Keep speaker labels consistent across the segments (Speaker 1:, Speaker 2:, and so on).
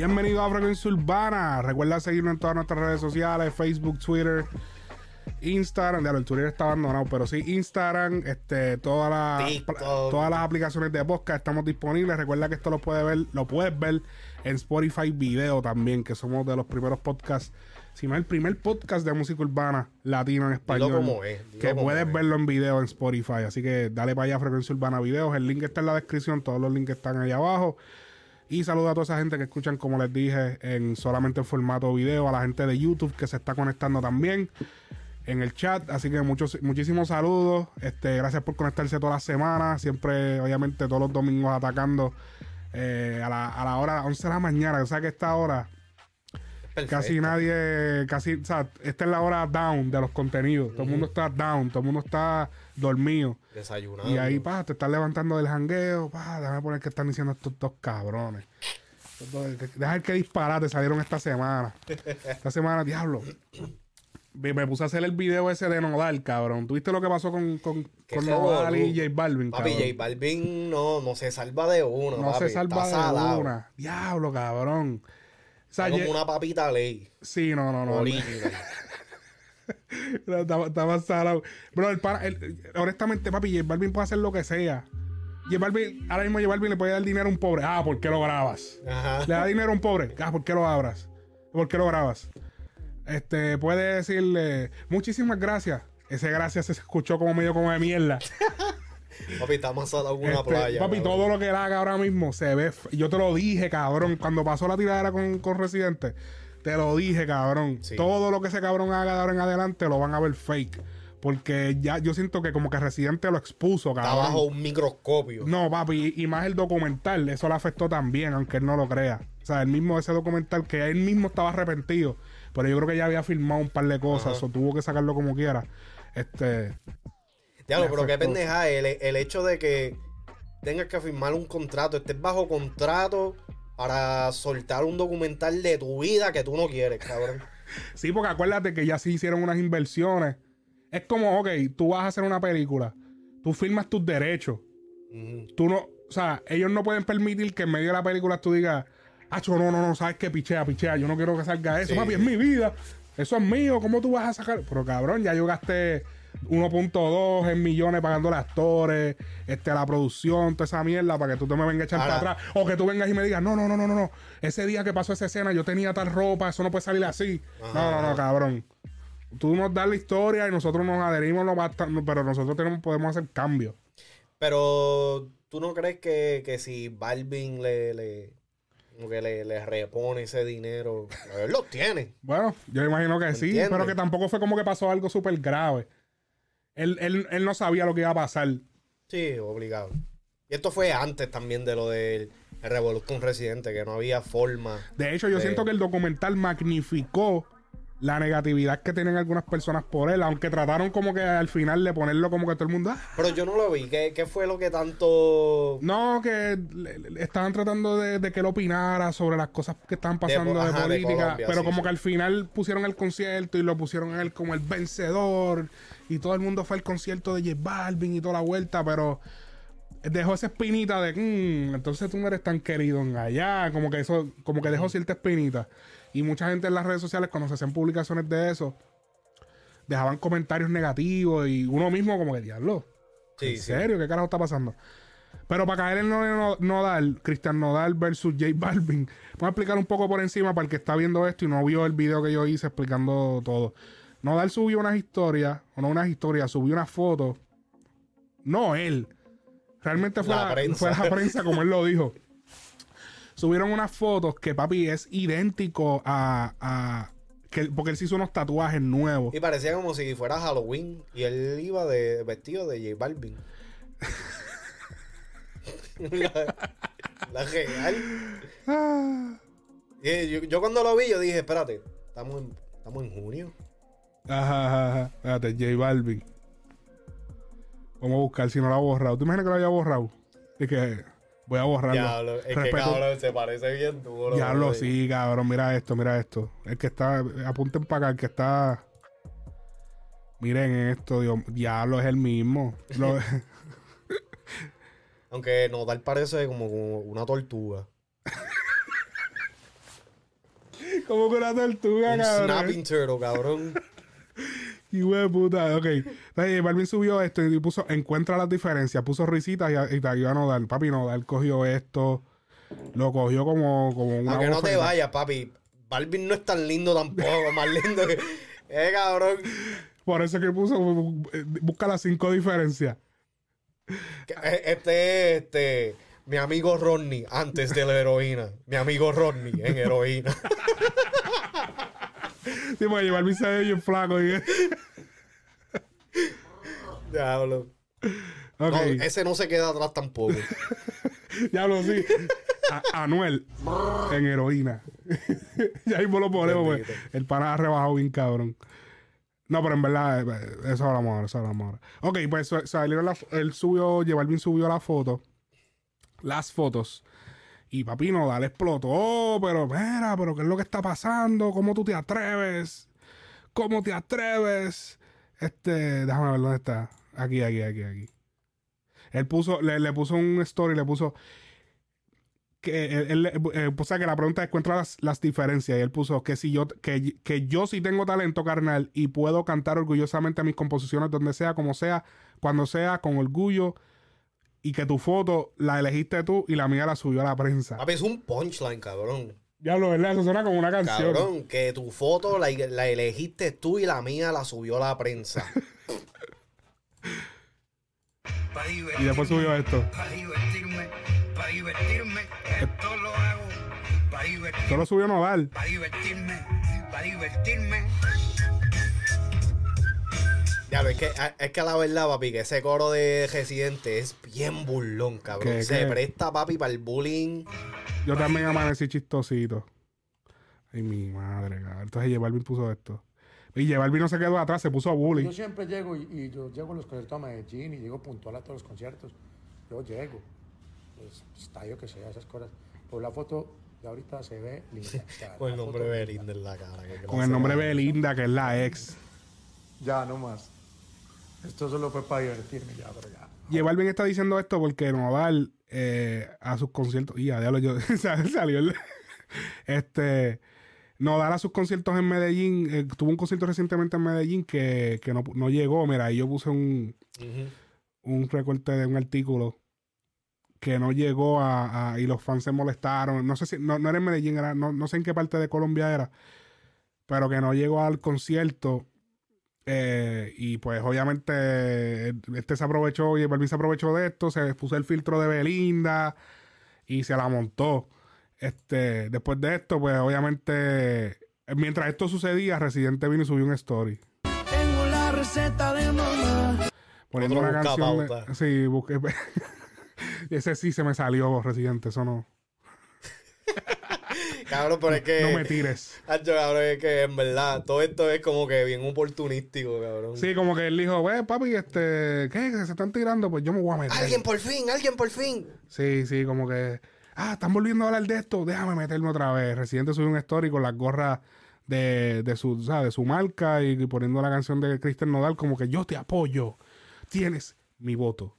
Speaker 1: Bienvenido a Frecuencia Urbana. Recuerda seguirnos en todas nuestras redes sociales: Facebook, Twitter, Instagram. Ya, el Twitter está abandonado, pero sí, Instagram, este, todas las todas las aplicaciones de podcast estamos disponibles. Recuerda que esto lo puedes ver, lo puedes ver en Spotify Video también, que somos de los primeros podcasts, si no el primer podcast de música urbana latino en español.
Speaker 2: como es,
Speaker 1: que
Speaker 2: como
Speaker 1: puedes
Speaker 2: es.
Speaker 1: verlo en video en Spotify. Así que dale para allá Frecuencia Urbana Videos. El link está en la descripción, todos los links están ahí abajo. Y saluda a toda esa gente que escuchan, como les dije, en solamente en formato video, a la gente de YouTube que se está conectando también en el chat. Así que muchos, muchísimos saludos. Este, gracias por conectarse toda la semana. Siempre, obviamente, todos los domingos atacando eh, a, la, a la hora 11 de la mañana. O sea que esta hora
Speaker 2: Perfecto.
Speaker 1: casi nadie, casi, o sea, esta es la hora down de los contenidos. Todo el mundo está down, todo el mundo está dormido.
Speaker 2: Desayunando.
Speaker 1: Y ahí, pa, te estás levantando del jangueo, pa, déjame poner que están diciendo estos dos cabrones. Estos dos- Deja ver qué disparate salieron esta semana. Esta semana, diablo. Me, me puse a hacer el video ese de Nodal, cabrón. ¿Tuviste lo que pasó con, con. Nodal y J Balvin,
Speaker 2: Papi,
Speaker 1: cabrón?
Speaker 2: J Balvin no, no se salva de uno.
Speaker 1: no
Speaker 2: papi,
Speaker 1: se salva de
Speaker 2: salado.
Speaker 1: una. Diablo, cabrón. O sea,
Speaker 2: Está como una papita ley.
Speaker 1: Sí, no, no, no. Estaba, estaba salado. Bro, el el- honestamente, papi, J Balvin puede hacer lo que sea. Balvin, ahora mismo J Balvin le puede dar dinero a un pobre. Ah, ¿por qué lo grabas?
Speaker 2: Ajá.
Speaker 1: Le da dinero a un pobre. Ah, ¿por qué lo abras? ¿Por qué lo grabas? Este, puede decirle, muchísimas gracias. Ese gracias se escuchó como medio como de mierda.
Speaker 2: Papi, está más salado que una
Speaker 1: Este,
Speaker 2: playa.
Speaker 1: papi,
Speaker 2: cabrón.
Speaker 1: todo lo que él haga ahora mismo se ve. Yo te lo dije, cabrón. Cuando pasó la tiradera con, con Residente, te lo dije, cabrón.
Speaker 2: Sí.
Speaker 1: Todo lo que ese cabrón haga de ahora en adelante lo van a ver fake. Porque ya yo siento que como que Residente lo expuso,
Speaker 2: Está
Speaker 1: cabrón.
Speaker 2: bajo un microscopio.
Speaker 1: No, papi, y, y más el documental, eso le afectó también, aunque él no lo crea. O sea, el mismo ese documental que él mismo estaba arrepentido, pero yo creo que ya había filmado un par de cosas,
Speaker 2: Ajá.
Speaker 1: o tuvo que sacarlo como quiera. Este,
Speaker 2: Diablo, pero qué pendeja el, el hecho de que tengas que firmar un contrato, estés bajo contrato para soltar un documental de tu vida que tú no quieres, cabrón.
Speaker 1: Sí, porque acuérdate que ya sí hicieron unas inversiones. Es como, ok, tú vas a hacer una película, tú firmas tus derechos. Tú no, o sea, ellos no pueden permitir que en medio de la película tú digas, Acho, no, no, no, sabes que pichea, pichea, yo no quiero que salga eso,
Speaker 2: Sí.
Speaker 1: papi, es mi vida, eso es mío, ¿cómo tú vas a sacar? Pero cabrón, ya yo gasté 1.2 en millones pagando a actores, este, la producción, toda esa mierda, para que tú te me vengas a echar
Speaker 2: Ahora-
Speaker 1: para atrás. O que tú vengas y me digas, no, no, no, no, no, no. Ese día que pasó esa escena, yo tenía tal ropa, eso no puede salir así.
Speaker 2: Ajá,
Speaker 1: no, no, no, cabrón. Tú nos das la historia y nosotros nos adherimos, lo basta- pero nosotros tenemos, podemos hacer cambios.
Speaker 2: Pero tú no crees que, que si Balvin le, que le, le repone ese dinero, él lo tiene.
Speaker 1: Bueno, yo imagino que sí,
Speaker 2: ¿Entiendes?
Speaker 1: pero que tampoco fue como que pasó algo súper grave. Él, él, él no sabía lo que iba a pasar.
Speaker 2: Sí, obligado. Y esto fue antes también de lo del Revolución Residente, que no había forma.
Speaker 1: De hecho, yo siento que el documental magnificó la negatividad que tienen algunas personas por él, aunque trataron como que al final de ponerlo como que todo el mundo... "Ah".
Speaker 2: Pero yo no lo vi. ¿Qué, qué fue lo que tanto...
Speaker 1: No, que le- le- estaban tratando de, de que él opinara sobre las cosas que estaban pasando de,
Speaker 2: ajá, de
Speaker 1: política,
Speaker 2: Colombia,
Speaker 1: pero
Speaker 2: sí,
Speaker 1: como
Speaker 2: sí.
Speaker 1: que al final pusieron el concierto y lo pusieron a él como el vencedor y todo el mundo fue al concierto de J Balvin y toda la vuelta, pero dejó esa espinita de "Mm, entonces tú no eres tan querido en allá, como que eso, como que dejó cierta espinita. Y mucha gente en las redes sociales cuando se hacían publicaciones de eso, dejaban comentarios negativos y uno mismo como que diablo.
Speaker 2: Sí,
Speaker 1: ¿En
Speaker 2: sí.
Speaker 1: serio? ¿Qué carajo está pasando? Pero para caer en no, no- Nodal, Cristian Nodal versus J Balvin, voy a explicar un poco por encima para el que está viendo esto y no vio el video que yo hice explicando todo. Nodal subió unas historias, o no unas historias, subió una foto. No él. Realmente fue
Speaker 2: La
Speaker 1: la,
Speaker 2: prensa.
Speaker 1: fue la prensa, como él lo dijo. Subieron unas fotos que papi es idéntico a. a- que, porque él se hizo unos tatuajes nuevos.
Speaker 2: Y parecía como si fuera Halloween. Y él iba de vestido de J Balvin. la, la real.
Speaker 1: Ah.
Speaker 2: Y yo, yo cuando lo vi, yo dije, espérate, estamos en, estamos en junio.
Speaker 1: Ajá, ajá, ajá. Espérate, J Balvin. Vamos a buscar si no lo ha borrado. ¿Tú imaginas que lo había borrado? Y que voy a borrarlo.
Speaker 2: Diablo, es que cabrón, se parece bien duro.
Speaker 1: Diablo, sí, cabrón. Mira esto, mira esto. El que está, apunten para acá, el que está. Miren esto, Dios. Diablo, es el mismo. Lo-
Speaker 2: Aunque Nodal parece como, como una tortuga.
Speaker 1: Como que una tortuga,
Speaker 2: Un
Speaker 1: cabrón.
Speaker 2: snapping turtle, cabrón.
Speaker 1: Y de puta, ok. Entonces, Balvin subió esto y puso, encuentra las diferencias, puso risitas y, y tagueó a Nodal. Papi, Nodal cogió esto, lo cogió como, como una
Speaker 2: Aunque no te vayas, papi. Balvin no es tan lindo tampoco, más lindo que. Eh, cabrón.
Speaker 1: Por eso que puso, eh, busca las cinco diferencias.
Speaker 2: Eh, Este es este. Mi amigo Rodney antes de la heroína. Mi amigo Rodney en heroína.
Speaker 1: Sí, porque Balvin se ve bien flaco. Y...
Speaker 2: Diablo.
Speaker 1: ok,
Speaker 2: No, ese no se queda atrás tampoco.
Speaker 1: diablo, sí. A- Anuel en heroína. ya mismo lo ponemos, pues. El pana ha rebajado bien cabrón. No, pero en verdad, eh, eso hablamos ahora, eso hablamos ahora. Ok, pues salieron la, él subió, J Balvin subió la foto, las fotos. Y papi Nodal explotó, pero mira, pero ¿qué es lo que está pasando? ¿Cómo tú te atreves? ¿Cómo te atreves? Este, déjame ver dónde está. Aquí, aquí, aquí, aquí. Él puso, le, puso un story, le puso que él, él, eh, sea, que la pregunta es encuentra las, las diferencias y él puso que si yo que, que yo sí tengo talento carnal y puedo cantar orgullosamente mis composiciones donde sea como sea cuando sea con orgullo y que tu foto la elegiste tú y la mía la subió a la prensa
Speaker 2: Papi, es un punchline, cabrón.
Speaker 1: diablo verdad eso suena como una canción
Speaker 2: Cabrón, que tu foto la, la elegiste tú y la mía la subió la prensa.
Speaker 1: y después subió esto
Speaker 3: Para divertirme, para divertirme, esto lo hago. Para divertirme,
Speaker 1: subió Nodal
Speaker 3: para divertirme, para divertirme.
Speaker 2: Ya, es que, es que a la verdad, papi, que ese coro de Residente es bien burlón, cabrón.
Speaker 1: ¿Qué,
Speaker 2: Se
Speaker 1: qué?
Speaker 2: presta, papi, para el bullying.
Speaker 1: yo también amanecí chistosito ay mi madre cabrón. entonces J Balvin puso esto y J Balvin no se quedó atrás se puso bullying
Speaker 4: Yo siempre llego y, y yo llego a los conciertos a Medellín y llego puntual a todos los conciertos. Yo llego. Pues, estadio que sea, esas cosas. Pero la foto de ahorita se ve linda.
Speaker 2: Con el nombre de. Belinda en la cara. que
Speaker 1: con el nombre
Speaker 2: de-
Speaker 1: Belinda que es la ex
Speaker 4: Ya, no más. Esto solo fue para divertirme ya, pero ya.
Speaker 1: Y Balvin está diciendo esto porque Nodal eh, a sus conciertos. Y a diablo, yo salió el. Este. Nodal a sus conciertos en Medellín. eh, tuvo un concierto recientemente en Medellín que, que no, no llegó. Mira, ahí yo puse un, un recorte de un artículo que no llegó a, a- y los fans se molestaron. No sé si, no, no era en Medellín, era, no, no sé en qué parte de Colombia era, pero que no llegó al concierto. Eh, y pues obviamente este se aprovechó y Balvin se aprovechó de esto, se puso el filtro de Belinda y se la montó. Este, después de esto, pues obviamente, mientras esto sucedía, Residente vino y subió un story.
Speaker 5: Tengo la receta de mamá.
Speaker 1: Poniendo
Speaker 2: Otro
Speaker 1: una canción. de- sí, busqué. Ese sí se me salió, Residente. Eso no.
Speaker 2: Cabrón, pero es que.
Speaker 1: No me tires.
Speaker 2: Hacho, cabrón, es que en verdad todo esto es como que bien oportunístico, cabrón.
Speaker 1: Sí, como que él dijo, ve, papi, este, ¿qué? Se están tirando, pues yo me voy a meter.
Speaker 2: Alguien por fin, alguien por fin.
Speaker 1: Sí, sí, como que, ah, están volviendo a hablar de esto, déjame meterme otra vez. Residente subió un story con las gorras de, de su, ¿sabes? de su marca y, poniendo la canción de Cristian Nodal como que yo te apoyo. Tienes mi voto.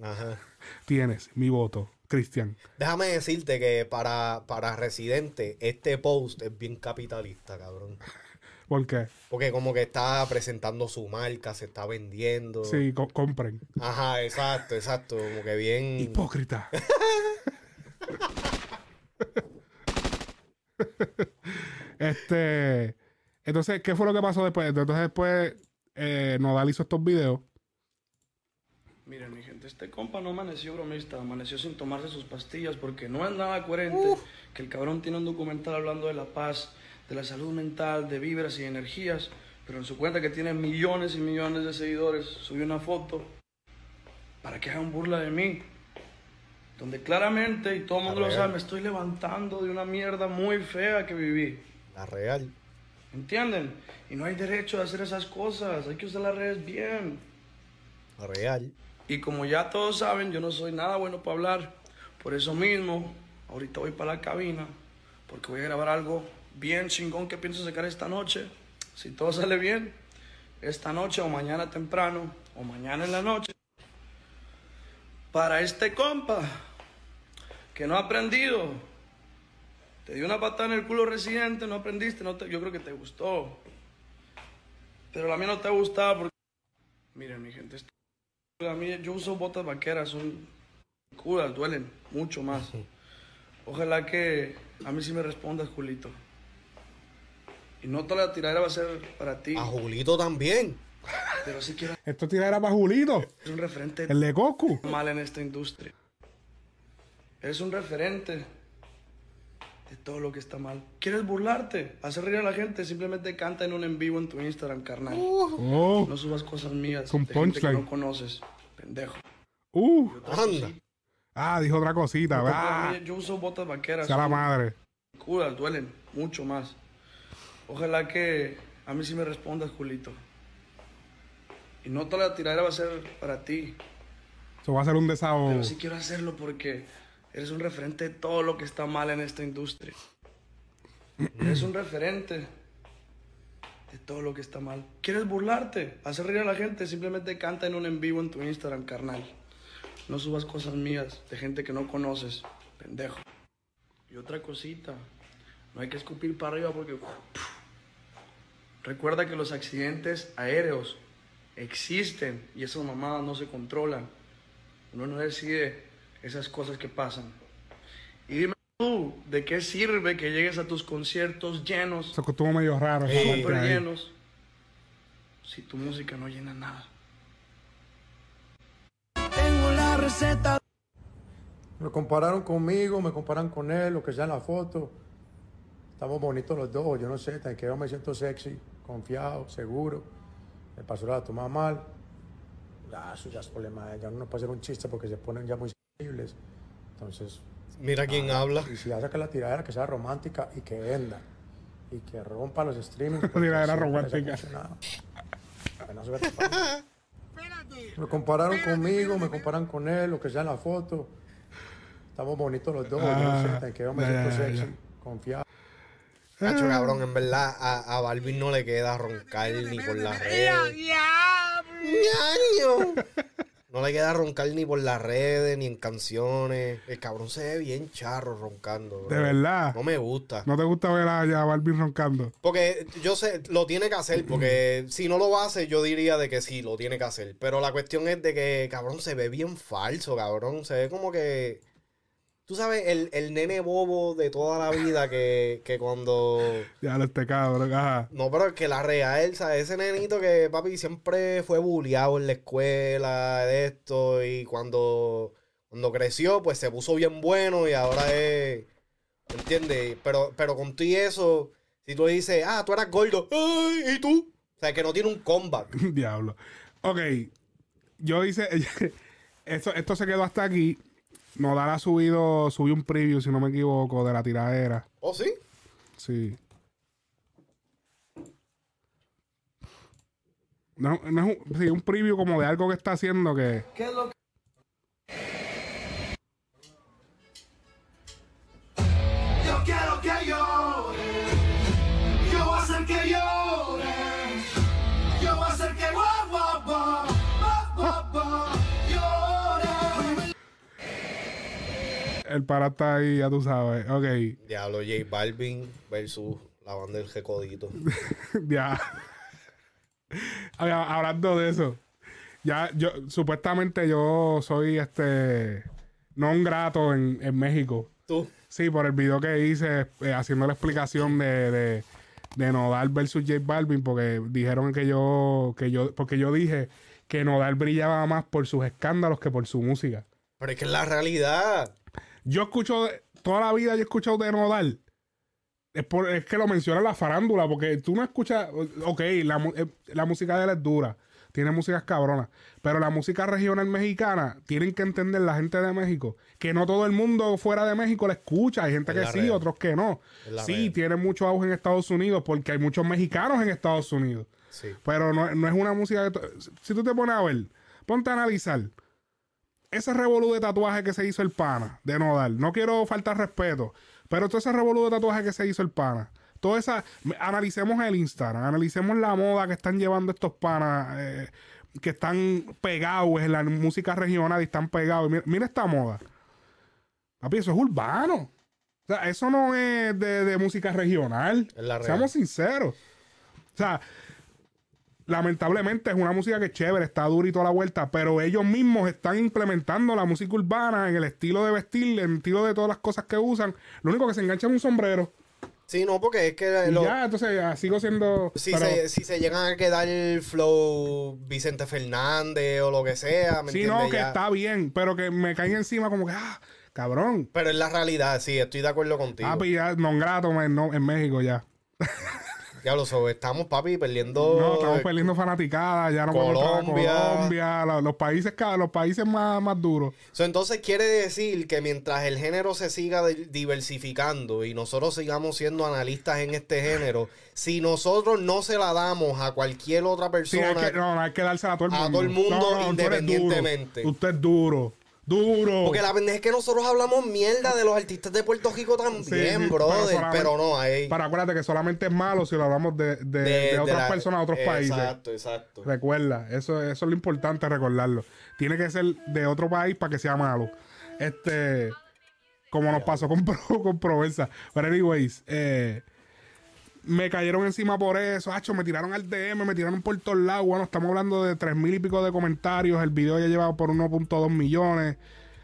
Speaker 2: Ajá.
Speaker 1: Tienes mi voto, Cristian.
Speaker 2: Déjame decirte que para, para Residente, este post es bien capitalista, cabrón.
Speaker 1: ¿Por qué?
Speaker 2: Porque como que está presentando su marca, se está vendiendo.
Speaker 1: Sí, co- compren.
Speaker 2: Ajá, exacto, exacto. Como que bien.
Speaker 1: Hipócrita. este. Entonces, ¿qué fue lo que pasó después? Entonces, después, eh, Nodal hizo estos videos.
Speaker 6: Miren, mi este compa no amaneció bromista, amaneció sin tomarse sus pastillas porque no es nada coherente que el cabrón tiene un documental hablando de la paz, de la salud mental, de vibras y energías, pero en su cuenta que tiene millones y millones de seguidores, subió una foto para que hagan burla de mí, donde claramente, y todo el mundo lo sabe, me estoy levantando de una mierda muy fea que viví.
Speaker 2: La real.
Speaker 6: ¿Entienden? Y no hay derecho a hacer esas cosas, hay que usar las redes bien.
Speaker 2: La real.
Speaker 6: Y como ya todos saben, yo no soy nada bueno para hablar. Por eso mismo, ahorita voy para la cabina, porque voy a grabar algo bien chingón que pienso sacar esta noche. Si todo sale bien, esta noche o mañana temprano, o mañana en la noche. Para este compa, que no ha aprendido Te di una patada en el culo residente, no aprendiste, no te- yo creo que te gustó. Pero la mía no te ha gustado porque... Miren, mi gente, esto- a mí yo uso botas vaqueras, son curas, duelen mucho más. Ojalá que a mí sí me respondas, Julito. Y no toda la tiradera va a ser para ti,
Speaker 2: A Julito también.
Speaker 6: pero sí quiero
Speaker 1: Esto tiradera para Julito,
Speaker 6: ser un referente
Speaker 1: el de Coscu.
Speaker 6: mal en esta industria. Eres un referente de todo lo que está mal. ¿Quieres burlarte? Hacer reír a la gente. Simplemente canta en un en vivo en tu Instagram, carnal.
Speaker 1: Oh,
Speaker 6: No subas cosas mías
Speaker 1: Con
Speaker 6: de gente que no conoces. Pendejo.
Speaker 1: uh.
Speaker 2: Anda.
Speaker 1: Ah, dijo otra cosita. Ah,
Speaker 6: yo uso botas vaqueras.
Speaker 1: sea la madre.
Speaker 6: curas, duelen mucho más. Ojalá que a mí sí me respondas, Julito. Y no toda la tiradera va a ser para ti.
Speaker 1: Eso va a ser un desahogo.
Speaker 6: Pero sí quiero hacerlo porque eres un referente de todo lo que está mal en esta industria. Eres un referente de todo lo que está mal. ¿Quieres burlarte? Hacer reír a la gente. Simplemente canta en un en vivo en tu Instagram, carnal. No subas cosas mías de gente que no conoces, pendejo. Y otra cosita. No hay que escupir para arriba porque... Recuerda que los accidentes aéreos existen y esas mamadas no se controlan. Uno no decide esas cosas que pasan. Y dime tú, ¿de qué sirve que llegues a tus conciertos llenos,
Speaker 1: Eso estuvo medio raro.
Speaker 6: súper llenos, si tu música no llena nada?
Speaker 5: Tengo la receta.
Speaker 4: Me compararon conmigo, me comparan con él, lo que sea en la foto. Estamos bonitos los dos, yo no sé, tan que yo me siento sexy, confiado, seguro. Me pasó la toma mal. Ya, eso ya es problema de ella. Uno no puede hacer un chiste porque se ponen ya muy Entonces,
Speaker 2: Mira quién habla.
Speaker 4: y si hace que la tiradera que sea romántica y que venda. Y que rompa los streamings. porque
Speaker 1: tiradera romántica.
Speaker 4: Me compararon conmigo, me comparan con él, lo que sea en la foto. Estamos bonitos los dos, yo no sé,
Speaker 1: Ah,
Speaker 4: tan que yo me
Speaker 1: ya,
Speaker 4: siento
Speaker 1: ya,
Speaker 4: sexy,
Speaker 1: ya.
Speaker 4: confiado.
Speaker 2: Cacho, cabrón, en verdad, a, a Balvin no le queda roncar ni por las redes. ¡Ñaño! No le queda roncar ni por las redes, ni en canciones. El cabrón se ve bien charro roncando. bro.
Speaker 1: De verdad.
Speaker 2: No me gusta.
Speaker 1: ¿No te gusta ver a, a Balvin roncando?
Speaker 2: Porque yo sé, lo tiene que hacer, porque si no lo hace, yo diría de que sí, lo tiene que hacer. Pero la cuestión es de que, cabrón, se ve bien falso, cabrón. Se ve como que. Tú sabes, el, el nene bobo de toda la vida que, que cuando.
Speaker 1: Ya lo este cabrón. Ajá.
Speaker 2: No, pero es que la real, ¿sabes? Ese nenito que, papi, siempre fue bulleado en la escuela, de esto, y cuando, cuando creció, pues se puso bien bueno y ahora es. ¿Entiendes? Pero, pero con y eso, si tú le dices, ah, tú eras gordo, ¡ay! ¿Y tú? O sea, que no tiene un comeback.
Speaker 1: Diablo. Ok. Yo hice. Esto, esto se quedó hasta aquí. Nodal ha subido. Subió un preview, si no me equivoco, de la tiradera.
Speaker 2: ¿Oh, sí?
Speaker 1: Sí. No, no es un, sí, un preview como de algo que está haciendo que.
Speaker 6: ¿Qué es lo que...
Speaker 5: Yo quiero que llore. Yo voy a hacer que. Yo
Speaker 1: El para está ahí, ya tú sabes. Ok.
Speaker 2: Diablo, J Balvin versus la banda del Recodito.
Speaker 1: ya. Hablando de eso. Ya, yo, supuestamente yo soy este. No un grato en, en México.
Speaker 2: Tú.
Speaker 1: Sí, por el video que hice eh, haciendo la explicación de, de, de Nodal versus J Balvin, porque dijeron que yo, que yo, porque yo dije que Nodal brillaba más por sus escándalos que por su música.
Speaker 2: Pero es que es la realidad.
Speaker 1: Yo escucho, toda la vida yo he escuchado de Nodal. Es, por- es que lo menciona en la farándula, porque tú no escuchas, ok, la, eh, la música de él es dura, tiene músicas cabronas, pero la música regional mexicana, tienen que entender la gente de México, que no todo el mundo fuera de México la escucha, hay gente
Speaker 2: Es
Speaker 1: que sí, otros que no. Sí, tiene mucho auge en Estados Unidos, porque hay muchos mexicanos en Estados Unidos.
Speaker 2: Sí.
Speaker 1: Pero no, no es una música que... Si tú te pones a ver, ponte a analizar. Ese revolú de tatuaje que se hizo el pana de Nodal. No quiero faltar respeto. Pero todo ese revolú de tatuaje que se hizo el pana. Toda esa... Analicemos el Instagram. Analicemos la moda que están llevando estos panas. eh, que están pegados en la música regional y están pegados. Mira, mira esta moda. Papi, eso es urbano. O sea, eso no es de, de música regional. Seamos sinceros. O sea, lamentablemente es una música que es chévere, está dura y toda la vuelta, pero ellos mismos están implementando la música urbana en el estilo de vestir, en el estilo de todas las cosas que usan. Lo único que se engancha es un sombrero.
Speaker 2: Sí, no, porque es que lo-
Speaker 1: ya, entonces ya, sigo siendo.
Speaker 2: si,
Speaker 1: pero-
Speaker 2: se, si se llegan a quedar el flow Vicente Fernández o lo que sea, ¿me
Speaker 1: sí, no, que
Speaker 2: Ya-
Speaker 1: está bien, pero que me caen encima como que, ah, cabrón.
Speaker 2: Pero es la realidad, sí, estoy de acuerdo contigo.
Speaker 1: Papi, ya, non grato no- en México ya.
Speaker 2: Ya lo so, estamos, papi, perdiendo.
Speaker 1: No, estamos perdiendo fanaticadas, ya no podemos traer a
Speaker 2: Colombia.
Speaker 1: Colombia, la- los países, los países más, más duros.
Speaker 2: So, entonces quiere decir que mientras el género se siga di- diversificando y nosotros sigamos siendo analistas en este género, si nosotros no se la damos a cualquier otra
Speaker 1: Sí,
Speaker 2: persona,
Speaker 1: hay que, no, hay que dársela a todo el
Speaker 2: A
Speaker 1: mundo.
Speaker 2: todo el mundo
Speaker 1: No, no,
Speaker 2: independientemente.
Speaker 1: Usted es duro. Duro.
Speaker 2: porque la pendeja es que nosotros hablamos mierda de los artistas de Puerto Rico también,
Speaker 1: Sí, sí,
Speaker 2: brother, pero no, hay
Speaker 1: Pero acuérdate que solamente es malo si lo hablamos de, de,
Speaker 2: de-
Speaker 1: de
Speaker 2: de
Speaker 1: otras
Speaker 2: la-
Speaker 1: personas de otros países.
Speaker 2: Exacto, exacto.
Speaker 1: Recuerda, eso, eso es lo importante recordarlo. Tiene que ser de otro país para que sea malo. Este, como nos pasó con, con Provenza. Pero anyways, eh, me cayeron encima por eso. Hacho, me tiraron al DM, me tiraron por todos lados. Bueno, estamos hablando de tres mil y pico de comentarios. El video ya lleva por 1.2 millones.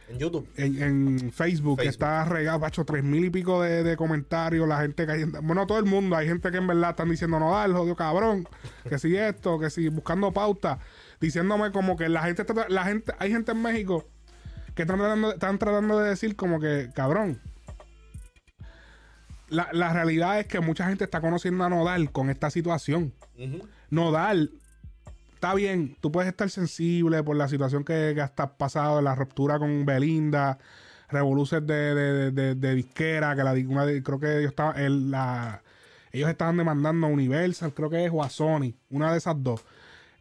Speaker 2: En YouTube.
Speaker 1: En, en Facebook,
Speaker 2: Facebook.
Speaker 1: está regado, pacho, tres mil y pico de, de comentarios, la gente cayendo, bueno, todo el mundo, hay gente que en verdad están diciendo, no, dale, jodido cabrón, que si esto, que si buscando pauta, diciéndome como que la gente, está, la gente, hay gente en México que están tratando, están tratando de decir como que, cabrón, la, la realidad es que mucha gente está conociendo a Nodal con esta situación. Nodal, está bien, tú puedes estar sensible por la situación que, que has pasado, la ruptura con Belinda, revoluciones de, de, de, disquera, que la, una creo que ellos estaban, el- la- ellos estaban demandando a Universal, creo que es, o a Sony, una de esas dos.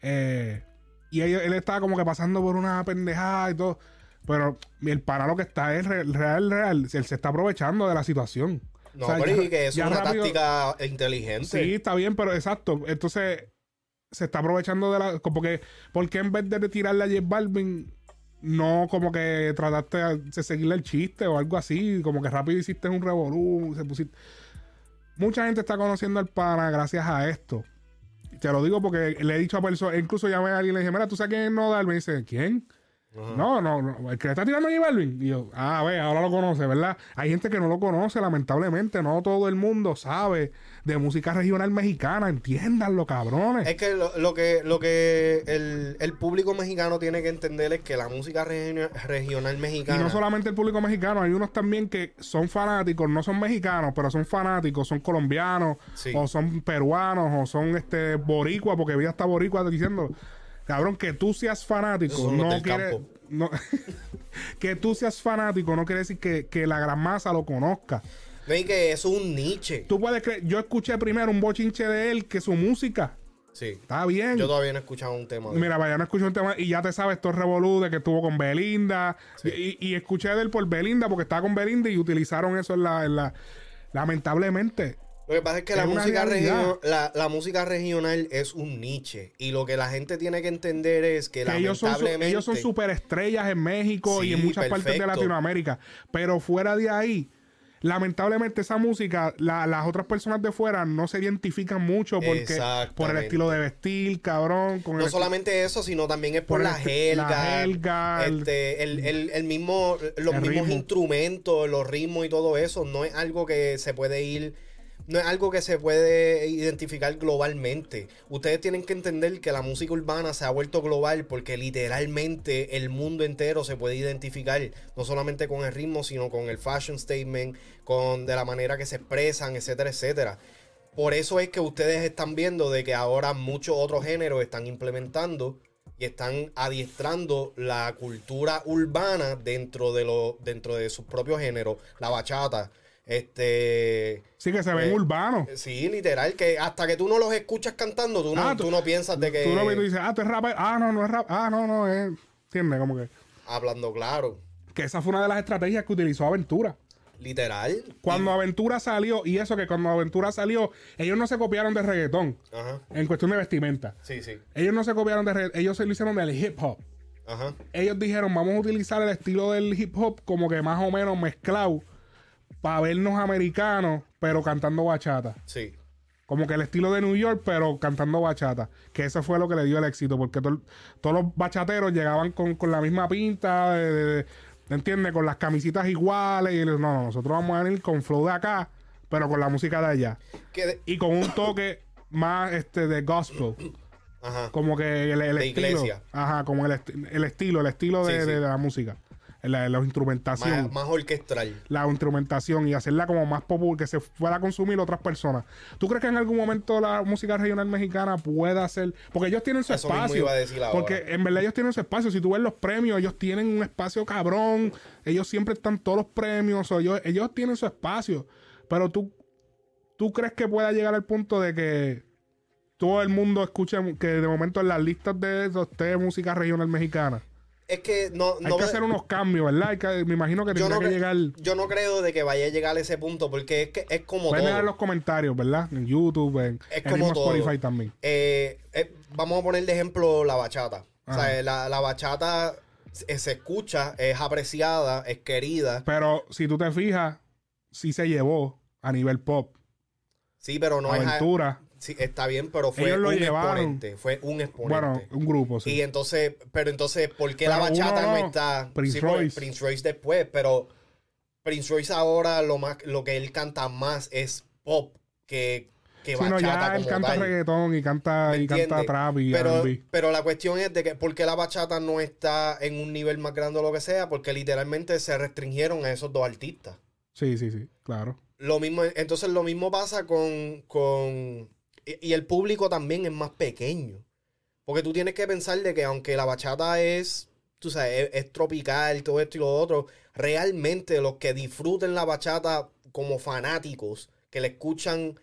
Speaker 1: Eh, y ellos- él estaba como que pasando por una pendejada y todo. Pero el para lo que está es re- real, real. Él se está aprovechando de la situación.
Speaker 2: No,
Speaker 1: O sea,
Speaker 2: pero
Speaker 1: ya-
Speaker 2: y que es una
Speaker 1: rápido-
Speaker 2: táctica inteligente.
Speaker 1: Sí, está bien, pero exacto. Entonces, se está aprovechando de la. Como que, ¿por qué en vez de tirarle a J Balvin, no como que trataste de seguirle el chiste o algo así? Como que rápido hiciste un revolú, se pusiste. Mucha gente está conociendo al pana gracias a esto. Te lo digo porque le he dicho a personas, incluso llamé a alguien y le dije, mira, ¿tú sabes quién es Nodal? Me dice, ¿quién? No, no, no, el que le está tirando a J Balvin. Y yo, ah, ve, ahora lo conoce, ¿verdad? Hay gente que no lo conoce, lamentablemente. No todo el mundo sabe de música regional mexicana. Entiéndanlo, cabrones.
Speaker 2: Es que lo, lo que, lo que el, el público mexicano tiene que entender es que la música regio- regional
Speaker 1: Y
Speaker 2: mexicana.
Speaker 1: no solamente el público mexicano, hay unos también que son fanáticos, no son mexicanos, pero son fanáticos, son colombianos,
Speaker 2: Sí.
Speaker 1: o son peruanos, o son este boricua, porque vi hasta boricua diciendo, cabrón, que tú seas fanático, no quiere, no, que tú seas fanático no quiere decir que, que la gran masa lo conozca.
Speaker 2: No, y que eso es un niche.
Speaker 1: Tú puedes creer, yo escuché primero un bochinche de él que su música.
Speaker 2: Sí.
Speaker 1: Está bien.
Speaker 2: Yo todavía no he escuchado un tema de
Speaker 1: Mira, vaya, no escuché un tema y ya te sabes todo revolú de que estuvo con Belinda. Y, y escuché de él por Belinda porque estaba con Belinda y utilizaron eso en la. en la- lamentablemente.
Speaker 2: Lo que pasa es que la
Speaker 1: Es
Speaker 2: música,
Speaker 1: realidad.
Speaker 2: regio- la, la música regional es un niche. Y lo que la gente tiene que entender es que,
Speaker 1: Que ellos son,
Speaker 2: lamentablemente.
Speaker 1: ellos son superestrellas en México y en muchas partes de. Latinoamérica. Pero fuera de ahí, lamentablemente esa música, la- las otras personas de fuera no se identifican mucho porque por el estilo de vestir, cabrón. Con
Speaker 2: No
Speaker 1: el-
Speaker 2: solamente eso, sino también es por,
Speaker 1: Por
Speaker 2: la jerga.
Speaker 1: la jerga,
Speaker 2: este, el, el- el mismo, los mismos
Speaker 1: ritmo.
Speaker 2: instrumentos, los ritmos y todo eso. No es algo que se puede ir. No es algo que se puede identificar globalmente. Ustedes tienen que entender que la música urbana se ha vuelto global porque literalmente el mundo entero se puede identificar, no solamente con el ritmo, sino con el fashion statement, con de la manera que se expresan, etcétera, etcétera. Por eso es que ustedes están viendo de que ahora muchos otros géneros están implementando y están adiestrando la cultura urbana dentro de lo, dentro de sus propios géneros. La bachata, este
Speaker 1: Sí, que se ven
Speaker 2: eh,
Speaker 1: urbanos.
Speaker 2: sí, literal, que hasta que tú no los escuchas cantando, tú no,
Speaker 1: Ah, tú-
Speaker 2: tú no piensas de que
Speaker 1: Tú lo ves y tú dices, ah, tú es rapper. Ah, no, no es rap. Ah, no, no es. ¿Entiendes? Como que.
Speaker 2: hablando claro.
Speaker 1: Que esa fue una de las estrategias que utilizó Aventura.
Speaker 2: Literal.
Speaker 1: Cuando Aventura salió, y eso que cuando Aventura salió, ellos no se copiaron de reggaetón
Speaker 2: Ajá.
Speaker 1: en cuestión de vestimenta.
Speaker 2: Sí, sí.
Speaker 1: Ellos no se copiaron de reggaetón, ellos se lo hicieron del hip hop.
Speaker 2: Ajá.
Speaker 1: Ellos dijeron, vamos a utilizar el estilo del hip hop como que más o menos mezclado, para vernos americanos, pero cantando bachata.
Speaker 2: Sí.
Speaker 1: Como que el estilo de New York, pero cantando bachata. Que eso fue lo que le dio el éxito, porque to- todos los bachateros llegaban con, con la misma pinta, de, de- de- ¿entiendes? Con las camisitas iguales. Y no, no, nosotros vamos a venir con flow de acá, pero con la música de allá.
Speaker 2: De-
Speaker 1: Y con un toque más este de gospel.
Speaker 2: Ajá.
Speaker 1: Como que el, el
Speaker 2: De
Speaker 1: estilo.
Speaker 2: iglesia.
Speaker 1: Ajá, como el, esti- el estilo, el estilo de,
Speaker 2: Sí, sí.
Speaker 1: de la música. La, la instrumentación.
Speaker 2: Más, más orquestral.
Speaker 1: la instrumentación y hacerla como más popular, que se pueda consumir otras personas. ¿Tú crees que en algún momento la música regional mexicana pueda ser? Porque ellos tienen su
Speaker 2: Eso
Speaker 1: espacio.
Speaker 2: iba a decir ahora.
Speaker 1: porque en verdad ellos tienen su espacio. Si tú ves los premios, ellos tienen un espacio cabrón. Ellos siempre están todos los premios. o ellos, ellos tienen su espacio. Pero tú, tú crees que pueda llegar al punto de que todo el mundo escuche que de momento en las listas de eso esté música regional mexicana.
Speaker 2: Es que no,
Speaker 1: Hay
Speaker 2: no
Speaker 1: que
Speaker 2: me-
Speaker 1: hacer unos cambios, ¿verdad? Hay que- me imagino que tendría
Speaker 2: no,
Speaker 1: que llegar.
Speaker 2: yo no creo de que vaya a llegar a ese punto porque es que es como
Speaker 1: Pueden
Speaker 2: todo.
Speaker 1: los comentarios, ¿verdad? En YouTube, en,
Speaker 2: Es
Speaker 1: en
Speaker 2: como
Speaker 1: mismo
Speaker 2: todo.
Speaker 1: Spotify también.
Speaker 2: Eh, eh, vamos a poner de ejemplo la bachata. O sea, la, la bachata se, se escucha, es apreciada, es querida.
Speaker 1: Pero si tú te fijas, sí se llevó a nivel pop.
Speaker 2: Sí, pero no
Speaker 1: Aventura.
Speaker 2: es... Sí, está bien, pero fue
Speaker 1: Ellos lo
Speaker 2: un
Speaker 1: llevaron.
Speaker 2: exponente. Fue un exponente.
Speaker 1: Bueno, un grupo, sí.
Speaker 2: Y entonces, pero entonces, ¿por qué
Speaker 1: Pero
Speaker 2: la bachata
Speaker 1: uno
Speaker 2: no,
Speaker 1: no.
Speaker 2: está?
Speaker 1: Prince
Speaker 2: porque
Speaker 1: Royce.
Speaker 2: Prince Royce después, pero Prince Royce ahora lo más, lo que él canta más es pop que, que
Speaker 1: Sí, no,
Speaker 2: bachata
Speaker 1: ya él
Speaker 2: como
Speaker 1: canta
Speaker 2: tal.
Speaker 1: reggaetón y canta,
Speaker 2: ¿Me
Speaker 1: y canta
Speaker 2: entiendes?
Speaker 1: trap y
Speaker 2: pero,
Speaker 1: R&B.
Speaker 2: pero la cuestión es de que por qué la bachata no está en un nivel más grande o lo que sea, porque literalmente se restringieron a esos dos artistas.
Speaker 1: Sí, sí, sí, claro.
Speaker 2: Lo mismo, entonces lo mismo pasa con, con y, y el público también es más pequeño. Porque tú tienes que pensar de que aunque la bachata es, tú sabes, es, es tropical, todo esto y lo otro, realmente los que disfruten la bachata como fanáticos, que la escuchan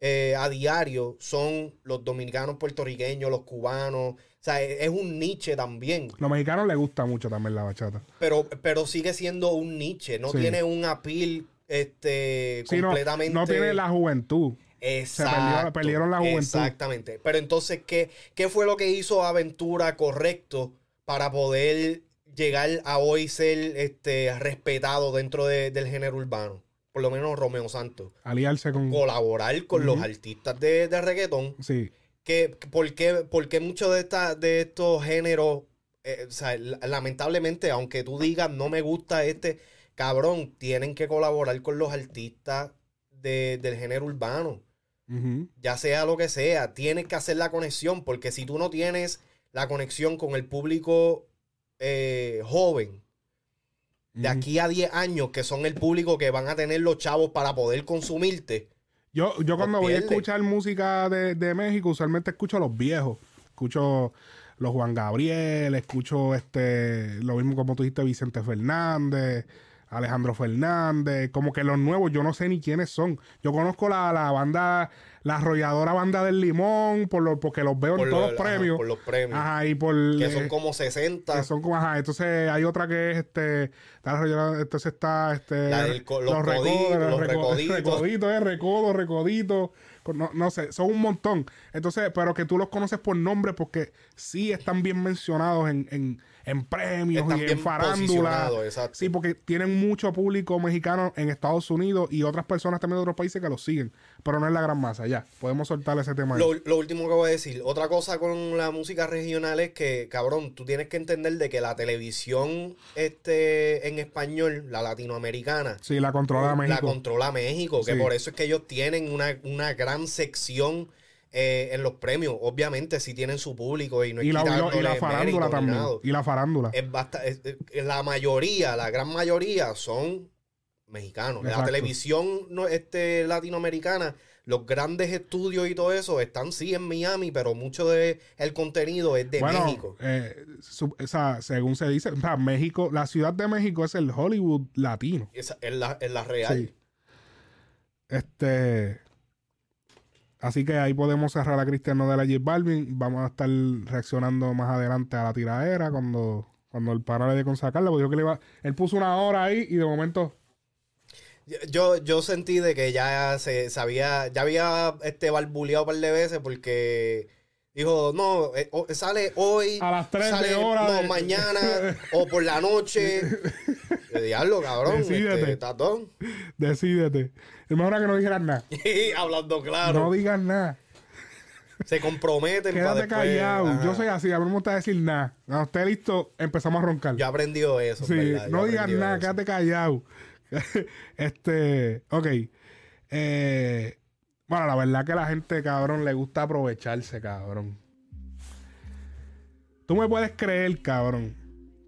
Speaker 2: eh, a diario, son los dominicanos, puertorriqueños, los cubanos. O sea, es, un niche también.
Speaker 1: Los mexicanos les gusta mucho también la bachata.
Speaker 2: Pero, pero sigue siendo un niche, no
Speaker 1: Sí.
Speaker 2: tiene un appeal este,
Speaker 1: Sí, no,
Speaker 2: completamente.
Speaker 1: no tiene la juventud.
Speaker 2: Exacto.
Speaker 1: perdió- perdieron la juventud.
Speaker 2: Exactamente. Pero entonces, ¿qué, ¿qué fue lo que hizo Aventura correcto para poder llegar a hoy ser este, respetado dentro de- del género urbano? Por lo menos Romeo Santos.
Speaker 1: Aliarse con.
Speaker 2: Colaborar con los artistas de, de reggaetón.
Speaker 1: Sí.
Speaker 2: Que, ¿por, qué, por qué muchos de, esta- de estos géneros, eh, o sea, la- lamentablemente, aunque tú digas no me gusta este, cabrón, tienen que colaborar con los artistas de- del género urbano? Ya sea lo que sea, tienes que hacer la conexión, porque si tú no tienes la conexión con el público eh, joven, de aquí a 10 años, que son el público que van a tener los chavos para poder consumirte,
Speaker 1: Yo, yo cuando voy a escuchar música de, de México, usualmente escucho a los viejos. Escucho los Juan Gabriel, escucho este lo mismo como tú dijiste, Vicente Fernández, Alejandro Fernández, como que los nuevos, yo no sé ni quiénes son. Yo conozco la, la banda, la arrolladora banda del limón, por lo, porque los veo
Speaker 2: por,
Speaker 1: en todos
Speaker 2: lo-
Speaker 1: los
Speaker 2: ajá,
Speaker 1: premios.
Speaker 2: por los premios,
Speaker 1: Ajá, y por
Speaker 2: que son como 60.
Speaker 1: que son como, ajá, entonces hay otra que es este, entonces está este
Speaker 2: La del los
Speaker 1: recodos,
Speaker 2: coditos, los
Speaker 1: reco-
Speaker 2: recoditos.
Speaker 1: recoditos, eh, recodo, recodito, con- no, no sé, son un montón. Entonces, pero que tú los conoces por nombre porque sí están bien mencionados en, en, en premios
Speaker 2: Están
Speaker 1: y en farándula. Sí, porque tienen mucho público mexicano en Estados Unidos y otras personas también de otros países que los siguen, pero no es la gran masa. Ya, podemos soltar ese tema. ahí.
Speaker 2: Lo, lo último que voy a decir, otra cosa con la música regional es que, cabrón, tú tienes que entender de que la televisión este, en español, la latinoamericana,
Speaker 1: Sí, la controla México.
Speaker 2: la controla México, que
Speaker 1: Sí.
Speaker 2: por eso es que ellos tienen una, una gran sección eh, en los premios. Obviamente, si tienen su público y no es
Speaker 1: y, la, y la farándula también.
Speaker 2: nada.
Speaker 1: Y la farándula.
Speaker 2: Es basta- es- es- la mayoría, la gran mayoría son mexicanos. La televisión no, este, latinoamericana, los grandes estudios y todo eso están sí en Miami, pero mucho de el contenido es de
Speaker 1: bueno,
Speaker 2: México.
Speaker 1: eh, su- o sea, según se dice, o sea, México, la ciudad de México es el Hollywood latino.
Speaker 2: Esa es la, es la real.
Speaker 1: Sí. Este. Así que ahí podemos cerrar a Cristiano de la J Balvin. Vamos a estar reaccionando más adelante a la tiradera cuando, cuando el pana le dé con sacarla. Porque dijo que le iba, él puso una hora ahí y de momento.
Speaker 2: Yo, yo sentí de que ya se sabía, ya había este barbuleado un par de veces porque dijo, no, eh, o- sale hoy,
Speaker 1: A las tres de
Speaker 2: sale
Speaker 1: hora
Speaker 2: no,
Speaker 1: de-
Speaker 2: mañana o por la noche. Diablo, cabrón.
Speaker 1: Decídete.
Speaker 2: Este, tatón.
Speaker 1: Decídete. Es mejor que no dijeras nada.
Speaker 2: Hablando claro.
Speaker 1: No digas nada.
Speaker 2: se comprometen para
Speaker 1: Quédate
Speaker 2: después.
Speaker 1: callado.
Speaker 2: Ajá.
Speaker 1: Yo soy así, a mí no me gusta decir nada. Cuando esté listo, empezamos a roncar.
Speaker 2: Yo he aprendido eso.
Speaker 1: Sí, no digas nada,
Speaker 2: eso.
Speaker 1: quédate callado. este, ok. Eh, bueno, la verdad que la gente, cabrón, le gusta aprovecharse, cabrón. Tú me puedes creer, cabrón.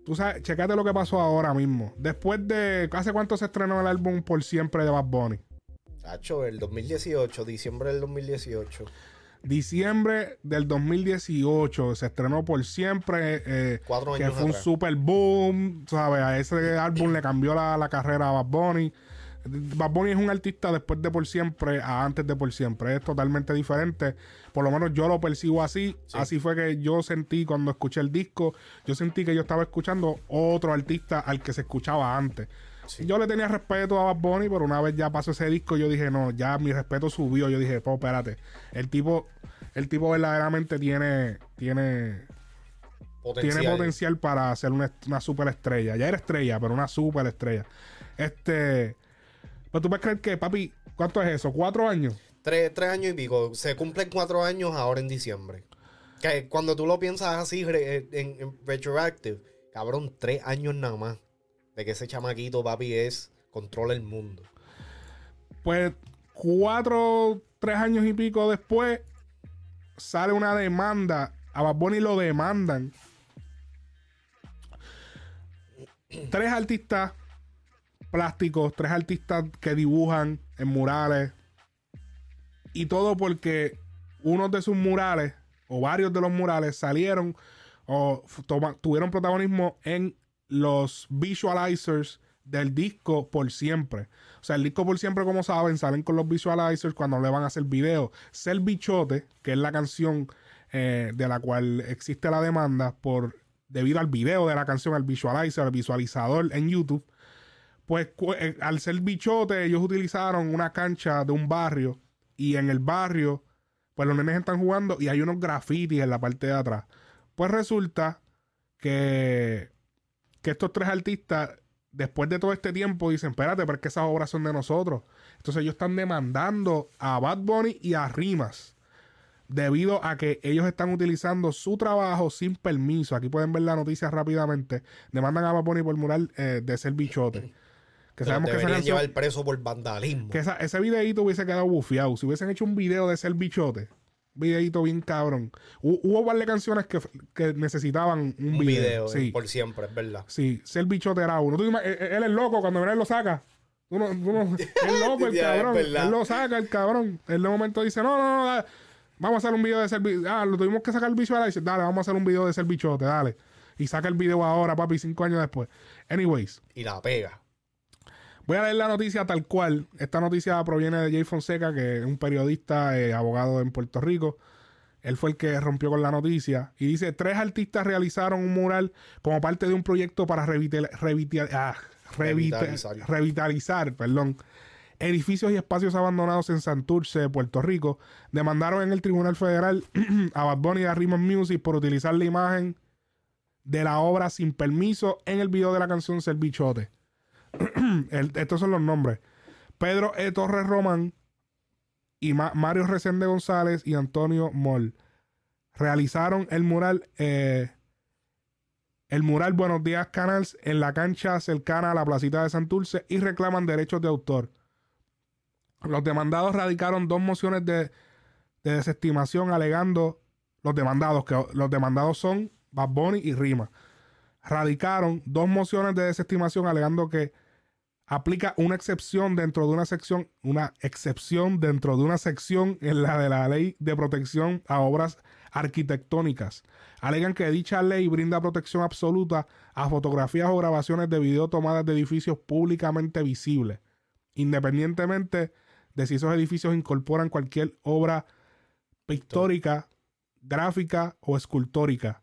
Speaker 1: Tú sabes, checate lo que pasó ahora mismo. Después de. ¿Hace cuánto se estrenó el álbum Por Siempre de Bad Bunny?
Speaker 2: Tacho, el 2018, diciembre del 2018.
Speaker 1: Diciembre del 2018 se estrenó Por Siempre. eh,
Speaker 2: Cuatro
Speaker 1: que
Speaker 2: años
Speaker 1: fue un super boom, ¿sabes? A ese álbum le cambió la, la carrera a Bad Bunny. Bad Bunny es un artista después de Por Siempre a antes de Por Siempre. Es totalmente diferente. Por lo menos yo lo percibo así. Así fue que yo sentí cuando escuché el disco. Yo sentí que yo estaba escuchando otro artista al que se escuchaba antes. Yo le tenía respeto a Bad Bunny, pero una vez ya pasó ese disco, yo dije, no, ya mi respeto subió. Yo dije, pues espérate. El tipo, el tipo verdaderamente tiene, tiene
Speaker 2: Potencial.
Speaker 1: tiene potencial para ser una, una super estrella. Ya era estrella, pero una super estrella. Este. Pero tú puedes creer que, papi, ¿cuánto es eso? ¿Cuatro años?
Speaker 2: Tres, tres años y pico. Se cumplen cuatro años ahora en diciembre. Que cuando tú lo piensas así re- en, en retroactive, cabrón, tres años nada más. De que ese chamaquito, papi, es controla el mundo.
Speaker 1: Pues cuatro, tres años y pico después, sale una demanda. A Bad Bunny lo demandan. Tres artistas plásticos, tres artistas que dibujan en murales. Y todo porque uno de sus murales, o varios de los murales, salieron o tuvieron protagonismo en los visualizers del disco por siempre. O sea, el disco por siempre, como saben, salen con los visualizers cuando le van a hacer video. Ser Bichote, que es la canción eh, de la cual existe la demanda por debido al video de la canción, al visualizer, al visualizador en YouTube. Pues eh, al ser bichote, ellos utilizaron una cancha de un barrio y en el barrio, pues los nenes están jugando y hay unos grafitis en la parte de atrás. Pues resulta que, que estos tres artistas, después de todo este tiempo, dicen, espérate, pero es que esas obras son de nosotros. Entonces ellos están demandando a Bad Bunny y a Rimas debido a que ellos están utilizando su trabajo sin permiso. Aquí pueden ver la noticia rápidamente. Demandan a Bad Bunny por mural eh, de ser bichote. Que sabemos que esa
Speaker 2: llevar preso por vandalismo.
Speaker 1: que esa- ese videito hubiese quedado bufiado. Si hubiesen hecho un video de ser bichote, videito bien cabrón. Hu- hubo un par de canciones que, que necesitaban un,
Speaker 2: Un
Speaker 1: video.
Speaker 2: video,
Speaker 1: Sí,
Speaker 2: por siempre, es verdad.
Speaker 1: sí, ser bichote era uno. Tú te ima- él, él es loco cuando él lo saca. Tú no- tú no- es loco el cabrón. Él lo saca el cabrón. Él de momento dice, no, no, no, dale. vamos a hacer un video de ser bichote. Ah, lo tuvimos que sacar el visual. Dice, dale, vamos a hacer un video de ser bichote, dale. Y saca el video ahora, papi, cinco años después. Anyways.
Speaker 2: Y la pega.
Speaker 1: Voy a leer la noticia tal cual. Esta noticia proviene de Jay Fonseca, que es un periodista, eh, abogado en Puerto Rico. Él fue el que rompió con la noticia. Y dice, tres artistas realizaron un mural como parte de un proyecto para revital- revital- ah, revita-
Speaker 2: Revitalizar.
Speaker 1: revitalizar perdón, edificios y espacios abandonados en Santurce, Puerto Rico. Demandaron en el Tribunal Federal a Bad Bunny y a Rhythm Music por utilizar la imagen de la obra sin permiso en el video de la canción Ser Bichote. Estos son los nombres. Pedro E. Torres Román y Ma- Mario Resende González y Antonio Moll realizaron el mural eh, el mural Buenos Días Canals en la cancha cercana a la placita de Santurce y reclaman derechos de autor. Los demandados radicaron dos mociones de, de desestimación alegando los demandados, que los demandados son Bad y Rima. Radicaron dos mociones de desestimación alegando que aplica una excepción dentro de una sección, una excepción dentro de una sección en la de la ley de protección a obras arquitectónicas. Alegan que dicha ley brinda protección absoluta a fotografías o grabaciones de video tomadas de edificios públicamente visibles, independientemente de si esos edificios incorporan cualquier obra pictórica, gráfica o escultórica,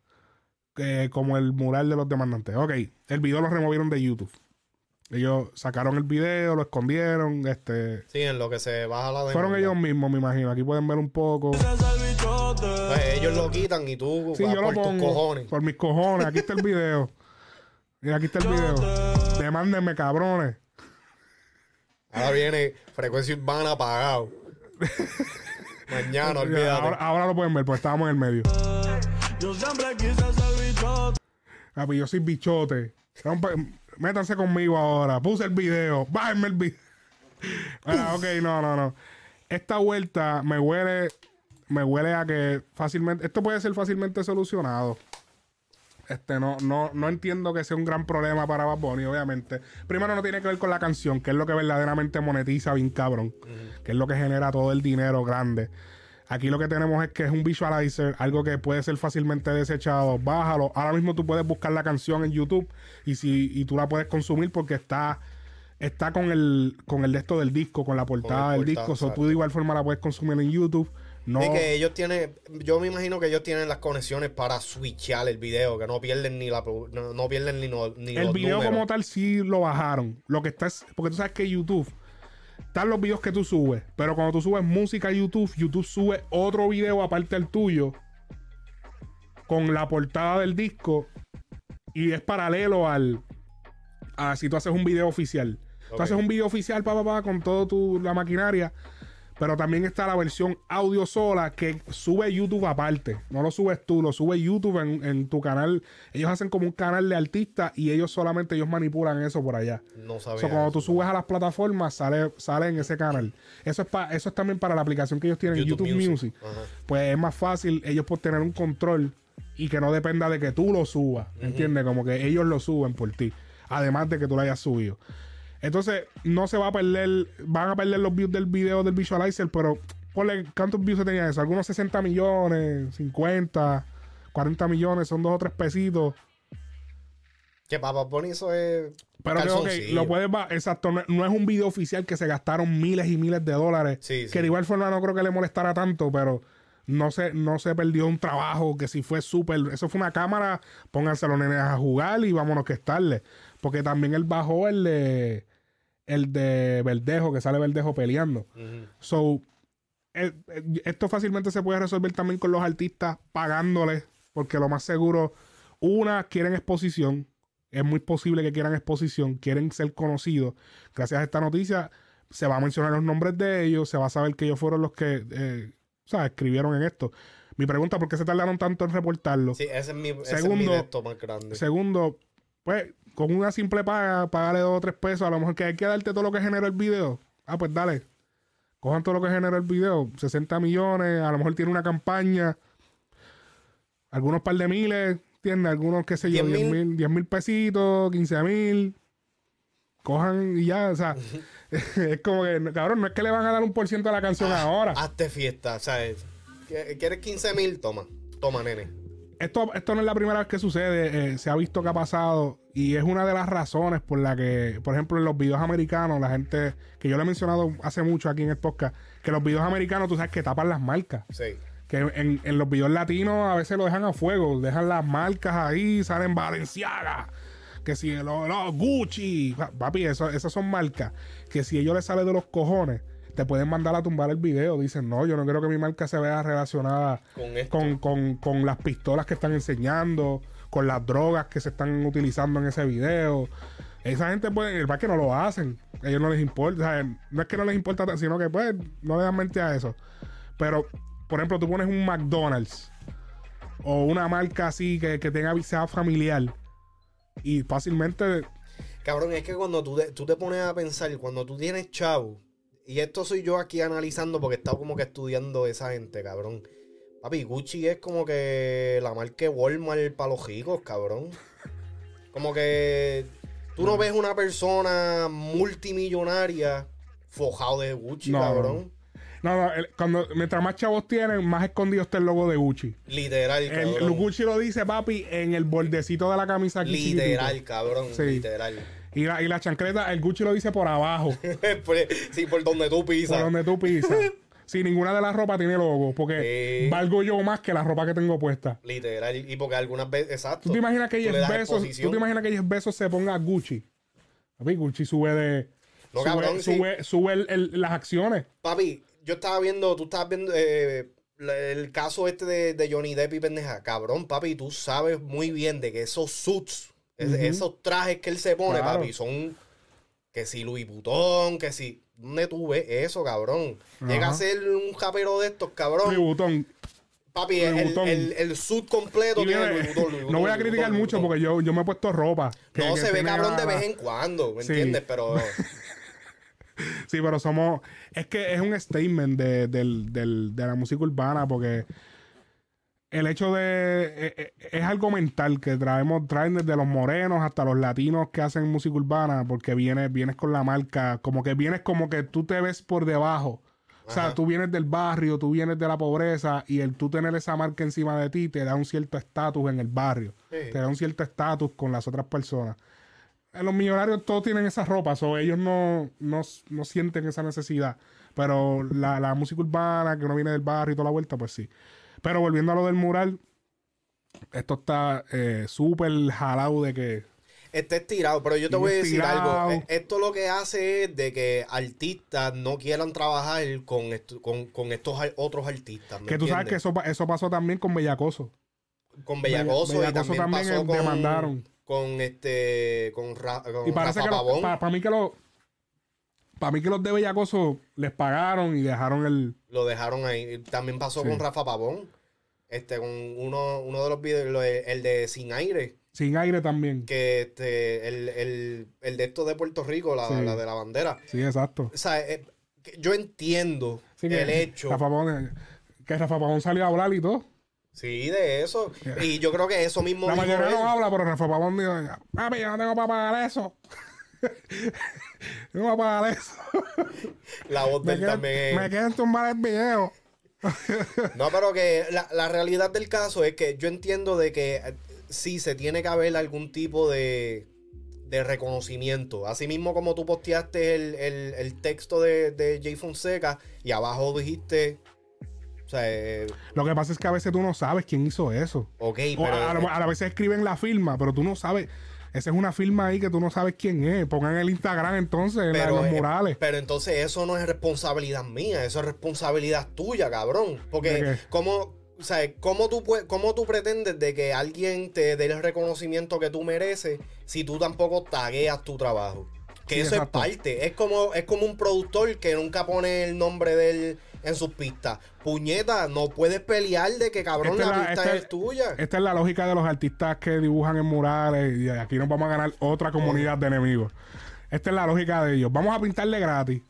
Speaker 1: eh, como el mural de los demandantes. Ok, el video lo removieron de YouTube. Ellos sacaron el video, lo escondieron, este...
Speaker 2: Sí, en lo que se baja la demanda.
Speaker 1: Fueron ellos mismos, me imagino. Aquí pueden ver un poco.
Speaker 2: Pues ellos lo quitan y tú
Speaker 1: Sí,
Speaker 2: vas
Speaker 1: yo lo
Speaker 2: por tus cojones.
Speaker 1: Por mis cojones. Aquí está el video. Mira, aquí está el video. Demándenme, cabrones.
Speaker 2: Ahora viene frecuencia urbana apagado. Mañana, olvídate.
Speaker 1: Ahora, ahora lo pueden ver, pues estábamos en el medio.
Speaker 5: Yo siempre quise ser bichote.
Speaker 1: Papi, yo soy bichote. Métanse conmigo ahora. Puse el video. Bájenme el video. Ah, ok, no, no, no. Esta vuelta me huele. Me huele a que fácilmente. Esto puede ser fácilmente solucionado. Este, no, no, no entiendo que sea un gran problema para Bad Bunny, obviamente. Primero no tiene que ver con la canción, que es lo que verdaderamente monetiza bien cabrón. Que es lo que genera todo el dinero grande. Aquí lo que tenemos es que es un visualizer, algo que puede ser fácilmente desechado. Bájalo. Ahora mismo tú puedes buscar la canción en YouTube y si y tú la puedes consumir porque está está con el con el de esto del disco, con la portada del
Speaker 2: portada,
Speaker 1: disco. So, tú
Speaker 2: exacto.
Speaker 1: de igual forma la puedes consumir en YouTube. No,
Speaker 2: Y que ellos tienen, yo me imagino que ellos tienen las conexiones para switchar el video, que no pierden ni la no, no pierden ni, no- ni
Speaker 1: el
Speaker 2: los
Speaker 1: video
Speaker 2: números.
Speaker 1: como tal sí lo bajaron. Lo que está es, porque tú sabes que YouTube están los videos que tú subes, pero cuando tú subes música a YouTube, YouTube sube otro video aparte del tuyo con la portada del disco y es paralelo al a si tú haces un video oficial. Tú haces un video oficial pa, pa, pa, con toda tu la maquinaria, pero también está la versión audio sola que sube YouTube aparte. No lo subes tú, lo sube YouTube en, en tu canal. Ellos hacen como un canal de artistas y ellos solamente ellos manipulan eso por allá.
Speaker 2: No sabía.
Speaker 1: So, cuando
Speaker 2: eso.
Speaker 1: tú subes a las plataformas, sale, sale en ese canal. Eso es, pa- eso es también para la aplicación que ellos tienen, YouTube,
Speaker 2: YouTube
Speaker 1: Music. Pues es más fácil ellos por tener un control y que no dependa de que tú lo subas. ¿Entiendes? Como que ellos lo suben por ti. Además de que tú lo hayas subido. Entonces, no se va a perder, van a perder los views del video del visualizer, pero ponle, ¿cuántos views se tenía eso? Algunos 60 millones, 50, 40 millones, son dos o tres pesitos.
Speaker 2: Que Papa Bunny eso es.
Speaker 1: Pero que
Speaker 2: calzoncillo.
Speaker 1: lo puedes exacto, no, no es un video oficial que se gastaron miles y miles de dólares.
Speaker 2: Sí, sí.
Speaker 1: Que de igual forma no creo que le molestara tanto, pero no se, no se perdió un trabajo que si fue súper. Eso fue una cámara, pónganse los nenes a jugar y vámonos que estarle. Porque también él bajó el de el de Verdejo, que sale Verdejo peleando. So, eh, eh, esto fácilmente se puede resolver también con los artistas pagándoles, porque lo más seguro, una, quieren exposición. Es muy posible que quieran exposición, quieren ser conocidos. Gracias a esta noticia, se va a mencionar los nombres de ellos, se va a saber que ellos fueron los que eh, o sea, escribieron en esto. Mi pregunta, ¿por qué se tardaron tanto en reportarlo?
Speaker 2: Sí, ese es mi, ese es
Speaker 1: Segundo-
Speaker 2: mi más grande.
Speaker 1: Segundo, pues, con una simple paga, pagarle dos o tres pesos, a lo mejor que hay que darte todo lo que generó el video. Ah, pues dale. Cojan todo lo que generó el video. 60 millones, a lo mejor tiene una campaña. Algunos par de miles, tiene algunos, qué sé yo,
Speaker 2: 10
Speaker 1: 10
Speaker 2: mil.
Speaker 1: mil, 10 mil pesitos, 15 mil. Cojan y ya, o sea, es como que, cabrón, no es que le van a dar un por ciento a la canción ahora.
Speaker 2: Hazte fiesta, ¿sabes? ¿Qu- ¿Quieres 15 mil? Toma. Toma, nene.
Speaker 1: Esto, esto no es la primera vez que sucede, eh, se ha visto que ha pasado y es una de las razones por la que, por ejemplo, en los videos americanos, la gente, que yo le he mencionado hace mucho aquí en el podcast, que los videos americanos, tú sabes que tapan las marcas.
Speaker 2: Sí.
Speaker 1: Que en, en los videos latinos a veces lo dejan a fuego, dejan las marcas ahí, salen Valenciaga, que si los Gucci, Pa- papi, eso, esas son marcas que si ellos les sale de los cojones, te pueden mandar a tumbar el video. Dicen, no, yo no quiero que mi marca se vea relacionada
Speaker 2: Con
Speaker 1: con, con- con las pistolas que están enseñando, con las drogas que se están utilizando en ese video. Esa gente, pues, el que no lo hacen. A ellos no les importa. o sea, no es que no les importa, sino que, pues, no le dan mente a eso. Pero, por ejemplo, tú pones un McDonald's o una marca así que, que tenga sea familiar y fácilmente
Speaker 2: Cabrón, es que cuando tú, te- tú te pones a pensar, cuando tú tienes chavo, y esto soy yo aquí analizando porque he estado como que estudiando esa gente, cabrón. Papi, Gucci es como que la marca Walmart para los ricos, cabrón. Como que tú no ves una persona multimillonaria fojado de Gucci,
Speaker 1: No,
Speaker 2: cabrón.
Speaker 1: no, no, el- cuando mientras más chavos tienen, más escondido está el logo de Gucci.
Speaker 2: Literal,
Speaker 1: El,
Speaker 2: cabrón.
Speaker 1: Gucci lo dice, papi, en el bordecito de la camisa aquí
Speaker 2: Literal,
Speaker 1: chiquitito.
Speaker 2: cabrón.
Speaker 1: Sí.
Speaker 2: Literal.
Speaker 1: Y la, y la chancleta, el Gucci lo dice por abajo,
Speaker 2: sí, por donde tú pisas.
Speaker 1: por donde tú pisas. Si ninguna de las ropas tiene logo, porque
Speaker 2: Sí.
Speaker 1: valgo yo más que la ropa que tengo puesta.
Speaker 2: Literal. Y porque algunas veces, exacto.
Speaker 1: ¿Tú te imaginas que
Speaker 2: das
Speaker 1: Bezos, ¿tú te imaginas que Bezos se ponga Gucci? Papi, Gucci sube de...
Speaker 2: No,
Speaker 1: sube
Speaker 2: cabrón, sí.
Speaker 1: sube, sube el- el- las acciones.
Speaker 2: Papi, yo estaba viendo, tú estabas viendo eh, el caso este de, de Johnny Depp y pendeja. Cabrón, papi, tú sabes muy bien de que esos suits, Es- Esos trajes que él se pone,
Speaker 1: Claro.
Speaker 2: papi, son que si Louis Vuitton, que si... ¿Dónde tú ves eso, cabrón? Llega a ser un japero de estos, cabrón. Papi,
Speaker 1: Louis
Speaker 2: el,
Speaker 1: Vuitton.
Speaker 2: el, el suit completo tiene Louis Vuitton, Louis
Speaker 1: no voy a
Speaker 2: Vuitton,
Speaker 1: criticar
Speaker 2: Louis
Speaker 1: mucho
Speaker 2: Vuitton.
Speaker 1: porque yo, yo me he puesto ropa. que-
Speaker 2: No
Speaker 1: que
Speaker 2: se ve cabrón de vez en cuando, ¿me
Speaker 1: Sí.
Speaker 2: entiendes? Pero
Speaker 1: Sí, pero somos. Es que es un statement de, del- del- de la música urbana porque el hecho de. eh, eh, Es, algo mental que traemos, traen desde los morenos hasta los latinos que hacen música urbana porque vienes, vienes con la marca, como que vienes como que tú te ves por debajo. O sea, tú vienes del barrio, tú vienes de la pobreza y el tú tener esa marca encima de ti te da un cierto estatus en el barrio.
Speaker 2: Sí.
Speaker 1: Te da un cierto estatus con las otras personas. Eh, Los millonarios todos tienen esa ropa, o ellos no, no, no sienten esa necesidad. Pero la, la música urbana, que uno viene del barrio y toda la vuelta, pues sí. Pero volviendo a lo del mural, esto está eh, súper jalado de que
Speaker 2: Está estirado, pero yo te voy a decir
Speaker 1: estirado.
Speaker 2: algo. Eh, Esto lo que hace es de que artistas no quieran trabajar con, esto- con, con estos otros artistas. ¿me
Speaker 1: Que tú sabes que eso, eso pasó también con Bellacoso.
Speaker 2: Con Bellacoso,
Speaker 1: Bella-
Speaker 2: y
Speaker 1: Bellacoso
Speaker 2: también,
Speaker 1: también,
Speaker 2: pasó
Speaker 1: eh,
Speaker 2: con,
Speaker 1: demandaron.
Speaker 2: con este con, Ra- con
Speaker 1: Y parece
Speaker 2: Rafa
Speaker 1: que para mí que los para mí que los de Bellacoso les pagaron y dejaron el
Speaker 2: Lo dejaron ahí. También pasó
Speaker 1: Sí.
Speaker 2: con Rafa Pavón. Este, con uno, uno de los videos, el de Sin Aire.
Speaker 1: sin aire también.
Speaker 2: Que este, el, el, el de estos de Puerto Rico, la,
Speaker 1: Sí.
Speaker 2: la de la bandera.
Speaker 1: Sí, exacto.
Speaker 2: O sea, eh, que yo entiendo
Speaker 1: Sí, que
Speaker 2: el hecho.
Speaker 1: Rafa Pavón, eh, que Rafa Pavón salió a hablar y todo.
Speaker 2: Sí, de eso. Y yo creo que eso mismo
Speaker 1: La mayoría no habla, pero Rafa Pavón dijo, papi, yo no tengo para pagar eso. no voy a pagar eso.
Speaker 2: La voz de él
Speaker 1: quieren,
Speaker 2: también.
Speaker 1: me quieren tumbar el video.
Speaker 2: No, pero que la, la realidad del caso es que yo entiendo de que eh, sí se tiene que haber algún tipo de, de reconocimiento. Así mismo como tú posteaste el, el- el texto de, de Jay Fonseca y abajo dijiste, o sea, eh,
Speaker 1: Lo que pasa es que a veces tú no sabes quién hizo eso.
Speaker 2: ok,
Speaker 1: O a, a- a veces escriben la firma, pero tú no sabes. Esa es una firma ahí que tú no sabes quién es. Pongan el Instagram entonces la-
Speaker 2: Pero,
Speaker 1: los
Speaker 2: eh,
Speaker 1: murales.
Speaker 2: pero entonces eso no es responsabilidad mía, eso es responsabilidad tuya, cabrón.
Speaker 1: ¿De
Speaker 2: Porque? ¿cómo, o sea, ¿cómo, tú, ¿cómo tú pretendes de que alguien te dé el reconocimiento que tú mereces si tú tampoco tagueas tu trabajo? Que
Speaker 1: Sí,
Speaker 2: eso
Speaker 1: exacto.
Speaker 2: es parte. Es como, es como un productor que nunca pone el nombre de él en sus pistas. Puñeta, no puedes pelear de que cabrón
Speaker 1: Esta
Speaker 2: la,
Speaker 1: la-
Speaker 2: pista
Speaker 1: esta
Speaker 2: es tuya.
Speaker 1: Esta es la lógica de los artistas que dibujan en murales y aquí nos vamos a ganar otra comunidad de enemigos. Esta es la lógica de ellos. Vamos a pintarle gratis.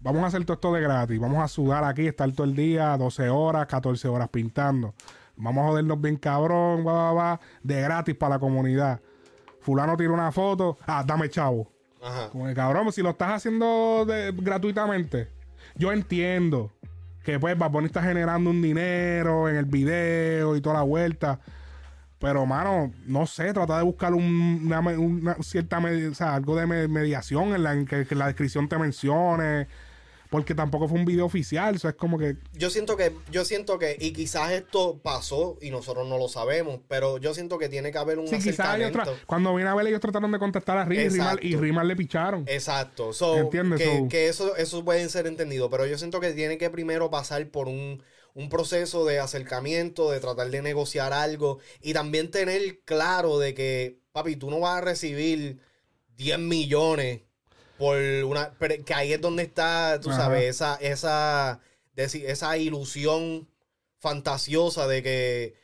Speaker 1: Vamos a hacer todo esto de gratis. Vamos a sudar aquí, estar todo el día, 12 horas, 14 horas pintando. Vamos a jodernos bien cabrón, va, va, va, de gratis para la comunidad. Fulano tira una foto, ah, dame chavo.
Speaker 2: Ajá.
Speaker 1: Como que, cabrón, si lo estás haciendo de- gratuitamente, yo entiendo que pues Bad Bunny está generando un dinero en el video y toda la vuelta. Pero, mano, no sé, trata de buscar un- una, cierta, o algo de me- mediación en la en que, que la descripción te mencione. Porque tampoco fue un video oficial, eso es como que...
Speaker 2: Yo siento que, yo siento que, y quizás esto pasó y nosotros no lo sabemos, pero yo siento que tiene que haber un
Speaker 1: Sí, quizás
Speaker 2: acercamiento.
Speaker 1: tra- cuando vine a ver ellos trataron de contestar a Rimal y Rimal, le picharon.
Speaker 2: Exacto. So,
Speaker 1: ¿Entiendes?
Speaker 2: Que,
Speaker 1: So-
Speaker 2: que eso, eso puede ser entendido, pero yo siento que tiene que primero pasar por un, un proceso de acercamiento, de tratar de negociar algo y también tener claro de que, papi, tú no vas a recibir 10 millones por una... pero que ahí es donde está, tú
Speaker 1: Ajá.
Speaker 2: sabes, esa, esa, esa ilusión fantasiosa de que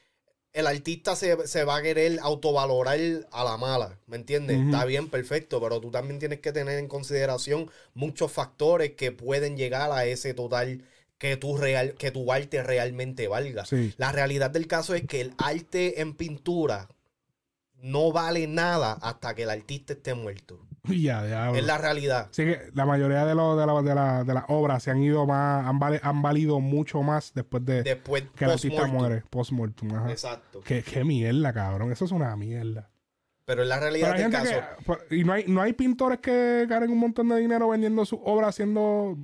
Speaker 2: el artista se, se va a querer autovalorar a la mala, ¿me entiendes? Está bien, perfecto, pero tú también tienes que tener en consideración muchos factores que pueden llegar a ese total que tu, real, que tu arte realmente valga.
Speaker 1: Sí.
Speaker 2: La realidad del caso es que el arte en pintura no vale nada hasta que el artista esté muerto.
Speaker 1: Y ya, ya.
Speaker 2: Es la realidad.
Speaker 1: Sí que la mayoría de, los de, la- de, la- de las obras se han ido más, han, vale- han valido mucho más después de
Speaker 2: Después,
Speaker 1: que el artista muere, post-mortem.
Speaker 2: Exacto.
Speaker 1: Qué, qué mierda, cabrón. Eso es una mierda.
Speaker 2: Pero es la realidad del caso.
Speaker 1: que. por- Y no hay, no hay pintores que ganen un montón de dinero vendiendo sus obras haciendo.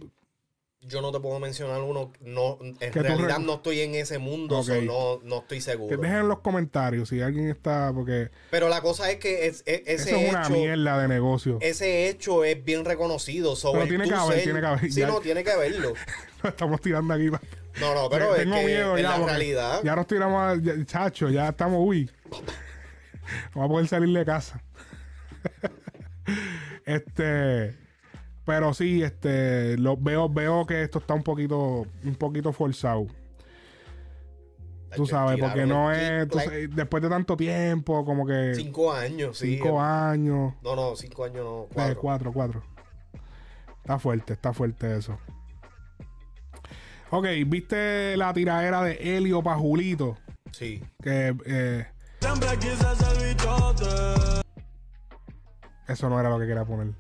Speaker 2: Yo no te puedo mencionar uno. No, en realidad
Speaker 1: re-
Speaker 2: no estoy en ese mundo, so no, no estoy
Speaker 1: Que
Speaker 2: seguro.
Speaker 1: dejen en los comentarios si alguien está. Porque
Speaker 2: Pero la cosa es que es- es-
Speaker 1: eso
Speaker 2: ese
Speaker 1: es una mierda de negocio.
Speaker 2: Ese hecho es bien reconocido. So,
Speaker 1: Pero tiene que haber,
Speaker 2: ser-
Speaker 1: tiene que haber,
Speaker 2: Sí,
Speaker 1: ya.
Speaker 2: no, tiene que haberlo.
Speaker 1: Lo estamos tirando aquí.
Speaker 2: No, no, pero es
Speaker 1: Tengo
Speaker 2: que
Speaker 1: miedo
Speaker 2: es
Speaker 1: ya.
Speaker 2: la realidad.
Speaker 1: Ya nos tiramos. a- ya- chacho, ya estamos. Uy. No va a poder salir de casa. este. Pero sí, este. Lo, veo, veo que esto está un poquito. Un poquito forzado. Tú sabes, porque no
Speaker 2: el
Speaker 1: es. tú sabes, después de tanto tiempo, como que.
Speaker 2: Cinco años, sí.
Speaker 1: cinco años.
Speaker 2: No, no, cinco años no.
Speaker 1: Cuatro.
Speaker 2: Cuatro.
Speaker 1: cuatro, cuatro. Está fuerte, está fuerte eso. Ok, ¿viste la tiradera de Helio para Julito?
Speaker 2: Sí.
Speaker 1: Que eh, eso no era lo que quería poner.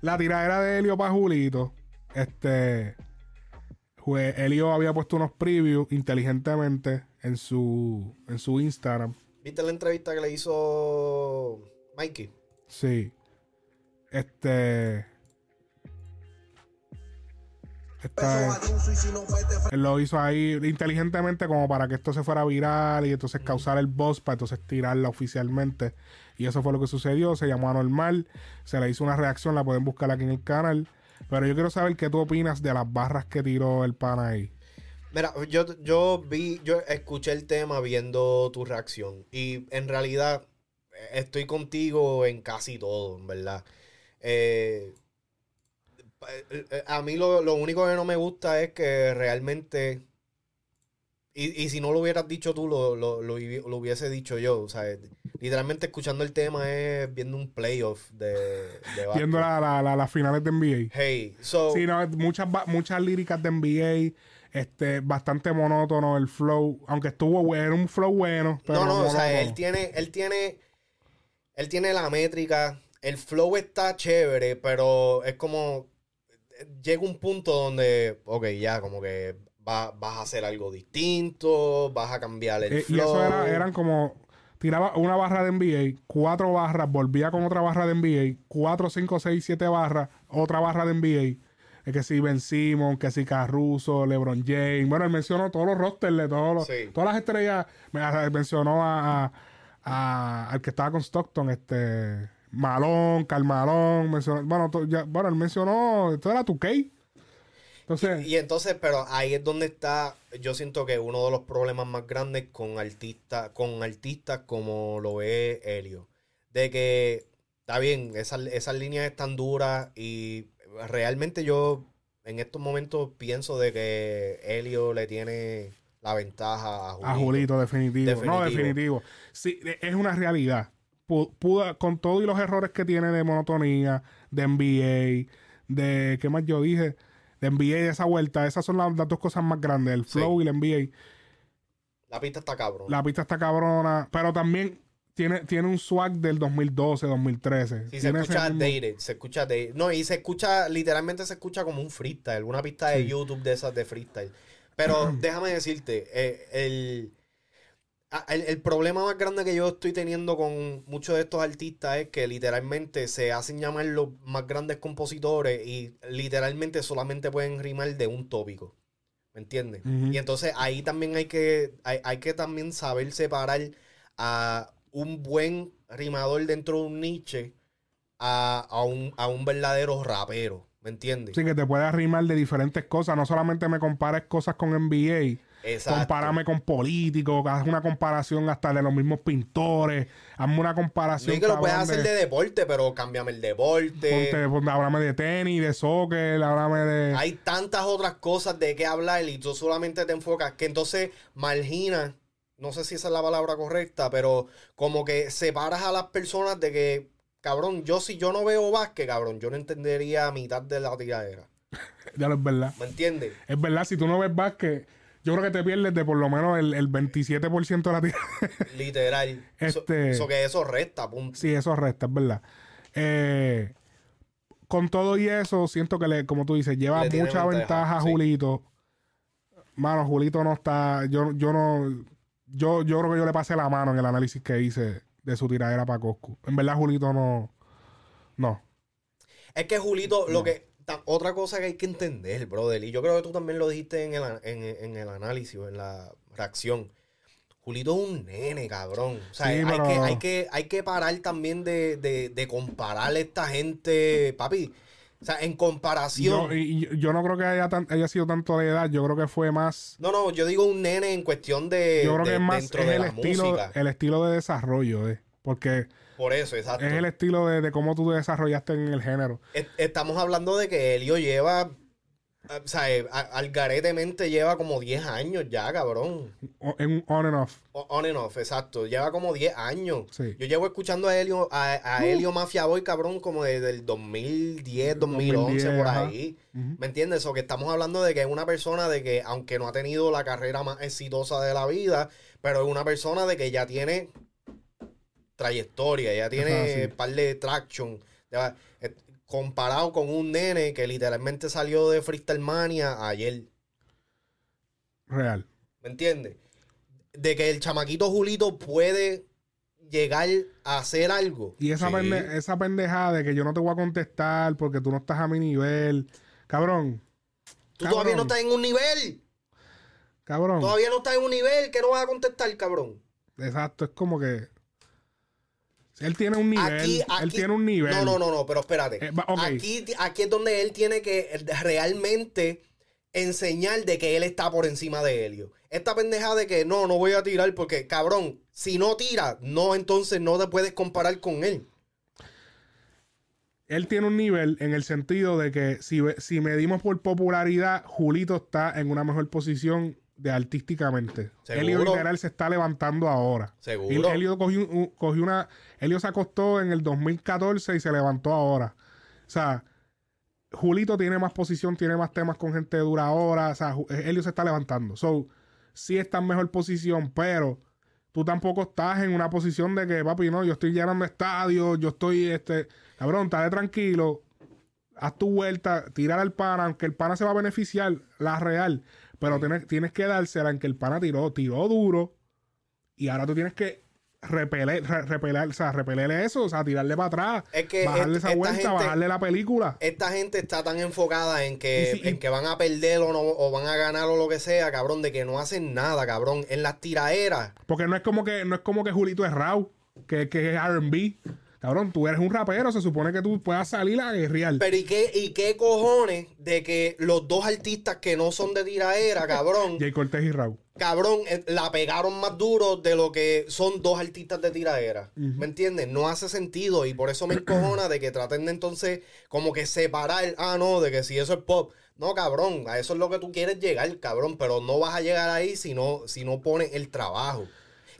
Speaker 1: La tiradera de Helio para Julito. Este. jue- Helio había puesto unos previews inteligentemente en su, en su Instagram.
Speaker 2: ¿Viste la entrevista que le hizo Mikey?
Speaker 1: Sí. Este. Esta es- él lo hizo ahí inteligentemente como para que esto se fuera viral y entonces causar el buzz para entonces tirarla oficialmente. Y eso fue lo que sucedió. Se llamó anormal. Se le hizo una reacción. La pueden buscar aquí en el canal. Pero yo quiero saber qué tú opinas de las barras que tiró el pana ahí.
Speaker 2: Mira, yo, yo vi, yo escuché el tema viendo tu reacción. Y en realidad eh, estoy contigo en casi todo, en verdad. Eh, eh, a mí lo, lo único que no me gusta es que realmente. Y, y si no lo hubieras dicho tú, lo, lo, lo hubi- lo hubiese dicho yo. O sea, literalmente escuchando el tema es viendo un playoff de, de
Speaker 1: Viendo
Speaker 2: básquet.
Speaker 1: la- la- la- las finales de NBA.
Speaker 2: Hey, so.
Speaker 1: Sí, no, muchas, muchas líricas de NBA, este, bastante monótono el flow, aunque estuvo bueno, era un flow bueno, pero
Speaker 2: no, no, o sea, él tiene, él tiene, él tiene la métrica, el flow está chévere, pero es como, llega un punto donde, ok, ya, como que va- vas a hacer algo distinto, vas a cambiar el
Speaker 1: Eh, y
Speaker 2: flow.
Speaker 1: eso era, eran como, tiraba una barra de NBA, cuatro barras, volvía con otra barra de NBA, cuatro, cinco, seis, siete barras, otra barra de NBA. Es que si Ben Simon, que si Caruso, LeBron James. Bueno, él mencionó todos los rosters de todos los,
Speaker 2: Sí.
Speaker 1: todas las estrellas. Me- Mencionó a, a- a- al que estaba con Stockton, este Malón, Carmalón. Mencionó, bueno, to- ya- bueno, él mencionó, esto era tu Entonces,
Speaker 2: Y entonces, pero ahí es donde está, yo siento que uno de los problemas más grandes con artistas, con artistas como lo es Helio. De que, está bien, esas, esas líneas están duras y realmente yo en estos momentos pienso de que Helio le tiene la ventaja a Julito.
Speaker 1: A Julito, definitivo. No,
Speaker 2: Definitivo.
Speaker 1: Sí, e- es una realidad. Pu- pudo- con todos los errores que tiene de monotonía, de NBA, de. ¿Qué más yo dije? De NBA esa vuelta. Esas son las, las dos cosas más grandes, el
Speaker 2: Sí.
Speaker 1: flow y el NBA.
Speaker 2: La pista está cabrón.
Speaker 1: La pista está cabrona, pero también tiene, tiene un swag del 2012, 2013.
Speaker 2: Sí, se escucha
Speaker 1: mismo-
Speaker 2: dated, se escucha dated. No, y se escucha, literalmente se escucha como un freestyle, una pista de
Speaker 1: Sí.
Speaker 2: YouTube de esas de freestyle. Pero déjame decirte, eh, el, el, el problema más grande que yo estoy teniendo con muchos de estos artistas es que literalmente se hacen llamar los más grandes compositores y literalmente solamente pueden rimar de un tópico. ¿Me entiendes? Y entonces ahí también hay que, hay, hay que también saber separar a un buen rimador dentro de un niche a, a un, a un verdadero rapero. ¿Me entiendes?
Speaker 1: Sí, que te puede arrimar de diferentes cosas. No solamente me compares cosas con NBA.
Speaker 2: Exacto.
Speaker 1: Compárame con políticos, haz una comparación hasta de los mismos pintores, hazme una comparación.
Speaker 2: es que lo puedes hacer de deporte, pero cámbiame el deporte.
Speaker 1: ponte- háblame de tenis, de soccer, háblame de.
Speaker 2: Hay tantas otras cosas de qué hablar y tú solamente te enfocas que entonces margina, no sé si esa es la palabra correcta, pero como que separas a las personas de que, cabrón, yo si yo no veo básquet, cabrón, yo no entendería mitad de la tiradera.
Speaker 1: Ya lo es verdad.
Speaker 2: ¿Me entiendes?
Speaker 1: Es verdad, si tú no ves básquet, yo creo que te pierdes de por lo menos el, el 27% de la tira.
Speaker 2: Literal. Eso,
Speaker 1: Este-
Speaker 2: eso que eso resta, punto.
Speaker 1: sí, eso resta, es verdad. Eh, con todo y eso, siento que, le, como tú dices, lleva
Speaker 2: Le
Speaker 1: mucha
Speaker 2: ventaja,
Speaker 1: a
Speaker 2: sí.
Speaker 1: Julito. Mano, Julito no está. Yo, yo no. Yo, yo creo que yo le pasé la mano en el análisis que hice de su tiradera para Coscu. En verdad, Julito no. No.
Speaker 2: Es que Julito, lo que. Otra cosa que hay que entender, brother, y yo creo que tú también lo dijiste en el, en, en el análisis o en la reacción. Julito es un nene, cabrón. O sea,
Speaker 1: Sí,
Speaker 2: hay,
Speaker 1: pero-
Speaker 2: que, hay, que, hay que parar también de, de, de comparar a esta gente, papi. O sea, en comparación.
Speaker 1: Yo, y- yo no creo que haya, tan- haya sido tanto de edad. Yo creo que fue más.
Speaker 2: no, no, yo digo un nene en cuestión de.
Speaker 1: Yo creo
Speaker 2: de-
Speaker 1: que es más
Speaker 2: dentro
Speaker 1: es
Speaker 2: de
Speaker 1: el estilo,
Speaker 2: música.
Speaker 1: el estilo de desarrollo, eh. Porque
Speaker 2: Por eso, exacto.
Speaker 1: Es el estilo de, de cómo tú te desarrollaste en el género.
Speaker 2: Es- Estamos hablando de que Helio lleva. O sea, eh, algaretemente lleva como 10 años ya, cabrón.
Speaker 1: En on and off.
Speaker 2: On and off, exacto. Lleva como 10 años.
Speaker 1: Sí.
Speaker 2: Yo llevo escuchando a Helio, a, a Helio Mafia Boy, cabrón, como desde el 2010, 2011,
Speaker 1: 2010,
Speaker 2: por ahí. ¿Me entiendes? O que estamos hablando de que es una persona de que, aunque no ha tenido la carrera más exitosa de la vida, pero es una persona de que ya tiene trayectoria, ya tiene
Speaker 1: Ajá, sí.
Speaker 2: un par de traction. Ya, eh, comparado con un nene que literalmente salió de Freestyle Mania ayer.
Speaker 1: Real.
Speaker 2: ¿Me entiendes? De que el chamaquito Julito puede llegar a hacer algo.
Speaker 1: Y esa,
Speaker 2: Sí.
Speaker 1: pende- esa pendejada de que yo no te voy a contestar porque tú no estás a mi nivel. Cabrón.
Speaker 2: Tú todavía no
Speaker 1: cabrón,
Speaker 2: estás en un nivel.
Speaker 1: Cabrón.
Speaker 2: Todavía no estás en un nivel que no vas a contestar, cabrón.
Speaker 1: Exacto, es como que. Él tiene un nivel.
Speaker 2: Aquí,
Speaker 1: él tiene un nivel.
Speaker 2: No, no, no, no, pero espérate.
Speaker 1: Eh,
Speaker 2: aquí, aquí es donde él tiene que realmente enseñar de que él está por encima de Helio. Esta pendeja de que no, no voy a tirar porque, cabrón, si no tira, no, entonces no te puedes comparar con él.
Speaker 1: Él tiene un nivel en el sentido de que si, si medimos por popularidad, Julito está en una mejor posición de artísticamente.
Speaker 2: Seguro.
Speaker 1: Helio literal se está levantando ahora.
Speaker 2: Seguro.
Speaker 1: Y Helio cogió, un- cogió una. Helio se acostó en el 2014 y se levantó ahora. O sea, Julito tiene más posición, tiene más temas con gente dura ahora. O sea, Ju- Helio se está levantando. So, sí está en mejor posición, pero tú tampoco estás en una posición de que, papi, no, yo estoy llenando estadios, yo estoy, este, cabrón, estate tranquilo, haz tu vuelta, tira al pana, aunque el pana se va a beneficiar, la real, pero tienes, tienes que dársela en que el pana tiró, tiró duro, y ahora tú tienes que repeler, re- repeler, o sea, repelerle eso, o sea, tirarle para atrás,
Speaker 2: Es que
Speaker 1: bajarle esa
Speaker 2: esta
Speaker 1: vuelta,
Speaker 2: gente-
Speaker 1: bajarle la película.
Speaker 2: Esta gente está tan enfocada en que,
Speaker 1: y-
Speaker 2: en que van a perder o, no, o van a ganar o lo que sea, cabrón, de que no hacen nada, cabrón. En las tiraderas,
Speaker 1: Porque no es como que, no es como que Julito es Raw, que, que es RB. Cabrón, tú eres un rapero, se supone que tú puedas salir a guerrear.
Speaker 2: Pero ¿y qué, ¿y qué cojones de que los dos artistas que no son de tiradera, cabrón,
Speaker 1: Jay Cortés y Raw.
Speaker 2: cabrón, eh, la pegaron más duro de lo que son dos artistas de tiradera? ¿Me entiendes? No hace sentido y por eso me encojona de que traten de entonces como que separar, ah, no, de que si eso es pop. No, cabrón, a eso es lo que tú quieres llegar, cabrón, pero no vas a llegar ahí si no, si no pones el trabajo.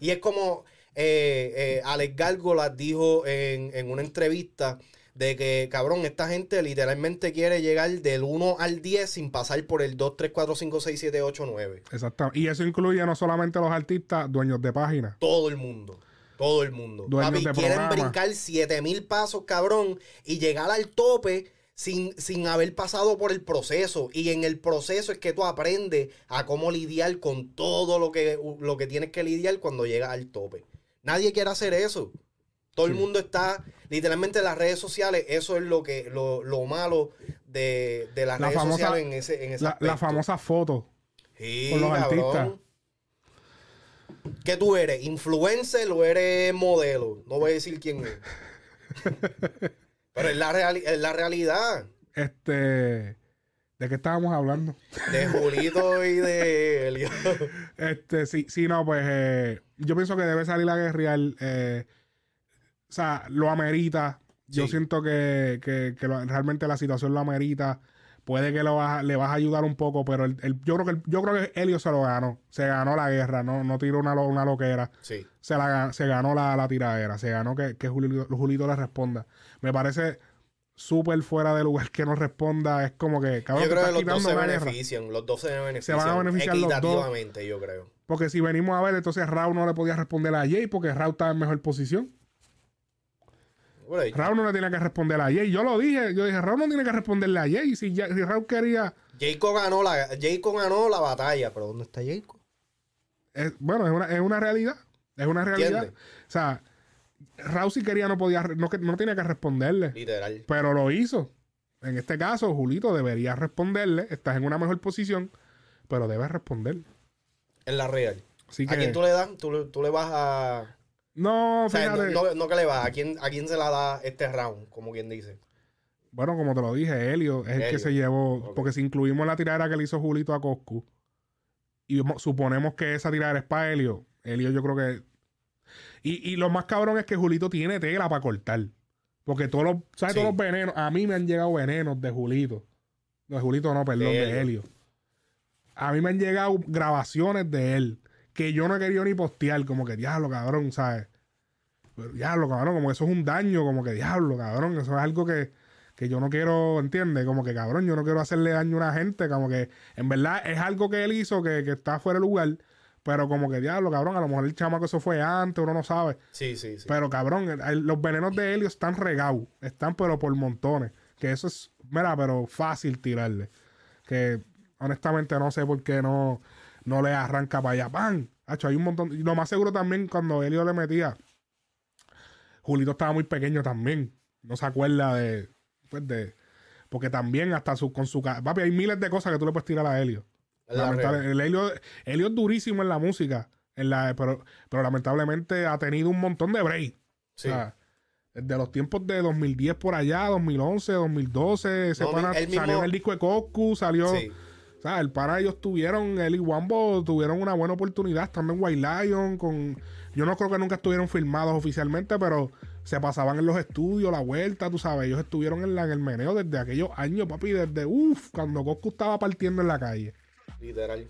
Speaker 2: Y es como eh, eh, Alex Gárgola dijo en, en una entrevista de que, cabrón, esta gente literalmente quiere llegar del 1 al 10 sin pasar por el 2, 3, 4, 5, 6, 7, 8, 9.
Speaker 1: Exactamente. Y eso incluye no solamente los artistas, dueños de páginas.
Speaker 2: Todo el mundo. Todo el mundo.
Speaker 1: Dueños
Speaker 2: Papi,
Speaker 1: de
Speaker 2: quieren
Speaker 1: programa.
Speaker 2: brincar 7000 pasos, cabrón, y llegar al tope sin, sin haber pasado por el proceso. Y en el proceso es que tú aprendes a cómo lidiar con todo lo que, lo que tienes que lidiar cuando llegas al tope. Nadie quiere hacer eso. Todo el mundo está, literalmente en las redes sociales, eso es lo que, lo, lo malo de, de las
Speaker 1: La
Speaker 2: redes
Speaker 1: famosa-
Speaker 2: sociales en ese, en ese
Speaker 1: La, la famosa foto.
Speaker 2: Sí,
Speaker 1: con los
Speaker 2: cabrón.
Speaker 1: artistas.
Speaker 2: ¿Qué tú eres? ¿Influencer o eres modelo? No voy a decir quién es. Pero es la, reali- es la realidad
Speaker 1: Este. ¿De qué estábamos hablando?
Speaker 2: de Julito y de Helio.
Speaker 1: Este, sí, sí, no, pues eh, yo pienso que debe salir a guerrear. eh, o sea, lo amerita. Yo
Speaker 2: Sí.
Speaker 1: siento que, que- que lo- realmente la situación lo amerita. Puede que lo vas a- le vas a ayudar un poco, pero el, el- yo creo que el- yo creo que Helio se lo ganó. Se ganó la guerra, no, no tiró una, una loquera.
Speaker 2: Sí.
Speaker 1: Se, la, se ganó la, la tiradera. Se ganó que, que Julito, Julito le responda. Me parece súper fuera de lugar que no responda. Es como que, cabrón,
Speaker 2: Yo creo que los dos se
Speaker 1: guerra.
Speaker 2: benefician. Los dos se benefician.
Speaker 1: van a beneficiar los dos.
Speaker 2: equitativamente, yo creo.
Speaker 1: Porque si venimos a ver, entonces Raúl no le podía responder a Jay porque Raúl estaba en mejor posición. Raúl no le tenía que responder a Jay. Yo lo dije, yo dije, Raúl no tiene que responderle a Jay. Si, ya- si Raúl quería,
Speaker 2: Jayco ganó la, Jayco ganó la batalla, pero ¿dónde está Jayco?
Speaker 1: es- bueno, es una, es una realidad. Es una realidad.
Speaker 2: ¿Entiendes?
Speaker 1: O sea, Si quería no podía, no, no tenía que responderle.
Speaker 2: Literal.
Speaker 1: Pero lo hizo. En este caso, Julito debería responderle. Estás en una mejor posición, pero debes responder.
Speaker 2: En la real.
Speaker 1: Así
Speaker 2: ¿A quién tú le das? ¿Tú, tú le vas a...
Speaker 1: no,
Speaker 2: O sea, no,
Speaker 1: fíjate.
Speaker 2: no, no que le vas. ¿A quién, ¿A quién se la da este round? Como quien dice.
Speaker 1: Bueno, como te lo dije, Helio es el que se llevó. Porque si incluimos la tiradera que le hizo Julito a Coscu y mo- suponemos que esa tiradera es para Helio, Helio yo creo que. Y, y lo más cabrón es que Julito tiene tela para cortar. Porque todos los, ¿sabes?
Speaker 2: Sí.
Speaker 1: Todos los venenos, a mí me han llegado venenos de Julito. No, de Julito no, perdón,
Speaker 2: De
Speaker 1: de
Speaker 2: Helio.
Speaker 1: Helio. A mí me han llegado grabaciones de él que yo no he querido ni postear, como que diablo, cabrón, ¿sabes? Pero, diablo, cabrón, como que eso es un daño, como que diablo, cabrón, eso es algo que, que yo no quiero, ¿entiendes? Como que cabrón, yo no quiero hacerle daño a una gente, como que en verdad es algo que él hizo que, que está fuera de lugar, pero como que diablo, cabrón, a lo mejor el chamaco eso fue antes, uno no sabe.
Speaker 2: Sí, sí, sí.
Speaker 1: Pero cabrón, el- los venenos de helio están regados. Están pero por montones. Que eso es, mira, pero fácil tirarle. Que honestamente no sé por qué no, no le arranca para allá. ¡Pam! Hacho, hay un montón. Y lo más seguro también cuando Helio le metía. Julito estaba muy pequeño también. No se acuerda de. Pues de. Porque también hasta su, con su... Papi, hay miles de cosas que tú le puedes tirar a Helio. Lamentable- el Helio, Helio es durísimo en la música, en la, pero, pero lamentablemente ha tenido un montón de break.
Speaker 2: Sí.
Speaker 1: O sea, desde los tiempos de 2010 por allá, 2011, 2012, ese
Speaker 2: No,
Speaker 1: pana
Speaker 2: mismo-
Speaker 1: salió en el disco de Coscu, salió...
Speaker 2: Sí.
Speaker 1: O sea, el pana ellos tuvieron, él y Wambo tuvieron una buena oportunidad, estando en White Lion, con... Yo no creo que nunca estuvieron filmados oficialmente, pero se pasaban en los estudios, la vuelta, tú sabes, ellos estuvieron en, la- en el meneo desde aquellos años, papi, desde, uff, cuando Coscu estaba partiendo en la calle.
Speaker 2: Literal.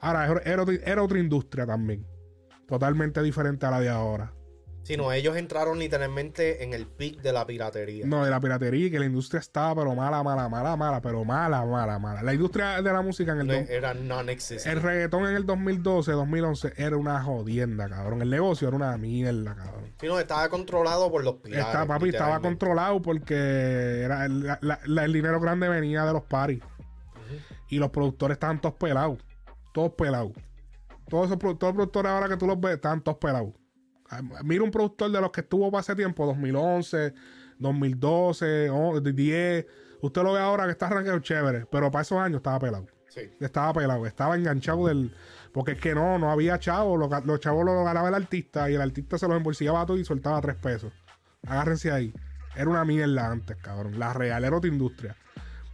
Speaker 1: Ahora, era, era otra- industria también. Totalmente diferente a la de ahora.
Speaker 2: Si no, ellos entraron literalmente en el pic de la piratería.
Speaker 1: No, de la piratería, que la industria estaba, pero mala, mala, mala, mala, pero mala, mala, mala. La industria de la música en el...
Speaker 2: No, era
Speaker 1: el
Speaker 2: non-existent.
Speaker 1: reggaetón en el 2012, 2011 era una jodienda, cabrón. El negocio era una mierda, cabrón.
Speaker 2: Si no, estaba controlado por los piratas.
Speaker 1: Está, papi, estaba controlado porque era el, la- la- la- el dinero grande venía de los paris. Y los productores estaban todos pelados. Todos pelados. Todos esos todos los productores ahora que tú los ves, estaban todos pelados. Ah, Mira un productor de los que estuvo para ese tiempo, 2011, 2012, o- 10. Usted lo ve ahora que está arranqueado chévere, pero para esos años estaba pelado.
Speaker 2: Sí.
Speaker 1: Estaba pelado, estaba enganchado del. Porque es que no, no había chavos. Los, los chavos los ganaba el artista y el artista se los embolsillaba todo y soltaba tres pesos. Agárrense ahí. Era una mierda antes, cabrón. La real era otra industria.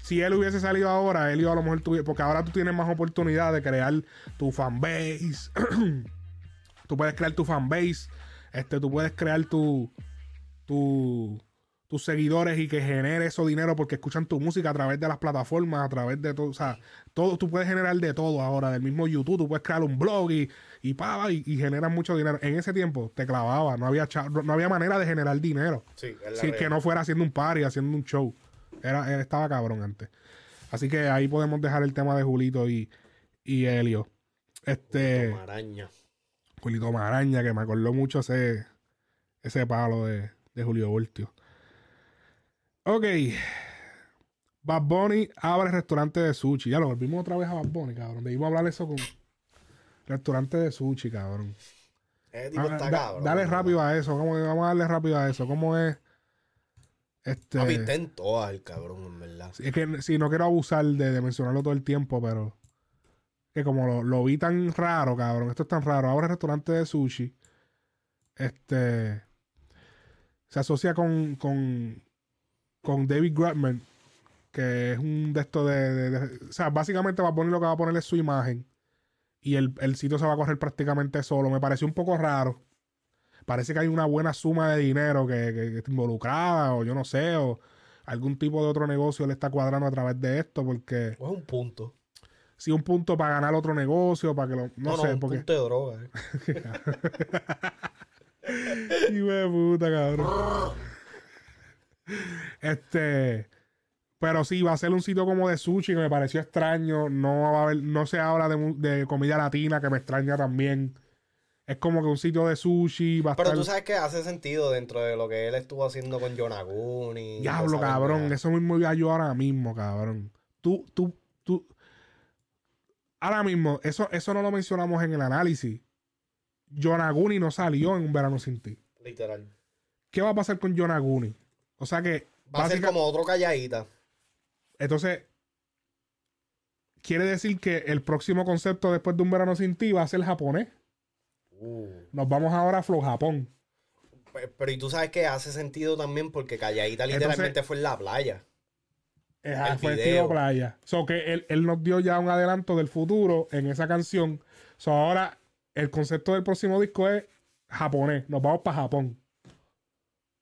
Speaker 1: Si él hubiese salido ahora, él iba a lo mejor tuviera. Porque ahora tú tienes más oportunidad de crear tu fanbase. tú puedes crear tu fanbase. Este, tú puedes crear tu. tu tus seguidores y que genere eso dinero porque escuchan tu música a través de las plataformas, a través de todo, o sea, todo, tú puedes generar de todo ahora, del mismo YouTube, tú puedes crear un blog y, y y, y generas mucho dinero. En ese tiempo te clavaba, no había no había manera de generar dinero.
Speaker 2: Sí, es la
Speaker 1: Sin
Speaker 2: real.
Speaker 1: que no fuera haciendo un party, haciendo un show. Era, estaba cabrón antes. Así que ahí podemos dejar el tema de Julito y, y Helio. Este.
Speaker 2: Como araña.
Speaker 1: Julito Maraña, que me acordó mucho ese, ese palo de, de Julio Voltio. Ok. Bad Bunny abre restaurante de sushi. Ya lo volvimos otra vez a Bad Bunny, cabrón. Debimos hablar eso con restaurante de sushi, cabrón.
Speaker 2: Ese tipo
Speaker 1: Ah,
Speaker 2: está
Speaker 1: da-
Speaker 2: cabrón.
Speaker 1: dale rápido a eso. ¿Cómo- vamos a darle rápido a eso. ¿Cómo es? Este,
Speaker 2: Papi, está en todas el cabrón, en verdad.
Speaker 1: es que si no quiero abusar de, de mencionarlo todo el tiempo, pero que como lo, lo vi tan raro, cabrón, esto es tan raro. Ahora el restaurante de sushi, este, se asocia con, con, con David Grutman, que es un de estos de, de- de- o sea, básicamente va a poner lo que va a poner es su imagen y el, el sitio se va a correr prácticamente solo. Me pareció un poco raro. Parece que hay una buena suma de dinero que, que- que está involucrada, o yo no sé, o algún tipo de otro negocio le está cuadrando a través de esto, porque
Speaker 2: O es un punto.
Speaker 1: si un punto para ganar otro negocio, para que lo. No,
Speaker 2: No, no,
Speaker 1: sé,
Speaker 2: un
Speaker 1: porque.
Speaker 2: punto de droga. eh.
Speaker 1: Hijo de puta, cabrón. este. Pero sí, va a ser un sitio como de sushi que me pareció extraño. No va a haber, no se habla de, de comida latina que me extraña también. Es como que un sitio de sushi va a
Speaker 2: Pero
Speaker 1: estar.
Speaker 2: tú sabes que hace sentido dentro de lo que él estuvo haciendo con Yonaguni.
Speaker 1: Diablo, cabrón. Eso mismo iba yo ahora mismo, cabrón. Tú, tú, tú. Ahora mismo, eso, eso no lo mencionamos en el análisis. Yonaguni no salió en un verano sin ti.
Speaker 2: Literal.
Speaker 1: ¿Qué va a pasar con Yonaguni? O sea que.
Speaker 2: Va a ser como otro calladita.
Speaker 1: Entonces. Quiere decir que el próximo concepto después de un verano sin ti va a ser japonés.
Speaker 2: Uh.
Speaker 1: Nos vamos ahora a Flow Japón.
Speaker 2: Pe- Pero y tú sabes que hace sentido también porque calladita literalmente
Speaker 1: Entonces-
Speaker 2: fue en la playa.
Speaker 1: Ajá,
Speaker 2: El
Speaker 1: fue
Speaker 2: video.
Speaker 1: playa. So que él, él nos dio ya un adelanto del futuro en esa canción. So ahora el concepto del próximo disco es japonés. Nos vamos para Japón.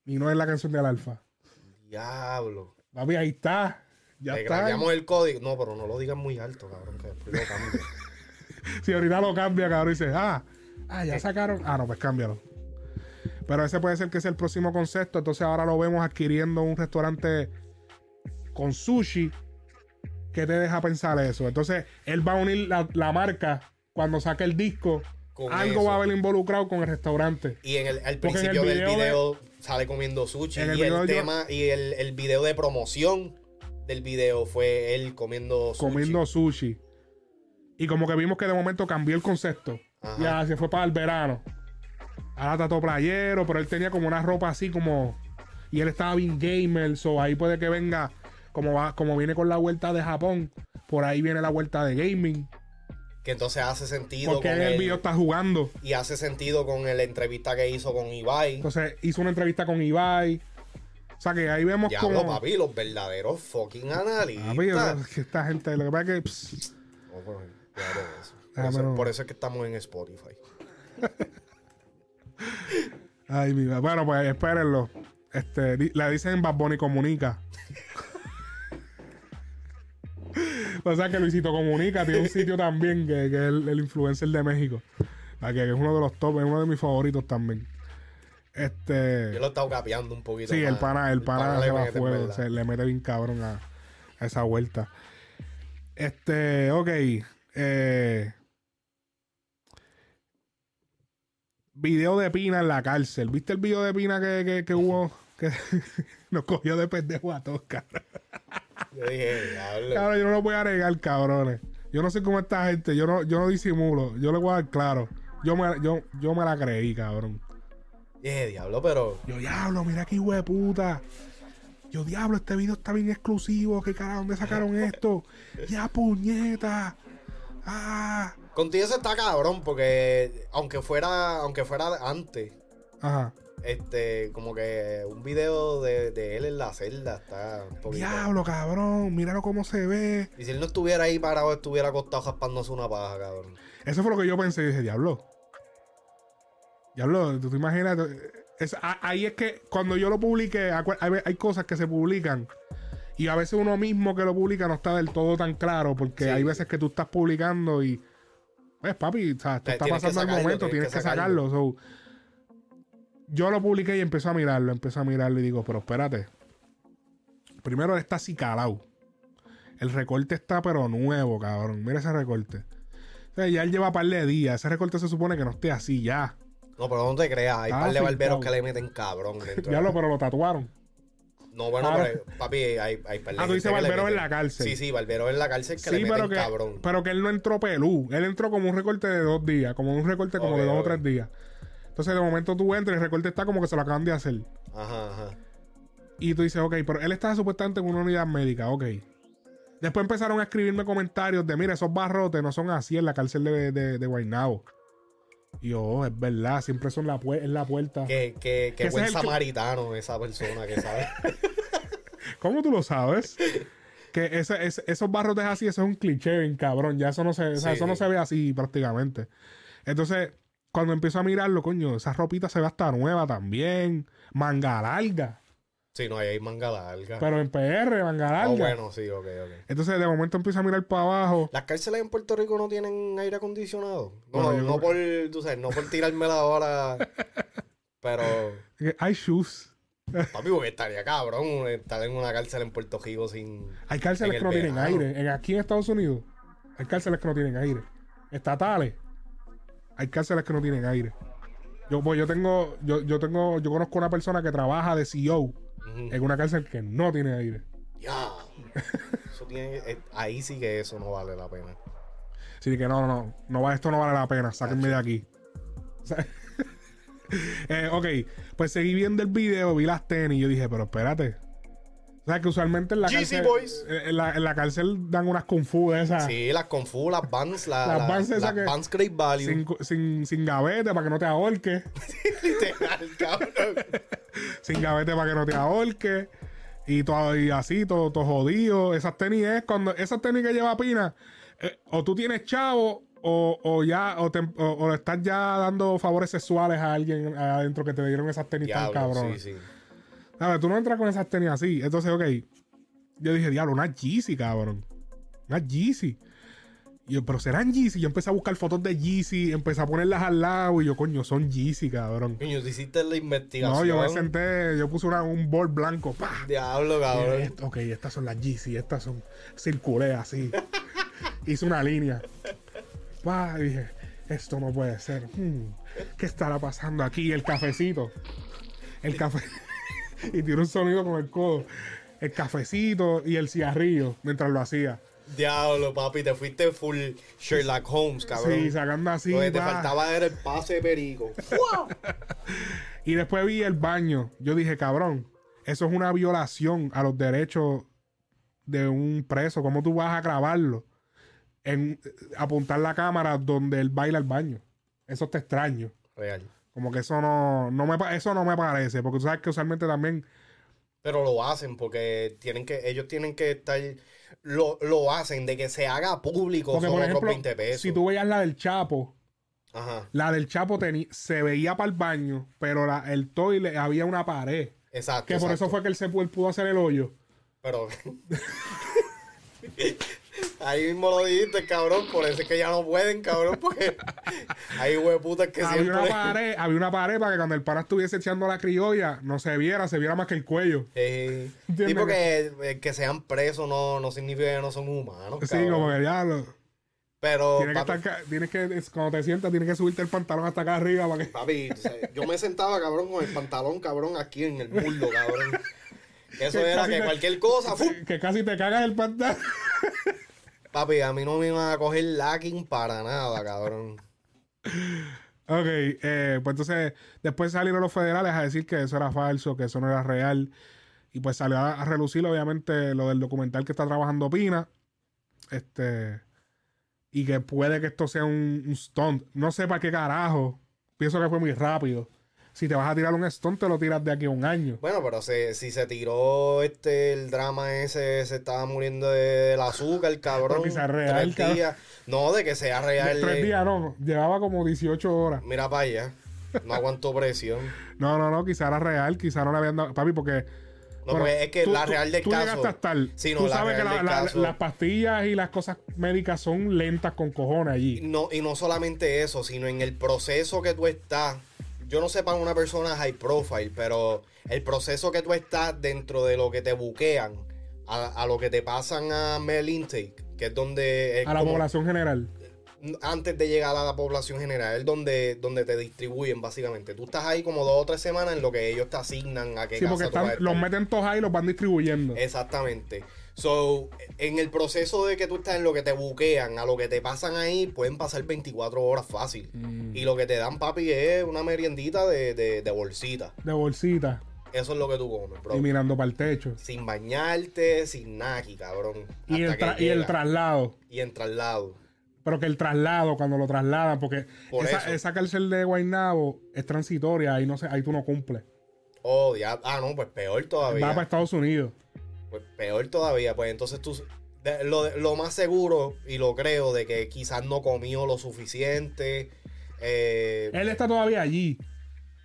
Speaker 1: Y no es la canción del alfa.
Speaker 2: Diablo.
Speaker 1: Papi, ahí está. Ya
Speaker 2: Le
Speaker 1: está.
Speaker 2: cambiamos el código. No, pero no lo digan muy alto, cabrón, que después lo cambio.
Speaker 1: Si ahorita lo cambia, cabrón, y dice, ah, ah, ya sacaron. Ah, no, pues cámbialo. Pero ese puede ser que sea el próximo concepto. Entonces ahora lo vemos adquiriendo un restaurante con sushi. ¿Qué te deja pensar eso? Entonces él va a unir la, la marca cuando saque el disco.
Speaker 2: Con
Speaker 1: algo
Speaker 2: eso.
Speaker 1: va a haber involucrado con el restaurante.
Speaker 2: Y en el, al
Speaker 1: Porque en el
Speaker 2: principio del
Speaker 1: video
Speaker 2: sale comiendo sushi.
Speaker 1: En el
Speaker 2: y el
Speaker 1: yo-
Speaker 2: tema, y el, el video de promoción del video fue él comiendo sushi.
Speaker 1: Comiendo sushi. Y como que vimos que de momento cambió el concepto.
Speaker 2: Ajá.
Speaker 1: Ya se fue para el verano. Ahora está todo playero, pero él tenía como una ropa así como. Y él estaba bien gamer, so ahí puede que venga. Como, va, como viene con la vuelta de Japón, por ahí viene la vuelta de gaming.
Speaker 2: Que entonces hace sentido
Speaker 1: Porque
Speaker 2: con
Speaker 1: en el video está jugando.
Speaker 2: Y hace sentido con la entrevista que hizo con Ibai.
Speaker 1: Entonces hizo una entrevista con Ibai. O sea que ahí vemos
Speaker 2: Diablo,
Speaker 1: como.
Speaker 2: papi, los verdaderos fucking analistas.
Speaker 1: Papi, que esta gente, lo que pasa es que. pss,
Speaker 2: claro, eso. Por,
Speaker 1: Ah,
Speaker 2: eso,
Speaker 1: pero-
Speaker 2: por eso es que estamos en Spotify.
Speaker 1: Ay, mi vida. Bueno, pues espérenlo. Este, di- le dicen Bad Bunny Comunica. o sea que Luisito Comunica tiene un sitio también que, que es el, el influencer de México. Que es uno de los top, es uno de mis favoritos también. Este.
Speaker 2: Yo lo he estado capeando un poquito.
Speaker 1: Sí, el pana, el pana, se va fuego, le mete bien cabrón a, a esa vuelta. Este, ok. Eh, video de Pina en la cárcel. ¿Viste el video de Pina que, que, que hubo? Que nos cogió de pendejo a todos, cabrón.
Speaker 2: Yo dije, diablo.
Speaker 1: Cabrón, yo no lo voy a negar, cabrones. Yo no sé cómo esta gente, yo no, yo no disimulo. Yo le voy a dar claro. Yo me, yo, yo me la creí, cabrón.
Speaker 2: Dije, diablo, pero.
Speaker 1: Yo, diablo, mira qué hijo de puta. Yo, diablo, este video está bien exclusivo. ¿Qué carajo? ¿Dónde sacaron esto? Ya, puñeta. Ah.
Speaker 2: Contigo eso está cabrón, porque aunque fuera, aunque fuera antes,
Speaker 1: Ajá.
Speaker 2: este, como que un video de, de él en la celda está un poquito.
Speaker 1: Diablo, cabrón. Míralo cómo se ve.
Speaker 2: Y si él no estuviera ahí parado, estuviera acostado jaspándose una paja, cabrón.
Speaker 1: Eso fue lo que yo pensé. Dije, diablo. Diablo, tú te imaginas. Es- ahí es que cuando yo lo publiqué, hay, cosas que se publican. Y a veces uno mismo que lo publica no está del todo tan claro. Porque
Speaker 2: Sí.
Speaker 1: hay veces que tú estás publicando y. Pues, papi, o sea, esto está
Speaker 2: tienes que
Speaker 1: pasando
Speaker 2: sacarlo,
Speaker 1: momento, tienes que sacarlo. so, yo lo publiqué y empecé a mirarlo, empecé a mirarlo y digo, pero espérate. Primero está así calado. El recorte está pero nuevo, cabrón. Mira ese recorte. O sea, ya él lleva par de días. Ese recorte se supone que no esté así ya.
Speaker 2: No, pero no te creas, hay
Speaker 1: Ah,
Speaker 2: par de barberos que le meten cabrón dentro.
Speaker 1: Ya lo, pero lo tatuaron.
Speaker 2: No, bueno,
Speaker 1: Ahora-
Speaker 2: pero papi, hay, hay par de
Speaker 1: Ah, tú dices
Speaker 2: que le
Speaker 1: en la cárcel.
Speaker 2: Sí, sí, barberos en la cárcel que
Speaker 1: Sí,
Speaker 2: le meten
Speaker 1: pero que,
Speaker 2: cabrón.
Speaker 1: pero que él no entró pelú. Él entró como un recorte de dos días. Como un recorte como
Speaker 2: Ok,
Speaker 1: de dos
Speaker 2: ok.
Speaker 1: o tres días. Entonces, de momento tú entras y el recorte está como que se lo acaban de hacer.
Speaker 2: Ajá, ajá.
Speaker 1: Y tú dices, ok, pero él estaba supuestamente en una unidad médica, ok. Después empezaron a escribirme comentarios de, mira, esos barrotes no son así en la cárcel de, de, de Guaynabo. Yo, oh, es verdad, siempre son la, en la puerta.
Speaker 2: Que que
Speaker 1: ese
Speaker 2: buen
Speaker 1: es el que-
Speaker 2: samaritano esa persona que sabe.
Speaker 1: ¿Cómo tú lo sabes? que ese, ese- esos barrotes así, eso es un cliché, bien cabrón. Ya eso no se, o sea,
Speaker 2: Sí,
Speaker 1: eso no se ve así prácticamente. Entonces, cuando empiezo a mirarlo, coño, esa ropita se ve hasta nueva también. Manga larga.
Speaker 2: Sí, no, ahí hay manga larga.
Speaker 1: Pero en PR, manga larga.
Speaker 2: oh, bueno, sí, ok, ok.
Speaker 1: Entonces, de momento empiezo a mirar para abajo.
Speaker 2: ¿Las cárceles en Puerto Rico no tienen aire acondicionado? No,
Speaker 1: Bueno,
Speaker 2: no por, tú sabes, no por tirármela ahora. pero,
Speaker 1: que Hay shoes.
Speaker 2: papi, porque estaría cabrón estar en una cárcel en Puerto Rico sin.
Speaker 1: Hay cárceles que no tienen aire. En- aquí en Estados Unidos, hay cárceles que no tienen aire. Estatales, hay cárceles que no tienen aire. Yo, pues, yo tengo, yo, yo tengo, yo conozco una persona que trabaja de CEO
Speaker 2: Ujú.
Speaker 1: en una cárcel que no tiene aire.
Speaker 2: Ya. Eso tiene, eh, ahí sí que eso no vale la pena.
Speaker 1: Así que no, no, no, esto no vale la pena, sáquenme de aquí. Eh, ok, pues seguí viendo el video, vi las tenis y yo dije, pero espérate. O sea, que usualmente en la
Speaker 2: GC
Speaker 1: cárcel.
Speaker 2: Boys.
Speaker 1: eh, En la, en la cárcel dan unas kung fu de esas.
Speaker 2: Sí, las Confu, las Vans, la,
Speaker 1: Las
Speaker 2: la-
Speaker 1: Vans esas
Speaker 2: las Vans Great Value.
Speaker 1: Sin, sin, sin gavete para que no te ahorques.
Speaker 2: Literal, cabrón.
Speaker 1: sin gavete para que no te ahorques. Y, todo, y así, todo, todo jodido. Esas tenis es cuando. Esas tenis que lleva Pina. eh, o tú tienes chavo o, o ya, o, te- o- o estás ya dando favores sexuales a alguien adentro que te dieron esas tenis tan
Speaker 2: Diablo,
Speaker 1: cabrón.
Speaker 2: sí, sí.
Speaker 1: ¿Sabes? Tú no entras con esas tenis así. Entonces, ok. Yo dije, diablo, una Yeezy, cabrón. Una Yeezy. Y yo, pero serán Yeezy. Yo empecé a buscar fotos de Yeezy, empecé a ponerlas al lado y yo, coño, son Yeezy, cabrón.
Speaker 2: Coño, tú hiciste la investigación.
Speaker 1: No, yo me senté, yo puse una- un bol blanco, pa.
Speaker 2: Diablo, cabrón.
Speaker 1: dije, ok, estas son las Yeezy, estas son. Circulé así. Hice una línea. Pa, y dije, esto no puede ser. Hmm, ¿Qué estará pasando aquí? El cafecito. El café. y tiene un sonido con el codo. El cafecito y el cigarrillo mientras lo hacía.
Speaker 2: Diablo, papi, te fuiste full Sherlock Holmes, cabrón.
Speaker 1: Sí, sacando así.
Speaker 2: Lo que te faltaba era el pase de perico.
Speaker 1: Y después vi el baño. Yo dije, cabrón, eso es una violación a los derechos de un preso. ¿Cómo tú vas a grabarlo? En apuntar la cámara donde él baila el baño. Eso está extraño.
Speaker 2: Real.
Speaker 1: Como que eso no, no me, eso no me parece. Porque tú sabes que usualmente también.
Speaker 2: Pero lo hacen porque tienen que, ellos tienen que estar, lo, lo hacen de que se haga público
Speaker 1: Porque,
Speaker 2: son
Speaker 1: por
Speaker 2: otros
Speaker 1: ejemplo,
Speaker 2: 20 pesos.
Speaker 1: si tú veías la del Chapo,
Speaker 2: Ajá,
Speaker 1: la del Chapo se veía para el baño, pero la- el toile había una pared.
Speaker 2: exacto.
Speaker 1: Que por eso fue que él, se, él pudo hacer el hoyo.
Speaker 2: Pero. Ahí mismo lo dijiste, cabrón. Por eso es que ya no pueden, cabrón. Porque hay hueputas que
Speaker 1: había
Speaker 2: siempre.
Speaker 1: una pared, había una pared para que cuando el pana estuviese echando la criolla, no se viera, se viera más que el cuello.
Speaker 2: Sí, porque eh, que sean presos no, no significa que no son humanos.
Speaker 1: Sí,
Speaker 2: cabrón.
Speaker 1: como que ya lo-
Speaker 2: Pero,
Speaker 1: tienes que estar, tienes que, cuando te sientas, tienes que subirte el pantalón hasta acá arriba para que.
Speaker 2: papi, yo me sentaba, cabrón, con el pantalón, cabrón, aquí en el muslo, cabrón. Eso
Speaker 1: Que
Speaker 2: era que
Speaker 1: te-
Speaker 2: cualquier cosa,
Speaker 1: que casi te cagas el pantalón.
Speaker 2: Papi, a mí no me iban a coger lacking para nada, cabrón.
Speaker 1: Ok, eh, pues entonces después salieron los federales a decir que eso era falso, que eso no era real. Y pues salió a, relucir obviamente lo del documental que está trabajando Pina. Este. Y que puede que esto sea un, un stunt. No sé para qué carajo. Pienso que fue muy rápido. Si te vas a tirar un stunt, te lo tiras de aquí a un año.
Speaker 2: Bueno, pero se, si se tiró este el drama ese, se estaba muriendo de- del azúcar, cabrón.
Speaker 1: Pero quizás real,
Speaker 2: Tres
Speaker 1: cabrón.
Speaker 2: días. No, de que sea real.
Speaker 1: Tres
Speaker 2: eh,
Speaker 1: días, no. Llevaba como 18 horas.
Speaker 2: Mira para allá. No aguantó presión.
Speaker 1: No, no, no. Quizá era real. Quizá no le habían dado. Papi, porque.
Speaker 2: No, porque es que la real del
Speaker 1: tú
Speaker 2: caso-
Speaker 1: a estar.
Speaker 2: Sí, no,
Speaker 1: tú
Speaker 2: la
Speaker 1: sabes que la- las pastillas y las cosas médicas son lentas con cojones allí.
Speaker 2: no, y no solamente eso, sino en el proceso que tú estás. Yo no sé para una persona high profile, pero el proceso que tú estás dentro de lo que te buquean, a, a lo que te pasan a mail intake, que es donde... es
Speaker 1: A la
Speaker 2: como-
Speaker 1: población general.
Speaker 2: antes de llegar a la población general, es donde, donde te distribuyen básicamente. Tú estás ahí como dos o tres semanas en lo que ellos te asignan a qué
Speaker 1: Sí,
Speaker 2: casa
Speaker 1: están, los meten todos ahí y los van distribuyendo.
Speaker 2: Exactamente. So, en el proceso de que tú estás en lo que te buquean, a lo que te pasan ahí, pueden pasar 24 horas fácil.
Speaker 1: Mm.
Speaker 2: Y lo que te dan, papi, es una meriendita de, de, de bolsita.
Speaker 1: De bolsita.
Speaker 2: Eso es lo que tú comes, bro.
Speaker 1: Y mirando para el techo.
Speaker 2: Sin bañarte, sin nada aquí, cabrón.
Speaker 1: Y el, tra- y el traslado.
Speaker 2: Y el traslado.
Speaker 1: Pero que el traslado, cuando lo trasladan, porque
Speaker 2: Por
Speaker 1: esa, esa cárcel de Guaynabo es transitoria, ahí no sé, ahí tú no cumples.
Speaker 2: Oh, diablo. Ah, no, pues peor todavía.
Speaker 1: Va para Estados Unidos.
Speaker 2: Pues peor todavía, pues entonces tú... de- lo, lo más seguro, y lo creo, de que quizás no comió lo suficiente. eh,
Speaker 1: Él está todavía allí.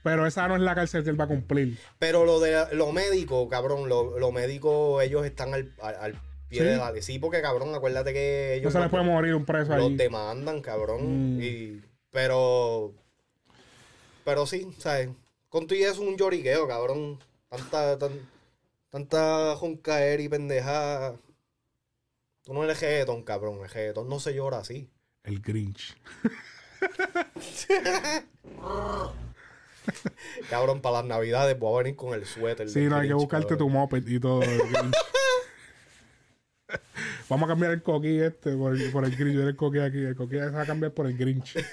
Speaker 1: Pero esa no es la cárcel que él va a cumplir.
Speaker 2: Pero lo de lo médico, cabrón, lo, lo médico, ellos están al, al, al pie
Speaker 1: ¿Sí?
Speaker 2: de la... Sí, porque, cabrón, acuérdate que
Speaker 1: No
Speaker 2: ellos
Speaker 1: se le
Speaker 2: los-
Speaker 1: puede morir un preso
Speaker 2: los
Speaker 1: ahí.
Speaker 2: demandan, cabrón.
Speaker 1: Mm.
Speaker 2: Y, pero... Pero sí, ¿sabes? Con tu y eso un lloriqueo, cabrón. Tanta, tan, tanta joncaer y pendeja. Tú no eres reggaetón, cabrón. El reggaetón no se llora así.
Speaker 1: El Grinch.
Speaker 2: Cabrón, para las navidades voy a venir con el suéter.
Speaker 1: Sí, no, hay que buscarte
Speaker 2: cabrón.
Speaker 1: tu moped y todo. el Grinch. Vamos a cambiar el coquí este por el, por el Grinch. El coquí aquí. El coquí se va a cambiar por el Grinch.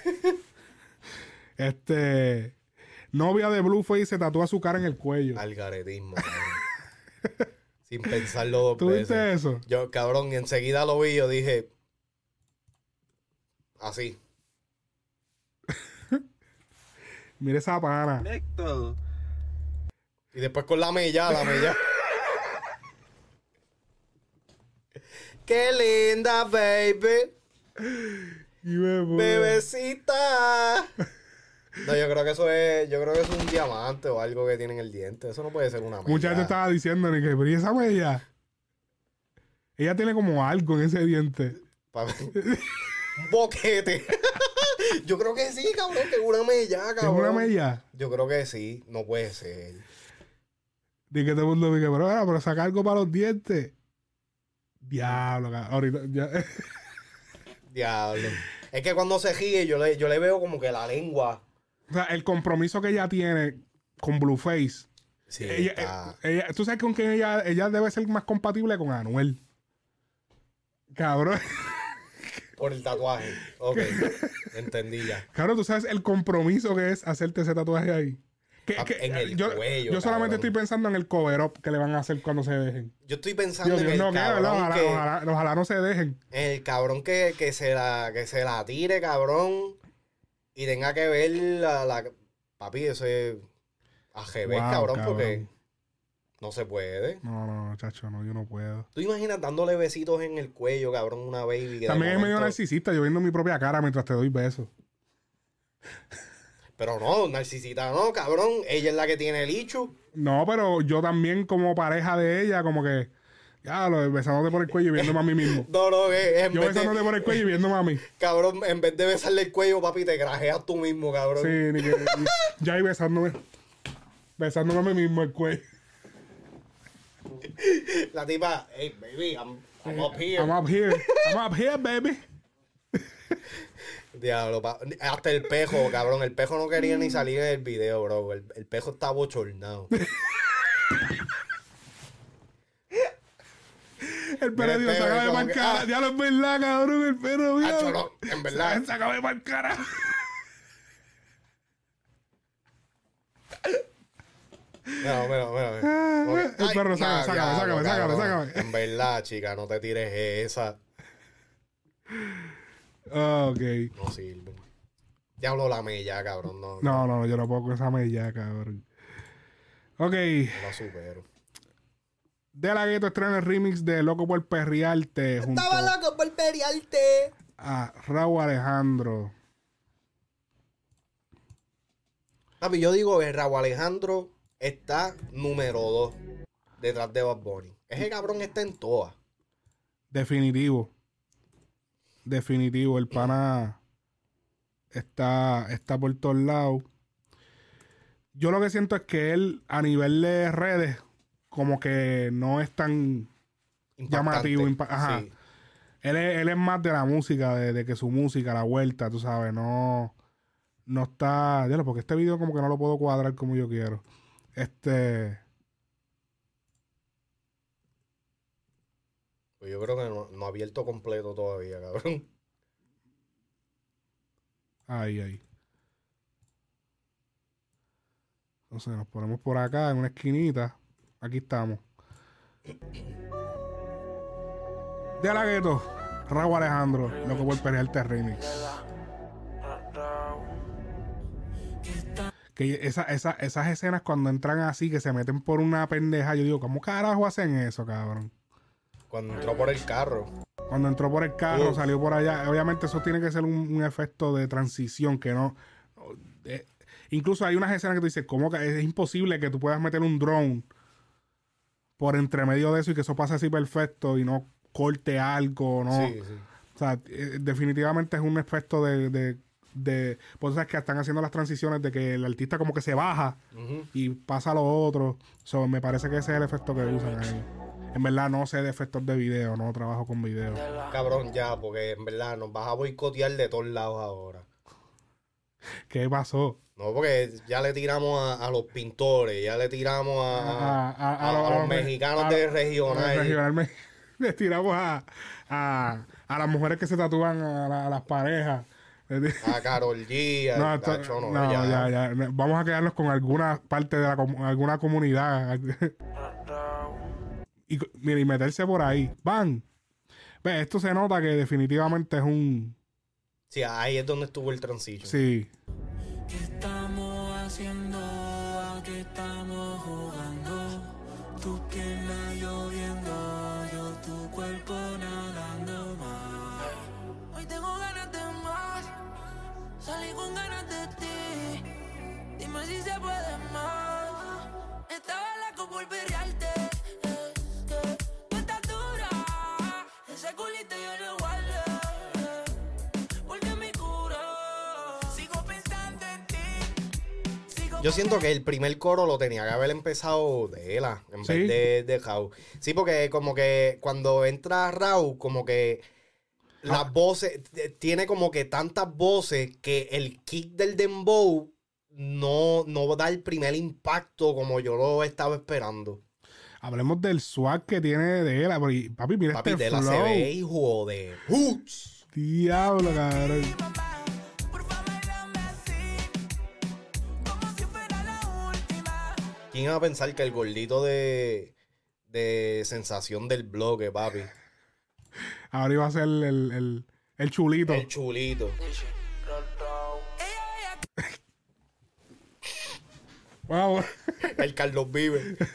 Speaker 1: Este. Novia de Blueface se tatúa su cara en el cuello.
Speaker 2: Algaretismo, cabrón. Sin pensarlo dos
Speaker 1: ¿Tú
Speaker 2: veces.
Speaker 1: viste eso?
Speaker 2: Yo, cabrón, y enseguida lo vi, yo dije. Así.
Speaker 1: Mira esa pana.
Speaker 2: Y después con la mella, la mella. Qué linda, baby. Bebecita. No, yo creo que eso es, yo creo que eso es un diamante o algo que tiene en el diente. Eso no puede ser una mella.
Speaker 1: Mucha gente estaba diciendo ni que, pero ¿y esa mella? Ella tiene como algo en ese diente.
Speaker 2: Un boquete. yo creo que sí, cabrón, que es una mella,
Speaker 1: ¿Es
Speaker 2: cabrón.
Speaker 1: una mella?
Speaker 2: Yo creo que sí, no puede ser.
Speaker 1: Di que todo el mundo dice, pero, ah, pero saca algo para los dientes. Diablo, cabrón. Ahorita, ya.
Speaker 2: Diablo. Es que cuando se ríe, yo le, yo le veo como que la lengua.
Speaker 1: O sea, el compromiso que ella tiene con Blueface.
Speaker 2: Sí,
Speaker 1: ella,
Speaker 2: está-
Speaker 1: eh, ella- tú sabes con quién ella, ella debe ser más compatible con Anuel. Cabrón.
Speaker 2: Por el tatuaje. Ok. Entendí ya.
Speaker 1: Cabrón, tú sabes el compromiso que es hacerte ese tatuaje ahí. Que- que-
Speaker 2: en el
Speaker 1: yo,
Speaker 2: cuello,
Speaker 1: yo solamente
Speaker 2: cabrón.
Speaker 1: estoy pensando en el cover up que le van a hacer cuando se dejen.
Speaker 2: Yo estoy pensando
Speaker 1: Dios,
Speaker 2: en el
Speaker 1: no, que
Speaker 2: cabrón
Speaker 1: ojalá,
Speaker 2: que...
Speaker 1: ojalá- ojalá no se dejen.
Speaker 2: El cabrón que, que, se la, que se la tire, cabrón. Y tenga que ver la... la- papi, eso es... AGB,
Speaker 1: Wow,
Speaker 2: cabrón,
Speaker 1: cabrón.
Speaker 2: porque... No se puede.
Speaker 1: No, no, chacho, no, yo no puedo.
Speaker 2: ¿Tú imaginas dándole besitos en el cuello, cabrón, una baby? que
Speaker 1: También es medio narcisista, yo viendo mi propia cara mientras te doy besos.
Speaker 2: Pero no, narcisita no, cabrón. Ella es la que tiene el ichu.
Speaker 1: No, pero yo también como pareja de ella, como que, ya, lo, besándote por el cuello y viéndome a mí mismo.
Speaker 2: No, no, que en
Speaker 1: Yo
Speaker 2: vez
Speaker 1: besándote
Speaker 2: de,
Speaker 1: por el cuello y viéndome a mí.
Speaker 2: cabrón, en vez de besarle el cuello, papi, te grajeas tú mismo, cabrón.
Speaker 1: Sí, ni que, ya ahí besándome, besándome a mí mismo el cuello.
Speaker 2: La tipa, hey, baby, I'm, I'm up here.
Speaker 1: I'm up here, I'm up here, baby.
Speaker 2: Diablo, pa- hasta el pejo, cabrón. El pejo no quería ni salir en el video, bro. El, el pejo está bochornado.
Speaker 1: El perro dijo, acaba de marcar.
Speaker 2: ah.
Speaker 1: Ya lo es verdad, cabrón, el perro, mío.
Speaker 2: En verdad.
Speaker 1: Acaba de marcar.
Speaker 2: Mira, mira, mira.
Speaker 1: Ah, El perro, sácame, sácame, sácame, sácame, sácame.
Speaker 2: En verdad, chica, no te tires esa.
Speaker 1: Ok.
Speaker 2: No sirve. Diablo la mella, cabrón. No,
Speaker 1: No,
Speaker 2: no,
Speaker 1: no, yo no puedo con esa mella, cabrón. Ok.
Speaker 2: la supero.
Speaker 1: De la Gueto estrena el remix de Loco por Perriarte junto
Speaker 2: loco por pelearte.
Speaker 1: a Raúl Alejandro.
Speaker 2: Papi, yo digo que Raúl Alejandro está número 2 detrás de Bad Bunny. Ese cabrón está en todas.
Speaker 1: Definitivo. Definitivo. El pana está, está por todos lados. Yo lo que siento es que él, a nivel de redes, como que no es tan. Llamativo, impa- ajá.
Speaker 2: Sí.
Speaker 1: Él es, él es más de la música, de, de que su música, la vuelta, tú sabes, no. No está. Diablo, porque este video como que no lo puedo cuadrar como yo quiero. Este.
Speaker 2: Pues yo creo que no, no ha abierto completo todavía, cabrón.
Speaker 1: Ahí, ahí. Entonces nos ponemos por acá en una esquinita. Aquí estamos. De la gueto. Raúl Alejandro. Loco por pelearte remix. Que esa, esa- esas escenas cuando entran así, que se meten por una pendeja, yo digo, ¿cómo carajo hacen eso, cabrón?
Speaker 2: Cuando entró por el carro.
Speaker 1: Cuando entró por el carro,
Speaker 2: Uf.
Speaker 1: salió por allá. Obviamente eso tiene que ser un, un efecto de transición que no... eh, incluso hay unas escenas que tú dices, ¿cómo que es imposible que tú puedas meter un drone por entre medio de eso y que eso pase así perfecto y no corte algo, no?
Speaker 2: Sí, sí.
Speaker 1: O sea, eh, definitivamente es un efecto de... de, de pues sabes que están haciendo las transiciones de que el artista como que se baja y pasa a lo otro. So, me parece que ese es el efecto que usan ahí. En verdad no sé de efectos de video, no trabajo con video.
Speaker 2: Cabrón, ya, porque en verdad nos vas a boicotear de todos lados ahora.
Speaker 1: ¿Qué pasó?
Speaker 2: No, porque ya le tiramos a, a los pintores, ya le tiramos a,
Speaker 1: A- los-
Speaker 2: mexicanos de regional.
Speaker 1: regional me- le tiramos a, a, a las mujeres que se tatúan a, la- a las parejas.
Speaker 2: A Carol G, a
Speaker 1: No, esto-
Speaker 2: Tacho, no,
Speaker 1: no,
Speaker 2: ya.
Speaker 1: ya, ya. Vamos a quedarnos con alguna parte de la alguna comunidad. y, mira, y meterse por ahí. Van. Ve, esto se nota que definitivamente es un.
Speaker 2: Sí, ahí es donde estuvo el transillo.
Speaker 1: Sí.
Speaker 7: ¿Qué estamos haciendo? ¿A qué estamos jugando? Tu pierna lloviendo, yo tu cuerpo nadando más. Hoy tengo ganas de más, salí con ganas de ti. Dime si se puede más. Estaba la con eh, eh. dura, ese culito
Speaker 2: yo lo siento que el primer coro lo tenía que haber empezado de Ela en
Speaker 1: Sí.
Speaker 2: vez de, de Raúl. Sí, porque como que cuando entra Raúl, como que las
Speaker 1: Ah.
Speaker 2: voces, t- tiene como que tantas voces que el kick del dembow no, no da el primer impacto como yo lo estaba esperando.
Speaker 1: Hablemos del swag que tiene de porque, Papi, mira
Speaker 2: Papi,
Speaker 1: este
Speaker 2: de la
Speaker 1: flow.
Speaker 2: se ve hijo de hoots.
Speaker 1: Diablo, cabrón.
Speaker 2: ¿Quién iba a pensar que el gordito de, de sensación del bloque, papi?
Speaker 1: Ahora iba a ser el, el, el- el chulito.
Speaker 2: El chulito.
Speaker 1: Wow.
Speaker 2: El Carlos Vive.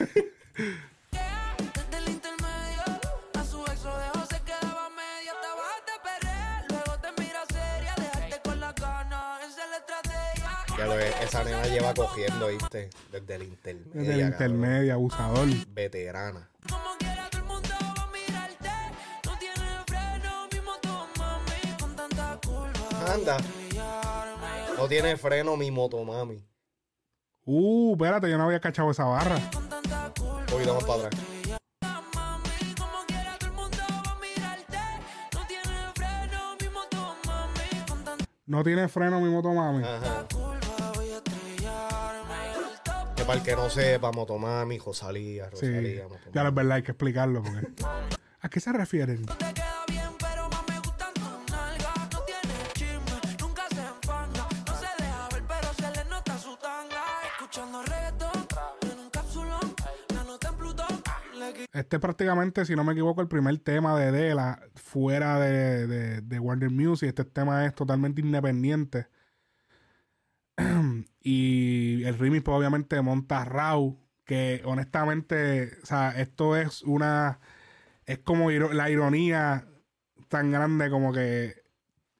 Speaker 7: estrategia.
Speaker 2: Ya lo es, esa nena lleva cogiendo, ¿viste? Desde el intermedio.
Speaker 1: Desde el intermedio, abusador.
Speaker 2: Veterana. Anda. No tiene freno mi motomami.
Speaker 1: Uh, espérate, yo no había cachado esa barra.
Speaker 2: Un poquito más para atrás.
Speaker 7: No tiene freno, mi moto, mami. Con
Speaker 2: Que para el que no sepa, motomami, Rosalía,
Speaker 1: Sí.
Speaker 2: Rosalía,
Speaker 1: Ya
Speaker 2: motomami.
Speaker 1: es verdad, hay que explicarlo. Porque... ¿A qué se refieren? Este es prácticamente, si no me equivoco, el primer tema de Dela fuera de, de, de Warner Music. Este tema es totalmente independiente. Y el remix, pues, obviamente, monta Raw. Que honestamente, o sea, esto es una. Es como la ironía tan grande como que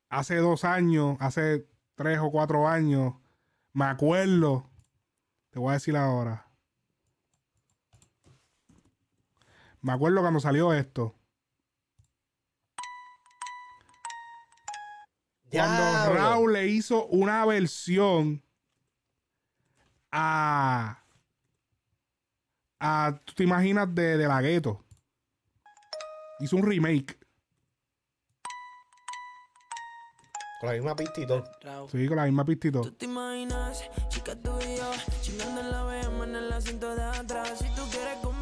Speaker 1: hace dos años, hace tres o cuatro años, me acuerdo. Te voy a decir ahora. Me acuerdo cuando salió esto. Cuando. Raúl le hizo una versión a. a ¿Tú te imaginas de, de la gueto? Hizo un remake.
Speaker 2: Con la misma pistito.
Speaker 1: Sí, con la misma pistito.
Speaker 7: Tú te imaginas, chica tú y yo, chingando en la BM en el asiento de atrás. Si tú quieres conmigo,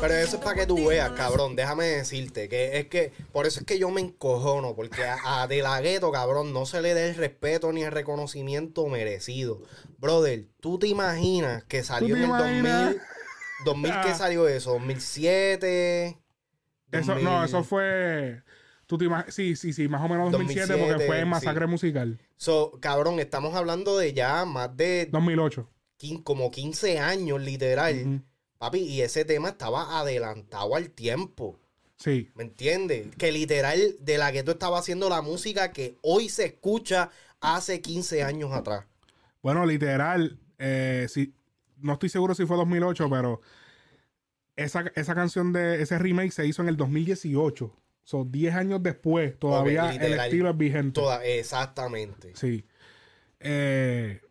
Speaker 2: Pero eso es para que tú veas, cabrón. Déjame decirte que es que por eso es que yo me encojono, porque a, a De La Ghetto, cabrón, no se le dé el respeto ni el reconocimiento merecido. Brother, tú te imaginas que salió en el 2000,
Speaker 1: imaginas?
Speaker 2: 2000 ¿qué salió eso? 2007.
Speaker 1: Eso,
Speaker 2: 2000.
Speaker 1: no, eso fue. ¿tú te imag- sí, sí, sí, más o menos 2007, porque
Speaker 2: 2007,
Speaker 1: fue Masacre
Speaker 2: sí.
Speaker 1: Musical.
Speaker 2: So, cabrón, estamos hablando de ya más de
Speaker 1: 2008.
Speaker 2: quin- como 15 años, literal. Papi, y ese tema estaba adelantado al tiempo.
Speaker 1: Sí.
Speaker 2: ¿Me entiendes? Que literal de la que tú estabas haciendo la música que hoy se escucha hace 15 años atrás.
Speaker 1: Bueno, literal, eh, sí, no estoy seguro si fue 2008, pero esa, esa canción de ese remake se hizo en el 2018. Son 10 años después, todavía el
Speaker 2: literal.
Speaker 1: estilo es vigente.
Speaker 2: Toda, exactamente.
Speaker 1: Sí. Eh,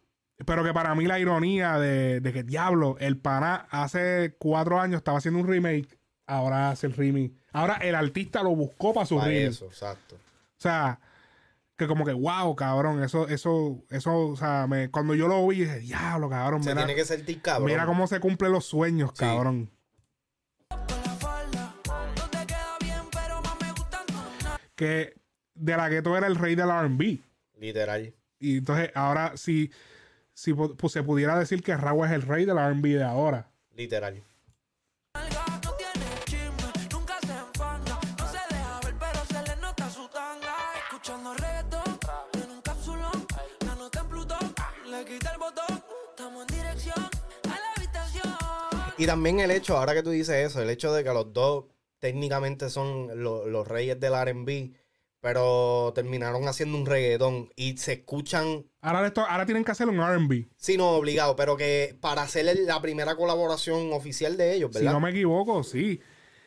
Speaker 1: pero que para mí la ironía de, de que, diablo, el pana hace cuatro años estaba haciendo un remake, ahora hace el remake. Ahora el artista lo buscó para su
Speaker 2: Para
Speaker 1: remake.
Speaker 2: eso, exacto.
Speaker 1: O sea, que como que, wow, cabrón, eso, eso, eso, o sea, me- cuando yo lo vi, dije, diablo, cabrón,
Speaker 2: Se tiene que sentir cabrón.
Speaker 1: mira cómo se cumplen los sueños,
Speaker 2: Sí.
Speaker 1: cabrón. Que de la gueto era el rey del R&B.
Speaker 2: Literal.
Speaker 1: Y entonces, ahora, si, si pues, se pudiera decir que Raúl es el rey del R&B de ahora.
Speaker 2: Literal.
Speaker 7: La la.
Speaker 2: Y también el hecho, ahora que tú dices eso, el hecho de que los dos técnicamente son lo- los reyes del RB, pero terminaron haciendo un reggaetón y se escuchan,
Speaker 1: Ahora, esto, ahora tienen que hacer un R&B.
Speaker 2: sí, no obligado, pero que para hacer la primera colaboración oficial de ellos,
Speaker 1: Si
Speaker 2: ¿verdad?
Speaker 1: no me equivoco, sí.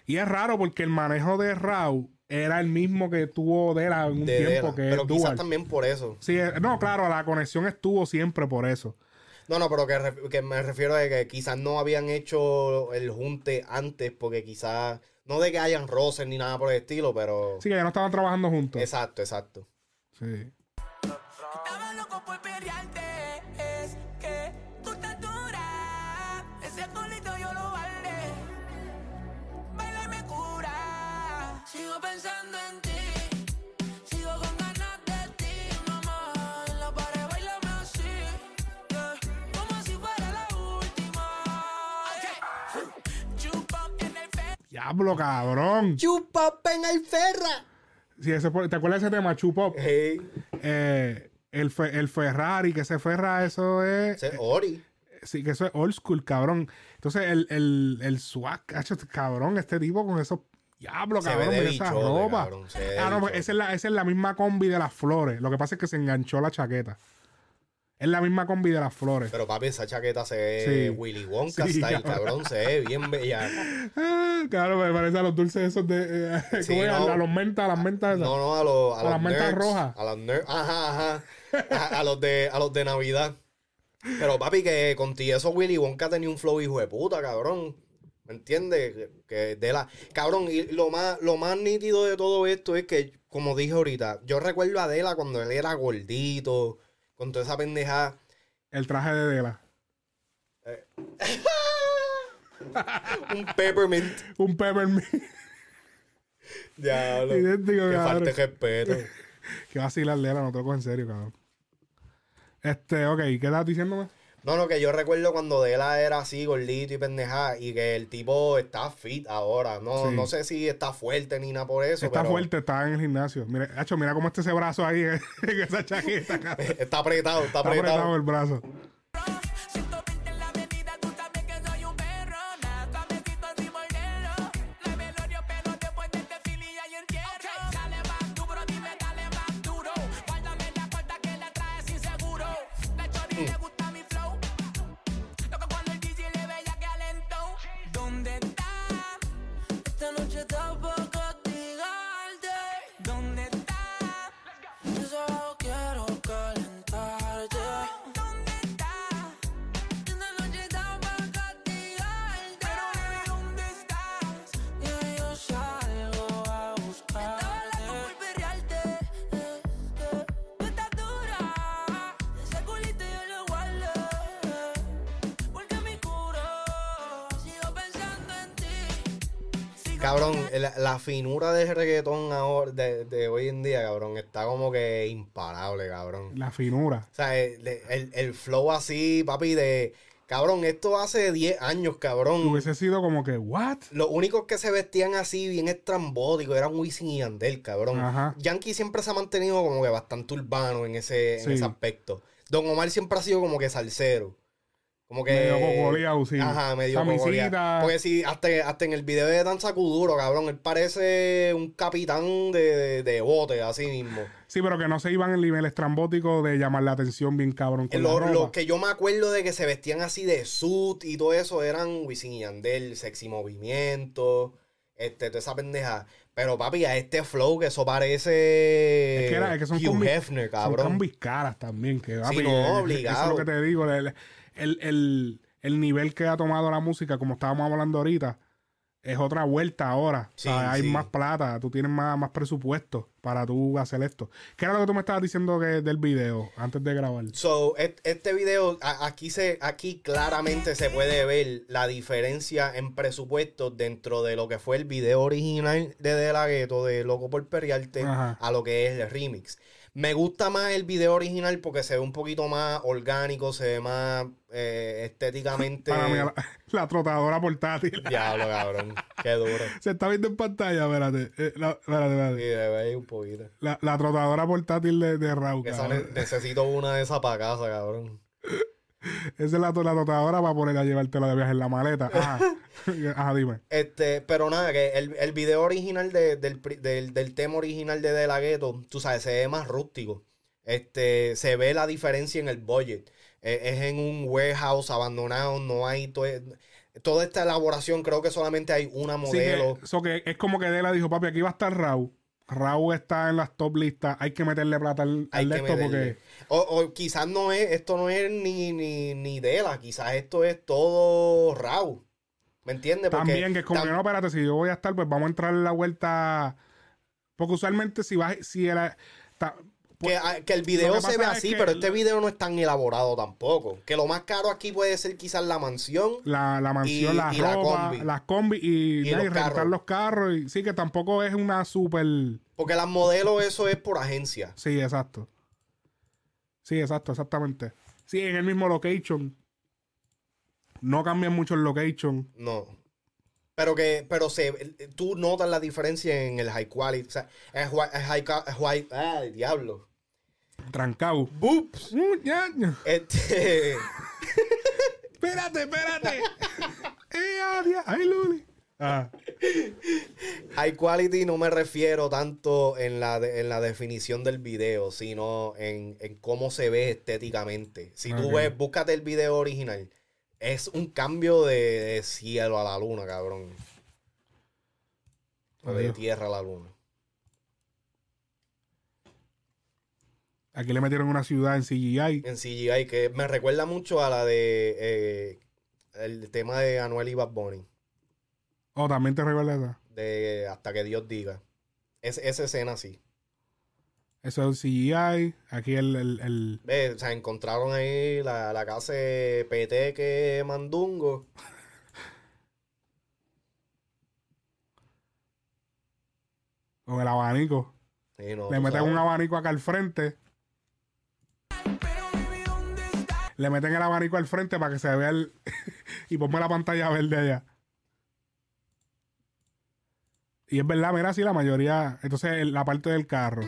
Speaker 1: Y es raro porque el manejo de Raúl era el mismo que tuvo Dela en un
Speaker 2: de
Speaker 1: tiempo,
Speaker 2: Dela.
Speaker 1: que
Speaker 2: Pero quizás
Speaker 1: Dual.
Speaker 2: también por eso.
Speaker 1: Sí, eh, no, claro, la conexión estuvo siempre por eso.
Speaker 2: No, no, pero que me refiero a que quizás no habían hecho el junte antes, porque quizás, no de que hayan roces ni nada por el estilo, pero...
Speaker 1: Sí, que ya no estaban trabajando juntos.
Speaker 2: Exacto, exacto.
Speaker 1: Sí.
Speaker 7: Loco por perrearte, es que tú estás dura. Ese culito yo lo vale. Baila y me cura. Sigo pensando en ti. Sigo con ganas de ti, mamá. En la pared bailame así. yeah, Como si fuera la última. Chupa en el fe.
Speaker 1: Diablo, cabrón.
Speaker 2: ¡Chupa en el ferra!
Speaker 1: Sí, ese fue- ¿Te acuerdas de ese tema, Chupop?
Speaker 2: Hey,
Speaker 1: Eh, el, fe- el Ferrari, que ese Ferra, eso es.
Speaker 2: ese es Ori.
Speaker 1: Sí, que eso es old school, cabrón. Entonces, el, el, el swag, cabrón, este tipo con esos. Diablo,
Speaker 2: Se
Speaker 1: cabrón, mira esa ropa.
Speaker 2: cabrón, se
Speaker 1: ah, no, pues esa es, la, esa es la misma combi de las flores. Lo que pasa es que se enganchó la chaqueta. Es la misma combi de las flores.
Speaker 2: Pero papi, esa chaqueta se ve
Speaker 1: Sí.
Speaker 2: Willy Wonka
Speaker 1: Sí,
Speaker 2: style,
Speaker 1: cabrón.
Speaker 2: cabrón. Se ve bien bella.
Speaker 1: Ah, claro, me parece a los dulces esos de. eh,
Speaker 2: Sí,
Speaker 1: a, los mentas, a las mentas esas.
Speaker 2: No, no, a, los a,
Speaker 1: las mentas rojas.
Speaker 2: A los nerds. Ajá, ajá. A, a los de, a los de Navidad. Pero papi, que contigo eso Willy Wonka tenía un flow hijo de puta, cabrón. ¿Me entiendes? Que, que de la. Cabrón, y lo más, lo más nítido de todo esto es que, como dije ahorita, yo recuerdo a Adela cuando él era gordito, con toda esa pendejada.
Speaker 1: El traje de Dela.
Speaker 2: Un peppermint.
Speaker 1: Un peppermint.
Speaker 2: Diablo.
Speaker 1: Idéntico,
Speaker 2: Que de respeto.
Speaker 1: que vacilar Dela, no te lo cojo en serio, cabrón. Este, ok, ¿qué estás diciéndome?
Speaker 2: No, no, que yo recuerdo cuando Dela era así, gordito y pendejada, y que el tipo está fit ahora. No,
Speaker 1: Sí.
Speaker 2: no sé si está fuerte ni nada por eso.
Speaker 1: Está
Speaker 2: pero
Speaker 1: fuerte, está en el gimnasio. Mira, Hacho, mira cómo está ese brazo ahí en, esa chaqueta.
Speaker 2: Está apretado, está
Speaker 1: Está
Speaker 2: apretado.
Speaker 1: apretado el brazo.
Speaker 7: La,
Speaker 2: finura del reggaetón ahora, de, de hoy en día, cabrón, está como que imparable, cabrón.
Speaker 1: La finura.
Speaker 2: O sea, el, el- el flow así, papi, de... Cabrón, esto hace 10 años, cabrón.
Speaker 1: Hubiese sido como que, ¿what?
Speaker 2: Los únicos que se vestían así bien estrambóticos eran Wisin y Yandel, cabrón.
Speaker 1: Ajá.
Speaker 2: Yankee siempre se ha mantenido como que bastante urbano en ese, en ese aspecto. Don Omar siempre ha sido como que salsero. Como que...
Speaker 1: Medio cocoleado, sí.
Speaker 2: Ajá, medio cocoleado. Porque sí, hasta, hasta en el video de Danza Kuduro, cabrón, él parece un capitán de, de, de bote, así mismo.
Speaker 1: Sí, pero que no se iban en el nivel estrambótico de llamar la atención bien cabrón con
Speaker 2: Lo,
Speaker 1: la
Speaker 2: lo
Speaker 1: ropa.
Speaker 2: que yo me acuerdo de que se vestían así de suit y todo eso eran Wisin y Yandel, Sexy Movimiento, este, toda esa pendeja. Pero papi, a este flow que eso parece
Speaker 1: Es que, era, es que son
Speaker 2: Hugh Hefner,
Speaker 1: Son
Speaker 2: cabrón.
Speaker 1: combis caras también. Que, papi,
Speaker 2: no,
Speaker 1: eh, Eso es
Speaker 2: obligado.
Speaker 1: lo que te digo. El, el- el nivel que ha tomado la música, como estábamos hablando ahorita, es otra vuelta ahora.
Speaker 2: Sí,
Speaker 1: o sea, hay
Speaker 2: sí.
Speaker 1: más plata, tú tienes más, más presupuesto para tú hacer esto. ¿Qué era lo que tú me estabas diciendo que, del video antes de grabar?
Speaker 2: So, este video, aquí se, aquí claramente se puede ver la diferencia en presupuesto dentro de lo que fue el video original de De La Ghetto, de Loco por Perrearte,
Speaker 1: Ajá.
Speaker 2: a lo que es el remix. Me gusta más el video original porque se ve un poquito más orgánico, se ve más eh, estéticamente.
Speaker 1: Para mí, la, la trotadora portátil.
Speaker 2: Diablo, cabrón. Qué duro.
Speaker 1: Se está viendo en pantalla, espérate. Eh, la, espérate,
Speaker 2: Sí,
Speaker 1: espérate.
Speaker 2: debe ir un poquito.
Speaker 1: La, la trotadora portátil de, de Raúl.
Speaker 2: Esa necesito una de esas para casa, cabrón.
Speaker 1: Esa es la, la para poner a llevártela de viaje en la maleta. Ajá. Ajá, dime.
Speaker 2: Este, pero nada, que el, el video original de- del, del, del tema original de De La Ghetto, tú sabes, se ve más rústico. Este, se ve la diferencia en el budget. Eh, es en un warehouse abandonado, no hay to- toda esta elaboración, creo que solamente hay una
Speaker 1: Sí,
Speaker 2: modelo.
Speaker 1: que, so que es como que Dela dijo, papi, aquí va a estar Raúl. Raúl está en las top listas. Hay que meterle plata al, al esto
Speaker 2: meterle.
Speaker 1: porque.
Speaker 2: O, o quizás no es, esto no es ni, ni, ni Dela, quizás esto es todo Raw. ¿Me entiendes?
Speaker 1: También, que es como
Speaker 2: tam-
Speaker 1: que no, espérate, si yo voy a estar, pues vamos a entrar en la vuelta. Porque usualmente si vas, si era.
Speaker 2: Que, ah, que el video
Speaker 1: que
Speaker 2: se ve
Speaker 1: es
Speaker 2: así,
Speaker 1: que
Speaker 2: pero este video no es tan elaborado tampoco. Que lo más caro aquí puede ser quizás la mansión.
Speaker 1: la, la mansión,
Speaker 2: Y-
Speaker 1: la
Speaker 2: y la
Speaker 1: ropa,
Speaker 2: combi.
Speaker 1: las combi y,
Speaker 2: Y los
Speaker 1: rentar
Speaker 2: carros.
Speaker 1: los carros. Y, sí, que tampoco es una super.
Speaker 2: Porque las modelos, eso es por agencia.
Speaker 1: Sí, exacto. Sí, exacto, exactamente. Sí, en el mismo location. No cambian mucho el location.
Speaker 2: No. Pero que, pero se, tú notas la diferencia en el high quality. O sea, es high, es high- ay, diablo.
Speaker 1: Trancado.
Speaker 2: Boops.
Speaker 1: Muñaño.
Speaker 2: Este,
Speaker 1: Espérate, espérate. eh. Ay, Luli. Ah,
Speaker 2: high quality no me refiero tanto en la, de- en la definición del video, sino en, en cómo se ve estéticamente. Si tú
Speaker 1: Ok.
Speaker 2: ves, búscate el video original. Es un cambio de, de cielo a la luna, cabrón. O de tierra a la luna.
Speaker 1: aquí le metieron una ciudad en CGI.
Speaker 2: en CGI, que me recuerda mucho a la de eh, el tema de Anuel y Bad Bunny,
Speaker 1: Oh, también te recuerda esa.
Speaker 2: de Hasta que Dios diga. Es, esa escena sí.
Speaker 1: Eso es CGI. Aquí el, el, el-
Speaker 2: Ve, O sea, encontraron ahí la, la casa de Peteque Mandungo.
Speaker 1: con el abanico.
Speaker 2: No,
Speaker 1: Le meten
Speaker 2: sabes.
Speaker 1: un abanico acá al frente. Le meten el abanico al frente para que se vea el. y ponme la pantalla verde allá. Y es verdad, mira, sí, la mayoría. Entonces, la parte del carro.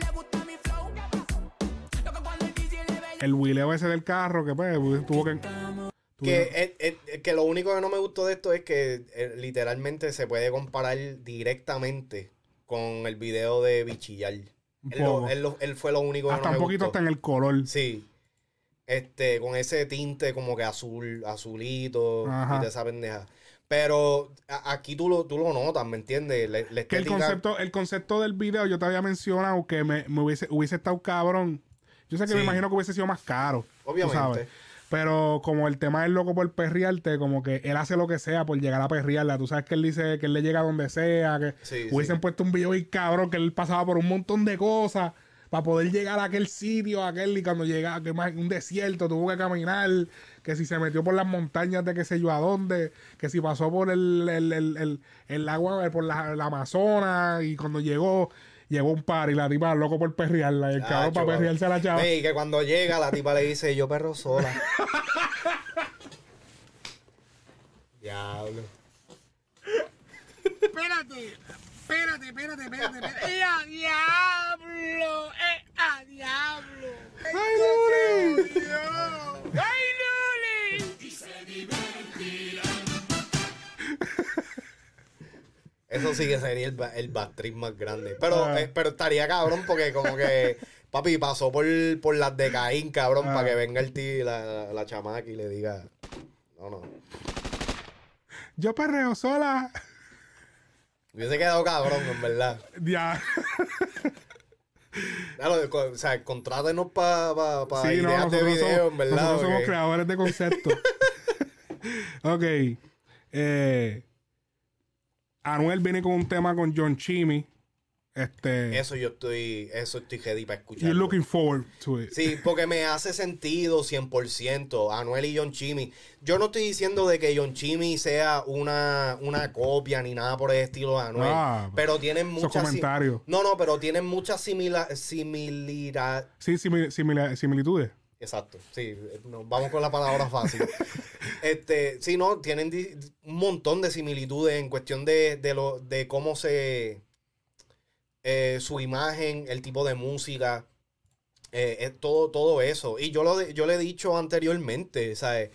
Speaker 1: El wheeleo ese del carro, que pues tuvo que. tuvo-
Speaker 2: Que, eh, eh, que lo único que no me gustó de esto es que eh, literalmente se puede comparar directamente con el video de Bichillar. Él, lo-
Speaker 1: poco.
Speaker 2: él lo- él fue lo único que
Speaker 1: hasta
Speaker 2: no me
Speaker 1: un poquito
Speaker 2: gustó.
Speaker 1: hasta en el color.
Speaker 2: Sí. Este, con ese tinte como que azul, azulito
Speaker 1: Ajá.
Speaker 2: y de esa pendeja. Pero aquí tú lo, tú lo notas, ¿me entiendes? La, la
Speaker 1: Que el concepto, el concepto del video yo te había mencionado que me, me hubiese, hubiese estado cabrón. Yo sé que me imagino que hubiese sido más caro. tú
Speaker 2: Obviamente.
Speaker 1: sabes. Pero como el tema es loco por perrearte, como que él hace lo que sea por llegar a perrearla. Tú sabes que él dice que él le llega donde sea, que
Speaker 2: Sí,
Speaker 1: hubiesen
Speaker 2: sí.
Speaker 1: puesto un video y cabrón, que él pasaba por un montón de cosas para poder llegar a aquel sitio, a aquel, y cuando llega, que más un desierto, tuvo que caminar, que si se metió por las montañas de qué sé yo a dónde, que si pasó por el, el, el, el, el agua, por la, la Amazonas, y cuando llegó, llegó un par y la tipa loco por perrearla, y el cabrón
Speaker 2: Chacho,
Speaker 1: para perrearse a la chava.
Speaker 2: Ve, y que cuando llega la tipa le dice, yo perro sola. Diablo.
Speaker 8: Espérate, espérate, espérate, espérate, espérate. ¡Eh, a diablo! ¡Eh, a diablo!
Speaker 1: ¡Ay, Luli!
Speaker 8: ¡Ay,
Speaker 2: Eso sí que sería el, el backtrip más grande. Pero,
Speaker 1: Ah.
Speaker 2: eh, pero estaría cabrón porque como que papi pasó por, por las de Caín, cabrón,
Speaker 1: Ah.
Speaker 2: para que venga el tío, la, la, la chamaca y le diga, no, no.
Speaker 1: Yo perreo sola.
Speaker 2: Hubiese quedado cabrón, en verdad.
Speaker 1: Ya.
Speaker 2: Claro, o sea, contrátenos para pa, pa
Speaker 1: Sí, no,
Speaker 2: ideas de video,
Speaker 1: somos,
Speaker 2: en verdad.
Speaker 1: nosotros somos
Speaker 2: porque-
Speaker 1: creadores de conceptos. ok. Eh, Anuel viene con un tema con John Chimmy. Este.
Speaker 2: Eso yo estoy, eso estoy ready para escuchar.
Speaker 1: You're looking forward to it.
Speaker 2: Sí, porque me hace sentido 100%. Anuel y John Chimmy. Yo no estoy diciendo de que John Chimmy sea una, una copia ni nada por el estilo de Anuel.
Speaker 1: Ah,
Speaker 2: pero tienen muchas.
Speaker 1: comentarios.
Speaker 2: No, no, pero tienen muchas simila similitudes.
Speaker 1: Sí, simil- simila- similitudes.
Speaker 2: Exacto, sí, nos vamos con la palabra fácil. este, sí, no, tienen un montón de similitudes en cuestión de, de, lo, de cómo se. eh, su imagen, el tipo de música, eh, todo, todo eso. Y yo, lo, de- yo le he dicho anteriormente, ¿sabes?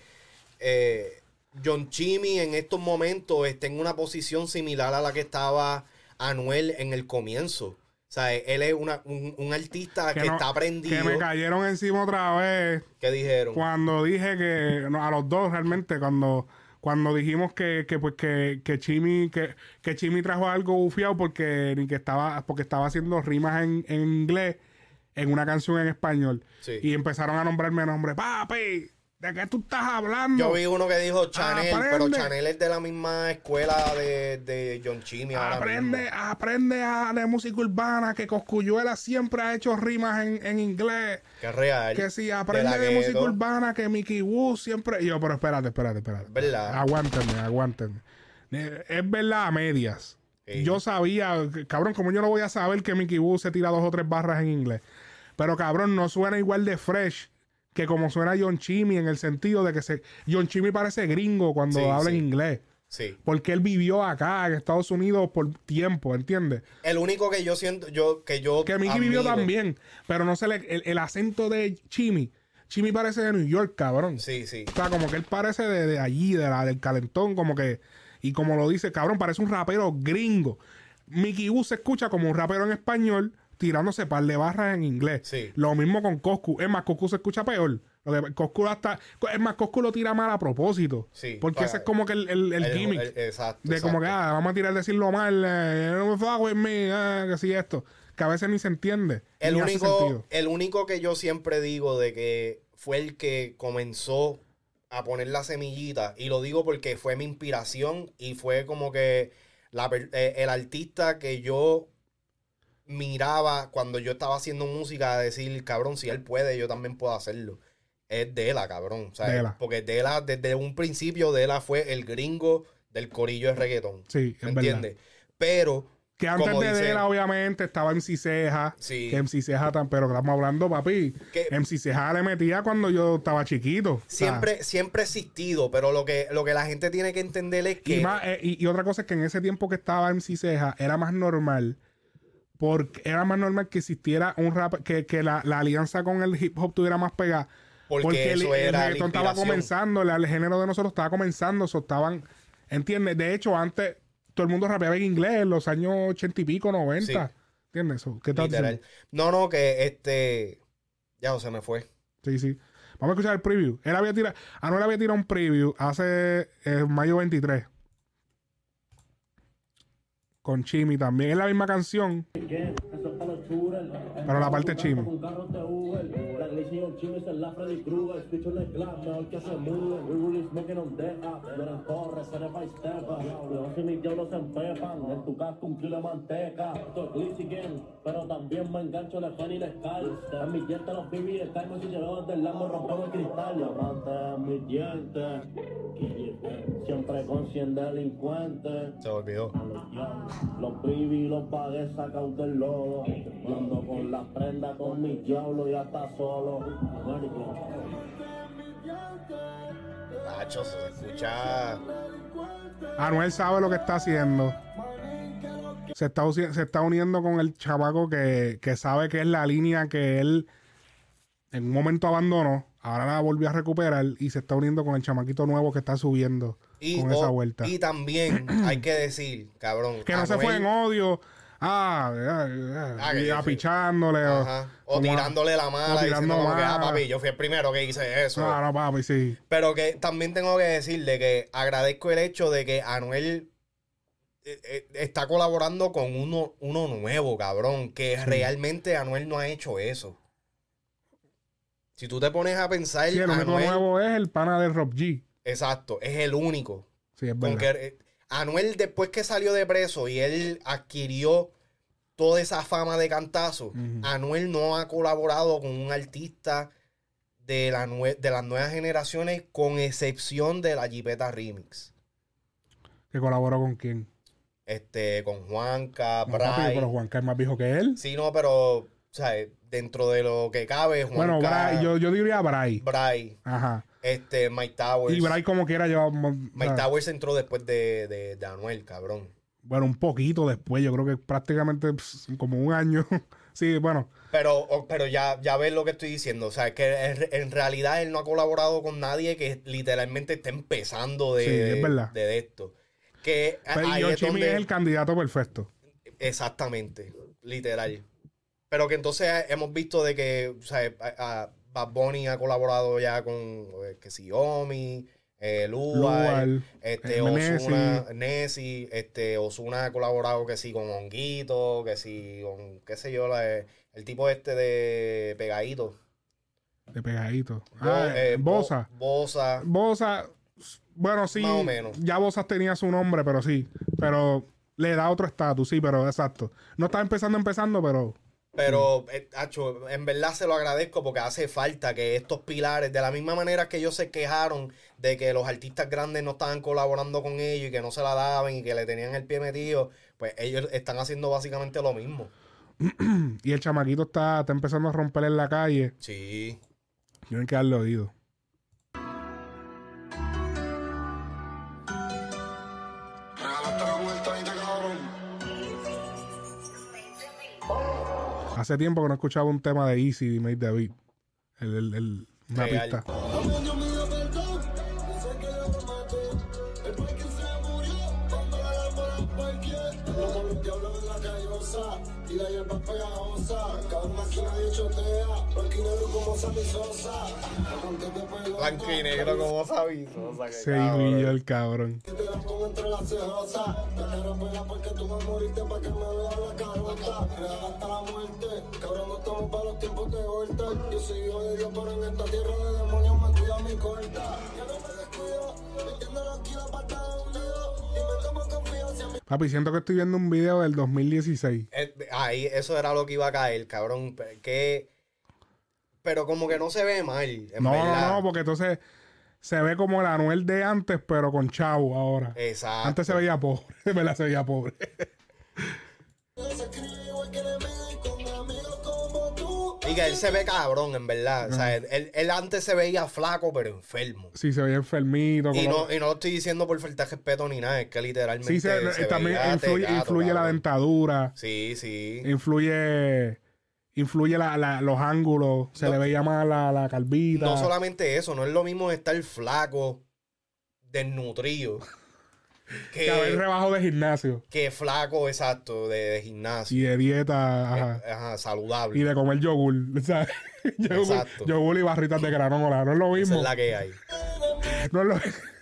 Speaker 2: Eh, John Chimmy en estos momentos está en una posición similar a la que estaba Anuel en el comienzo. O sea, él es una- un, un artista que,
Speaker 1: no-
Speaker 2: está aprendido.
Speaker 1: Que me cayeron encima otra vez
Speaker 2: ¿Qué dijeron?
Speaker 1: cuando dije que no, a los dos realmente cuando Cuando dijimos que, que pues que, que Chimi, que, que Chimi trajo algo bufiado porque ni que estaba, porque estaba haciendo rimas en, en inglés en una canción en español.
Speaker 2: Sí.
Speaker 1: Y empezaron a nombrarme nombre, papi, ¿de qué tú estás hablando?
Speaker 2: Yo vi uno que dijo Chanel, pero. Chanel es de la misma escuela de, de John Chimmy
Speaker 1: Aprende,
Speaker 2: mismo.
Speaker 1: aprende a, de música urbana, que Coscuyuela siempre ha hecho rimas en, en inglés.
Speaker 2: Que real.
Speaker 1: Que si aprende de, música urbana, que Mickey Wu siempre. Y yo, pero espérate, espérate, espérate.
Speaker 2: ¿Verdad?
Speaker 1: Aguántenme, aguántenme. Eh, Es verdad a medias.
Speaker 2: Sí.
Speaker 1: Yo sabía, cabrón, como yo no voy a saber que Mickey Wu se tira dos o tres barras en inglés. Pero cabrón, no suena igual de fresh que como suena John Chimmy en el sentido de que se John Chimmy parece gringo cuando
Speaker 2: Sí,
Speaker 1: habla
Speaker 2: sí.
Speaker 1: en inglés.
Speaker 2: Sí.
Speaker 1: Porque él vivió acá en Estados Unidos por tiempo, ¿entiendes?
Speaker 2: El único que yo siento, yo, que yo.
Speaker 1: Que Mickey vivió también, pero no se le. El, el acento de Chimmy. Chimmy parece de New York, cabrón.
Speaker 2: Sí, sí.
Speaker 1: O sea, como que él parece de, de allí, de la, del calentón, como que. Y como lo dice, cabrón, parece un rapero gringo. Mickey Wu se escucha como un rapero en español tirándose par de barras en inglés.
Speaker 2: Sí.
Speaker 1: Lo mismo con Coscu. Es más, Coscu se escucha peor. Lo Coscu hasta. Es más, Coscu lo tira mal a propósito.
Speaker 2: Sí,
Speaker 1: Porque
Speaker 2: para-
Speaker 1: ese es como que el, el, el
Speaker 2: El-
Speaker 1: gimmick.
Speaker 2: exacto,
Speaker 1: de como que, ah, vamos a tirar decirlo mal. Eh, no me with me. ah, que sí, esto. Que a veces ni se entiende.
Speaker 2: El único, el único que yo siempre digo de que fue el que comenzó a poner la semillita, y lo digo porque fue mi inspiración y fue como que la eh, el artista que yo miraba cuando yo estaba haciendo música, a decir, cabrón, si él puede, yo también puedo hacerlo. Es Dela, cabrón. O sea,
Speaker 1: Dela.
Speaker 2: Porque Dela, desde un principio, Dela fue el gringo del corillo de reggaetón.
Speaker 1: Sí,
Speaker 2: ¿Me entiendes? Pero,
Speaker 1: Que antes
Speaker 2: como
Speaker 1: de
Speaker 2: dice-
Speaker 1: Dela, obviamente, estaba MC Ceja.
Speaker 2: Sí.
Speaker 1: Que MC Ceja, pero estamos hablando, papi.
Speaker 2: Que-
Speaker 1: MC Ceja le metía cuando yo estaba chiquito. O sea,
Speaker 2: Siempre, siempre ha existido, pero lo que, lo que la gente tiene que entender es que.
Speaker 1: Y, más, eh, y, y otra cosa es que en ese tiempo que estaba MC Ceja era más normal. Porque era más normal que existiera un rap, que, que la, la alianza con el hip hop tuviera más pegada.
Speaker 2: Porque
Speaker 1: el,
Speaker 2: eso
Speaker 1: el
Speaker 2: era la
Speaker 1: reggaetón estaba comenzando, el, el género de nosotros estaba comenzando, so estaban, ¿entiendes? De hecho, antes todo el mundo rapeaba en inglés en los años ochenta y pico, 90.
Speaker 2: Sí.
Speaker 1: ¿Entiendes? So, ¿Qué tal?
Speaker 2: literal. No, no, que este. Ya se me fue.
Speaker 1: Sí, sí. Vamos a escuchar el preview. Él había tirado, Anuel había tirado un preview hace eh, mayo 23. Con Chimi también. Es la misma canción. Pero la parte
Speaker 9: y y de again, pero también me engancho la fan y la. En mis dientes los BB, el time si llegó desde el Lambo, rompemos el cristal. Diamante en mis dientes, siempre con 100 delincuentes.
Speaker 2: Se olvidó.
Speaker 9: Los baby los pagué sacados del lodo. Yo ando con la prenda con mi diablo y hasta solo.
Speaker 2: Nacho, se escucha.
Speaker 1: Anuel sabe lo que está haciendo. Se está, se está uniendo con el chamaco que, que sabe que es la línea que él en un momento abandonó. Ahora la volvió a recuperar y se está uniendo con el chamaquito nuevo que está subiendo
Speaker 2: Y,
Speaker 1: con esa vuelta.
Speaker 2: y también hay que decir, cabrón.
Speaker 1: que no se fue en odio. Ah, ah, y
Speaker 2: sí.
Speaker 1: apichándole. o- a-
Speaker 2: tirándole la mala,
Speaker 1: tirando
Speaker 2: como que, ah, papi, yo fui el primero que hice eso.
Speaker 1: No, papi, sí.
Speaker 2: Pero que también tengo que decirle que agradezco el hecho de que Anuel eh, eh, está colaborando con uno, uno nuevo, cabrón. Que realmente Anuel no ha hecho eso. Si tú te pones a pensar,
Speaker 1: Sí, el único
Speaker 2: Anuel,
Speaker 1: nuevo es el pana de Rob G.
Speaker 2: exacto, es el único.
Speaker 1: Sí, es
Speaker 2: Con
Speaker 1: verdad.
Speaker 2: que, eh, Anuel, después que salió de preso y él adquirió toda esa fama de cantazo. Anuel no ha colaborado con un artista de, la nue- de las nuevas generaciones, con excepción de la Jipeta Remix.
Speaker 1: Que colaboró con quién.
Speaker 2: Este, con Juanca,
Speaker 1: No, papi, pero Juanca es más viejo que él.
Speaker 2: Sí, no, pero, o sea, dentro de lo que cabe, Juanca,
Speaker 1: Bueno, Bray, yo, yo diría Bray.
Speaker 2: Bray,
Speaker 1: Ajá.
Speaker 2: Este, Mike Towers.
Speaker 1: Y Bray como quiera lleva...
Speaker 2: Mike Towers entró después de, de, de Anuel, cabrón.
Speaker 1: Bueno, un poquito después, yo creo que prácticamente pss, como un año. sí, bueno,
Speaker 2: Pero, pero ya, ya ves lo que estoy diciendo. O sea, que en, realidad él no ha colaborado con nadie que literalmente esté empezando de,
Speaker 1: Sí, es verdad.
Speaker 2: de esto. Que
Speaker 1: pero
Speaker 2: ahí es donde-
Speaker 1: es el candidato perfecto.
Speaker 2: Exactamente, literal. Pero que entonces hemos visto de que, o sea, a- a Bad Bunny ha colaborado ya con, eh, que si Omi, eh, Luar, este,
Speaker 1: eh,
Speaker 2: Ozuna, Nessie, este, Ozuna ha colaborado que sí con Honguito, que sí con, qué sé yo, la- el tipo este de Pegadito.
Speaker 1: De pegadito. Ah,
Speaker 2: eh, Bo-
Speaker 1: Bosa.
Speaker 2: Bosa.
Speaker 1: Bosa, bueno, sí.
Speaker 2: Más o menos.
Speaker 1: Ya Bosa tenía su nombre, pero sí. Pero le da otro estatus, sí, pero exacto. No está empezando, empezando, pero.
Speaker 2: Pero, eh, acho, en verdad se lo agradezco porque hace falta que estos pilares, de la misma manera que ellos se quejaron de que los artistas grandes no estaban colaborando con ellos y que no se la daban y que le tenían el pie metido, pues ellos están haciendo básicamente lo mismo.
Speaker 1: Y el chamaquito está, está empezando a romper en la calle.
Speaker 2: Sí.
Speaker 1: Tienen que darle oído. Hace tiempo que no escuchaba un tema de Easy y Made Beat. El, el, el- una
Speaker 2: Real.
Speaker 1: pista.
Speaker 5: Muerte. Cabrón, no estamos para los tiempos de vuelta. Yo soy hijo de Dios, pero en esta tierra de demonios me cuida mi corta. Ya no me descuido. Metiéndolo aquí la pata de un lío. Y me tomo confianza. Mi
Speaker 1: Papi, siento que estoy viendo un video del 2016.
Speaker 2: Eh, ahí, eso era lo que iba a caer, cabrón. Que, pero como que no se ve mal, en
Speaker 1: No,
Speaker 2: verdad.
Speaker 1: no, no, porque entonces se ve como el Anuel de antes, pero con chavo ahora.
Speaker 2: Exacto.
Speaker 1: Antes se veía pobre, verdad se veía pobre.
Speaker 5: y
Speaker 2: que él se ve cabrón, en verdad. O sea, él, él antes se veía flaco, pero enfermo.
Speaker 1: Sí, se veía enfermito.
Speaker 2: Y no, y no lo estoy diciendo por falta de respeto ni nada, es que literalmente.
Speaker 1: sí, se-
Speaker 2: se
Speaker 1: también
Speaker 2: veía
Speaker 1: influye,
Speaker 2: tecato,
Speaker 1: influye la dentadura,
Speaker 2: Sí, sí.
Speaker 1: influye influye la- la- los ángulos, se
Speaker 2: No.
Speaker 1: le veía más la, la calvita.
Speaker 2: No solamente eso, no es lo mismo estar flaco, desnutrido,
Speaker 1: que haber rebajo de gimnasio
Speaker 2: que flaco, exacto, de, de gimnasio.
Speaker 1: y de dieta ajá,
Speaker 2: Eh, ajá, saludable.
Speaker 1: y de comer yogur. ¿sabes? yogur,
Speaker 2: Exacto.
Speaker 1: yogur y barritas de granola. No es lo
Speaker 2: Esa
Speaker 1: mismo.
Speaker 2: es la que hay.
Speaker 1: No es lo,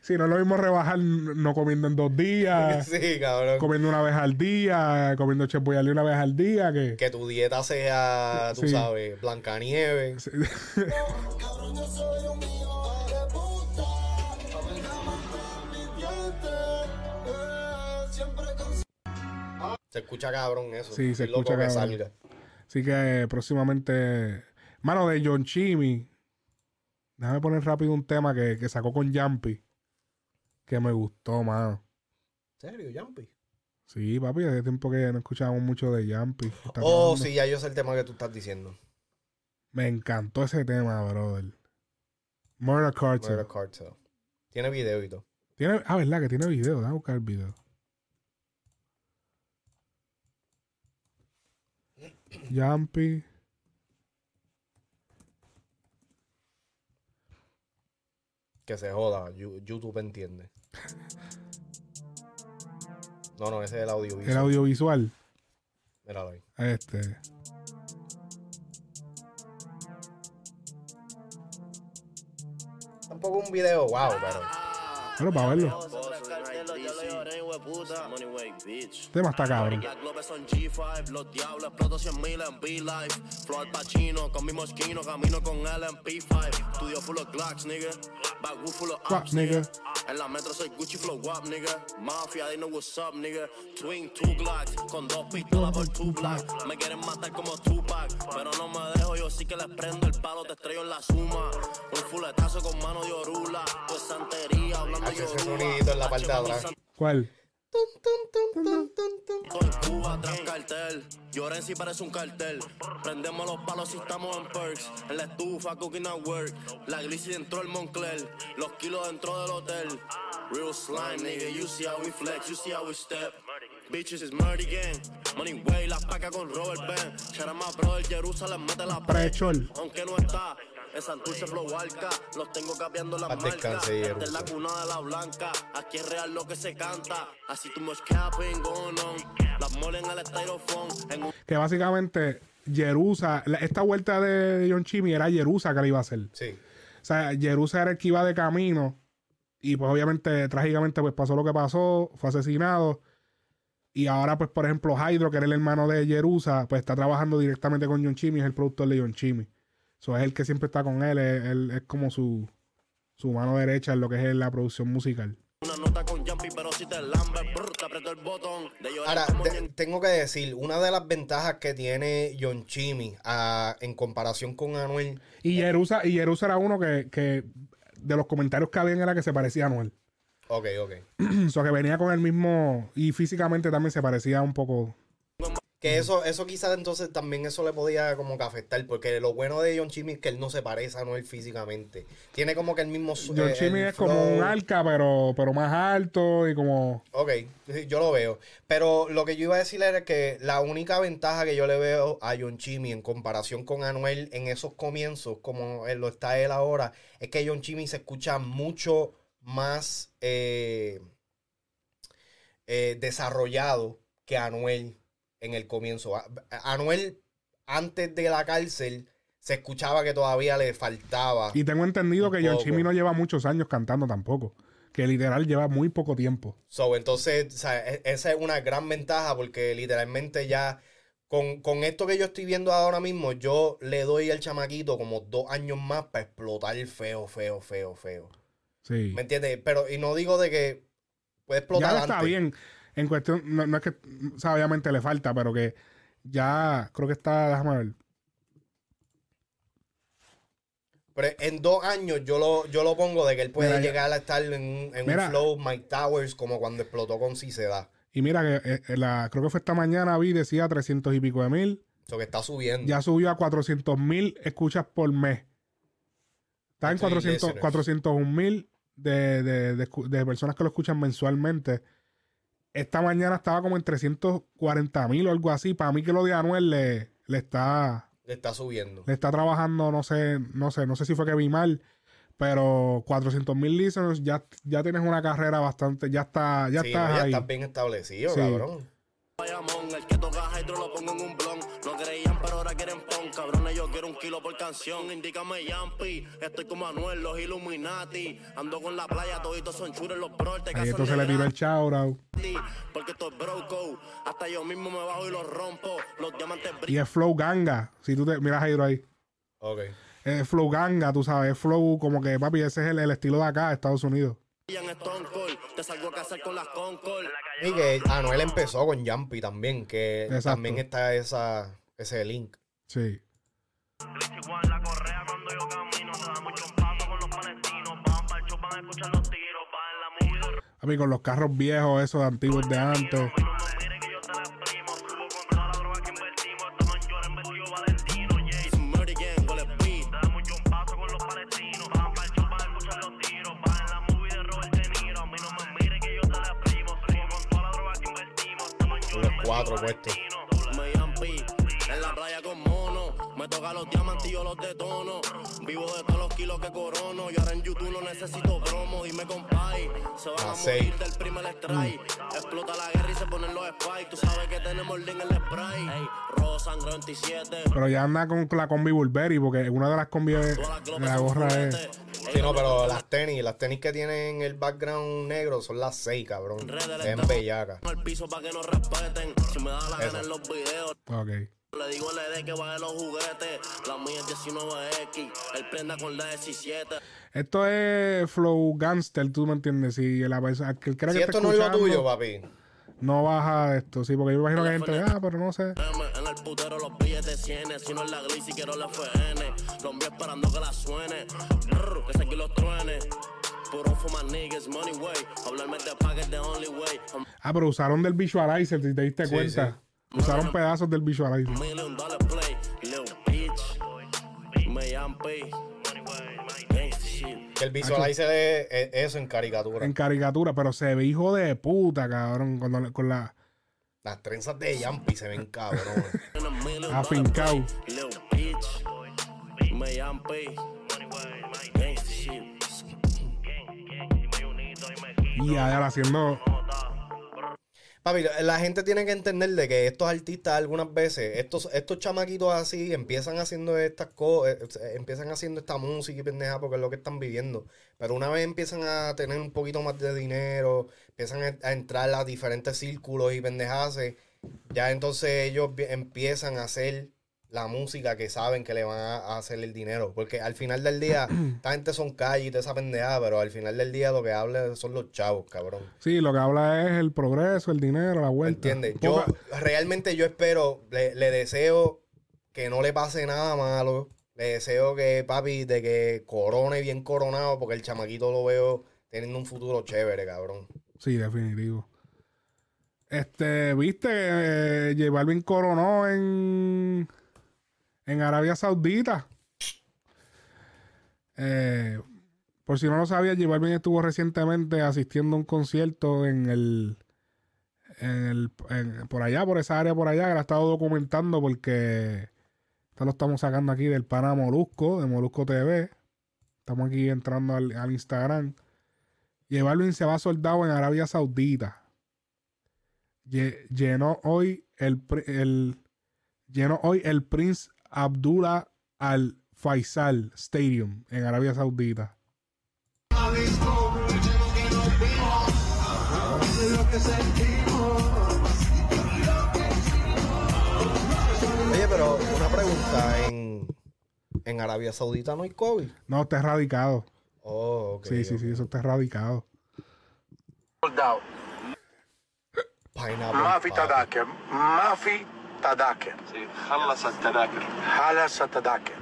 Speaker 1: sí, no es lo mismo rebajar no comiendo en dos días,
Speaker 2: Sí, cabrón.
Speaker 1: comiendo una vez al día, comiendo Chef Boyardee una vez al día, que...
Speaker 2: Que tu dieta sea, tú
Speaker 1: Sí.
Speaker 2: sabes, Blancanieves.
Speaker 1: Sí.
Speaker 2: Se escucha cabrón eso.
Speaker 1: Sí, se escucha
Speaker 2: que
Speaker 1: cabrón.
Speaker 2: salga.
Speaker 1: Así que eh, próximamente... Mano, de John Chimmy. Déjame poner rápido un tema que, que sacó con Jumpy. Que me gustó, mano.
Speaker 2: ¿En serio, Jumpy?
Speaker 1: Sí, papi, hace tiempo que no escuchábamos mucho de Jumpy. Está
Speaker 2: Oh, sí, ya yo sé el tema que tú estás diciendo.
Speaker 1: Me encantó ese tema, brother. Murder Cartel.
Speaker 2: Murder Cartel. Tiene video y todo.
Speaker 1: Tiene, ah, ¿verdad? Que tiene video. Déjame buscar el video. Jumpy.
Speaker 2: Que se joda. YouTube entiende. No, no, ese es el audiovisual.
Speaker 1: El audiovisual.
Speaker 2: Míralo ahí.
Speaker 1: Este.
Speaker 2: Tampoco un video, wow, pero.
Speaker 1: Bueno, para verlo.
Speaker 9: Bitch.
Speaker 1: Tema está cabrón.
Speaker 9: Las globes son G5, los diablos exploto 100 mil en B-Life. Flow al Pacino, con mi mosquino, camino con él en P5. Estudio full of Glocks, nigga. Backwood full of
Speaker 1: Guap,
Speaker 9: ops,
Speaker 1: nigga.
Speaker 9: nigga. En la metro soy Gucci flow guap, nigga. Mafia, they know what's up, nigga. Twin, two Glocks, con dos pistolas por two blocks. Me quieren matar como Tupac, pero no me dejo, yo sí que les prendo el palo, te estrello en la suma. Un fuletazo con mano de orula, pues santería, hablando
Speaker 2: en la parte de.
Speaker 1: ¿Cuál?
Speaker 9: En Cuba tras cartel. Lloren si parece un cartel. Prendemos los palos si estamos en perks. En la estufa, cooking at work. La glissy dentro del Moncler. Los kilos dentro del hotel. Real slime, nigga. You see how we flex, you see how we step. Bitches is murdy gang. Money way, la paca con Robert Ben. Charama, bro, el Jerusalén mete la
Speaker 1: Prechol.
Speaker 9: Aunque no está. En Santurce Flow los tengo capeando marcas.
Speaker 2: descanse,
Speaker 9: Esta es la cuna de la blanca. Aquí es real lo que se canta. Así tú much capping going on. Las molen al styrofoam. En un
Speaker 1: Que básicamente Jerusa, la- esta vuelta de John Chimmy era Jerusa que le iba a hacer.
Speaker 2: Sí.
Speaker 1: O sea, Jerusa era el que iba de camino Y pues obviamente, trágicamente, pues pasó lo que pasó, fue asesinado. Y ahora, pues, por ejemplo, Hydro, que era el hermano de Jerusa, pues está trabajando directamente con John Chimmy, es el productor de John Chimmy. So, es el que siempre está con él, es, él- es como su, su mano derecha en lo que es la producción musical.
Speaker 9: Una nota con jumpy, pero si te lambe, brr, te aprieto el botón. De llorar
Speaker 2: Ahora, te- tengo que decir, una de las ventajas que tiene John Chimmy ah, en comparación con Anuel,
Speaker 1: Y Jerusa, y Jerusa era uno que, que de los comentarios que habían era que se parecía a Noel.
Speaker 2: ok, ok.
Speaker 1: o sea, que venía con el mismo. Y físicamente también se parecía un poco.
Speaker 2: Que eso, eso quizás entonces también eso le podía como que afectar, porque lo bueno de John Chimmy es que él no se parece a Anuel físicamente. Tiene como que el mismo
Speaker 1: John
Speaker 2: eh,
Speaker 1: Chimmy es como un arca, pero, pero más alto y como.
Speaker 2: Ok, yo lo veo. Pero lo que yo iba a decir era que la única ventaja que yo le veo a John Chimmy en comparación con Anuel en esos comienzos, como lo está él ahora, es que John Chimmy se escucha mucho más eh, eh, desarrollado que Anuel en el comienzo. Anuel, antes de la cárcel, se escuchaba que todavía le faltaba.
Speaker 1: Y tengo entendido que John. Chimmy no lleva muchos años cantando tampoco. Que literal lleva muy poco tiempo.
Speaker 2: So, entonces, o sea, e- esa es una gran ventaja porque literalmente ya con, con esto que yo estoy viendo ahora mismo, yo le doy al chamaquito como dos años más para explotar feo, feo, feo, feo.
Speaker 1: Sí.
Speaker 2: ¿Me entiendes? Pero, y no digo de que puede explotar
Speaker 1: Ya está bien. En cuestión, no, no es que, o sea, obviamente le falta, pero que ya creo que está, déjame ver.
Speaker 2: Pero en dos años yo lo, yo lo pongo de que él puede
Speaker 1: Mira,
Speaker 2: llegar a estar en, un- en
Speaker 1: Mira.
Speaker 2: un flow Mike Towers como cuando explotó con da.
Speaker 1: Y mira que eh, eh, la, creo que fue esta mañana, vi, decía 300 y pico de mil.
Speaker 2: Eso que está subiendo.
Speaker 1: Ya subió a 400 mil escuchas por mes. Está en
Speaker 2: Sí,
Speaker 1: 400
Speaker 2: listeners.
Speaker 1: 401 mil de, de, de personas que lo escuchan mensualmente. Esta mañana estaba como en 340 mil o algo así. Para mí que lo de Anuel le, le está
Speaker 2: Le está subiendo.
Speaker 1: le está trabajando, no sé, no sé, no sé si fue que vi mal, pero 400 mil listeners, ya, ya tienes una carrera bastante, ya está, ya
Speaker 2: sí,
Speaker 1: estás
Speaker 2: no, ya
Speaker 1: ahí.
Speaker 2: estás bien establecido,
Speaker 1: Sí.
Speaker 2: cabrón.
Speaker 9: Bayamón, el que toca hydro lo pongo en un blon. No creían, pero ahora quieren pon. Cabrones, yo quiero un kilo por canción. Indícame Yampi. Estoy como Anuel, los Illuminati. Ando con la playa, toditos son churos los bros. Te
Speaker 1: Ahí
Speaker 9: caso
Speaker 1: entonces le tiró el
Speaker 9: gratis, Porque esto es broco. Hasta yo mismo me bajo y los rompo. Los diamantes
Speaker 1: Y es Flow Ganga. Si tú te miras a Hydro ahí.
Speaker 2: Ok.
Speaker 1: Es Flow Ganga, tú sabes. Es Flow como que, papi, ese es el, el estilo de acá, de Estados Unidos.
Speaker 2: Y que Anuel empezó con Jumpy también, que
Speaker 1: Exacto.
Speaker 2: también está esa, ese link.
Speaker 1: Sí.
Speaker 9: A
Speaker 1: Papi, con los carros viejos, esos antiguos de antes.
Speaker 2: Cuatro puestos.
Speaker 9: Me toca los diamantes y yo los detono. Vivo de todos los kilos que corono. Y ahora en YouTube no necesito promo. Dime compay, se van a morir del primer strike. Explota la guerra y se ponen los spikes. Tú sabes que tenemos link en el spray. Ey, sangre 27.
Speaker 1: Pero ya anda con la combi Burberry, porque una de las combi es- la gorra es.
Speaker 2: Sí, no, pero las tenis, las tenis que tienen el background negro son las seis, cabrón.
Speaker 9: Redes le
Speaker 2: Es
Speaker 9: estamos
Speaker 2: bellaca.
Speaker 9: al piso para que nos respeten. Si me da la
Speaker 2: Eso.
Speaker 9: gana en los videos.
Speaker 1: Ok.
Speaker 9: Le digo al ED que baje los juguetes. La mía es 19X. Él prenda con la 17.
Speaker 1: Esto es Flow Gangster, tú me entiendes. Si la que crea
Speaker 2: Si
Speaker 1: que
Speaker 2: esto no es lo
Speaker 1: escuchando,
Speaker 2: tuyo, papi.
Speaker 1: no baja esto, sí, porque yo me imagino que hay gente, ah, pero no sé.
Speaker 9: En el putero los billetes 100. Si no es la glis, si quiero la FN. Los envío esperando que la suene. Brr, que se aquí los truene. Puro fuma niggas, money way. Hablarme de package the only way.
Speaker 1: Ah, pero usaron del visualizer, si te diste
Speaker 2: Sí,
Speaker 1: cuenta. Usaron pedazos del visualizer.
Speaker 9: Yampi.
Speaker 2: El visualizer es, es eso en caricatura.
Speaker 1: En caricatura, pero se ve hijo de puta, cabrón, cuando le- con la
Speaker 2: Las trenzas de Jumpy se ven cabrón.
Speaker 1: Afincao.
Speaker 9: yampi.
Speaker 1: Y allá haciendo
Speaker 2: Papi, la gente tiene que entender de que estos artistas algunas veces, estos, estos chamaquitos así, empiezan haciendo estas cosas, empiezan haciendo esta música y pendeja porque es lo que están viviendo. Pero una vez empiezan a tener un poquito más de dinero, empiezan a, entrar a diferentes círculos y pendejas, ya entonces ellos empiezan a hacer la música que saben que le van a, hacer el dinero. Porque al final del día, esta gente son calle y toda esa pendejada, pero al final del día lo que habla son los chavos, cabrón.
Speaker 1: Sí, lo que habla es el progreso, el dinero, la vuelta.
Speaker 2: ¿Entiendes? Yo realmente yo espero, le, le deseo que no le pase nada malo. Le deseo que, papi, de que corone bien coronado, porque el chamaquito lo veo teniendo un futuro chévere, cabrón.
Speaker 1: Sí, definitivo. Este, viste, eh, J Balvin coronó en, en Arabia Saudita. Eh, por si no lo sabía, J Balvin estuvo recientemente asistiendo a un concierto en el, en el por allá, por esa área por allá, que la he estado documentando porque esto lo estamos sacando aquí del pana Molusco, de Molusco TV. Estamos aquí entrando al, al Instagram. J Balvin se va soldado en Arabia Saudita. Lle- Llenó hoy el, el llenó hoy el Prince Abdullah Al Faisal Stadium en Arabia Saudita.
Speaker 2: Oye, pero una pregunta, en, en Arabia Saudita no hay COVID.
Speaker 1: No, está erradicado.
Speaker 2: Oh, ok.
Speaker 1: Sí, sí, sí, eso está erradicado.
Speaker 2: Pineapple.
Speaker 4: Mafi Tadake.
Speaker 2: Mafi
Speaker 4: تذاكر ما في تذاكر
Speaker 10: خلص التذاكر
Speaker 4: خلص التذاكر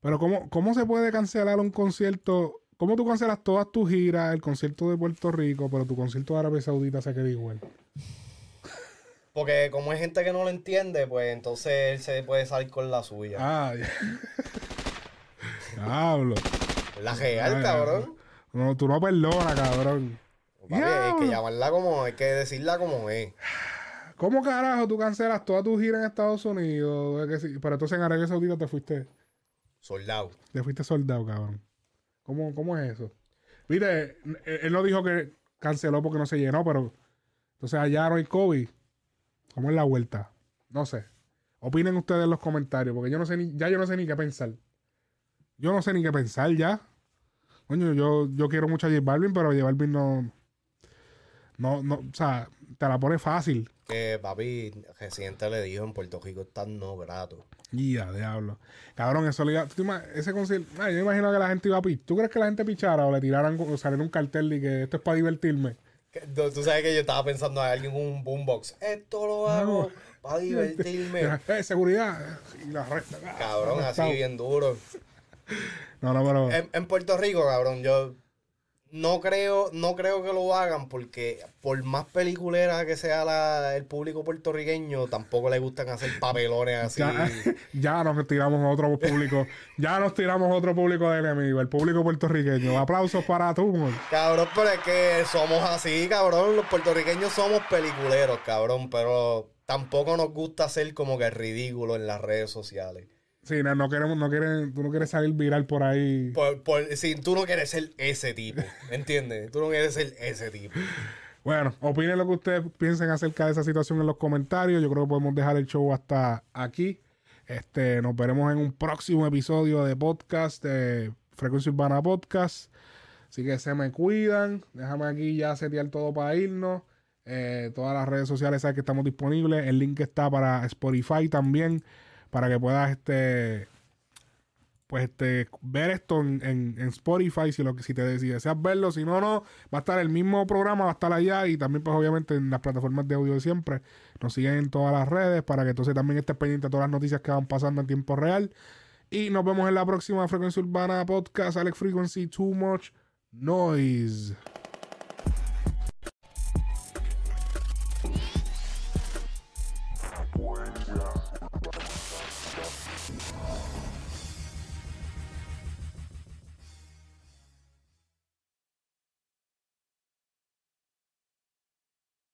Speaker 1: Pero ¿cómo, ¿cómo se puede cancelar un concierto? ¿Cómo tú cancelas todas tus giras, el concierto de Puerto Rico, pero tu concierto de Arabia Saudita se queda igual?
Speaker 2: Porque como hay gente que no lo entiende, pues entonces él se puede salir con la suya.
Speaker 1: Ah, ya. Diablo.
Speaker 2: La real,
Speaker 1: Ay,
Speaker 2: cabrón.
Speaker 1: No, tú no perdonas, cabrón.
Speaker 2: Papi, hay que llamarla como, hay que decirla como es.
Speaker 1: ¿Cómo carajo tú cancelas toda tu gira en Estados Unidos? Es que sí, Pero entonces en Arabia Saudita te fuiste,
Speaker 2: Soldado.
Speaker 1: te fuiste soldado, cabrón. ¿Cómo, cómo es eso? Viste, él, él no dijo que canceló porque no se llenó, pero entonces allá no hay COVID. ¿Cómo es la vuelta? No sé. Opinen ustedes en los comentarios, porque yo no sé ni, ya yo no sé ni qué pensar. Yo no sé ni qué pensar ya. Coño, yo, yo quiero mucho a J Balvin, pero J Balvin no, no, no, o sea, te la pone fácil.
Speaker 2: Que papi, Residente le dijo en Puerto Rico están no grato.
Speaker 1: Ya, diablo. Cabrón, eso le iba. ¿tú te ima- ese concierto. yo me imagino que la gente iba a pichar. ¿Tú crees que la gente pichara o le tiraran o saliera un cartel y que esto es para divertirme?
Speaker 2: Tú sabes que yo estaba pensando a alguien con un boombox. Esto lo hago para divertirme.
Speaker 1: Eh, seguridad. Y la resta.
Speaker 2: Cabrón, así bien duro.
Speaker 1: No, no, pero.
Speaker 2: En, en Puerto Rico, cabrón, yo no creo, no creo que lo hagan porque por más peliculera que sea la- el público puertorriqueño, tampoco le gustan hacer papelones así.
Speaker 1: ya, ya nos tiramos a otro público. ya nos tiramos a otro público de enemigo. El público puertorriqueño. Aplausos para tú, amor.
Speaker 2: Cabrón, pero es que somos así, cabrón. Los puertorriqueños somos peliculeros, cabrón, pero tampoco nos gusta ser como que ridículo en las redes sociales.
Speaker 1: Sí, no, no queremos, no quieren, tú no quieres salir viral por ahí.
Speaker 2: Por, por, si tú no quieres ser ese tipo, ¿entiendes? Tú no quieres ser ese tipo.
Speaker 1: Bueno, opinen lo que ustedes piensen acerca de esa situación en los comentarios. Yo creo que podemos dejar el show hasta aquí. Este, nos veremos en un próximo episodio de podcast de Frecuencia Urbana Podcast. Así que se me cuidan. Déjame aquí ya setear todo para irnos. Eh, todas las redes sociales saben que estamos disponibles. El link está para Spotify también. Para que puedas este pues este ver esto en, en- Spotify si lo si te si deseas verlo. Si no no va a estar el mismo programa va a estar allá y también pues obviamente en las plataformas de audio de siempre. Nos siguen en todas las redes para que entonces también estés pendiente de todas las noticias que van pasando en tiempo real. Y nos vemos en la próxima frecuencia urbana podcast Alex Frequency Too Much Noise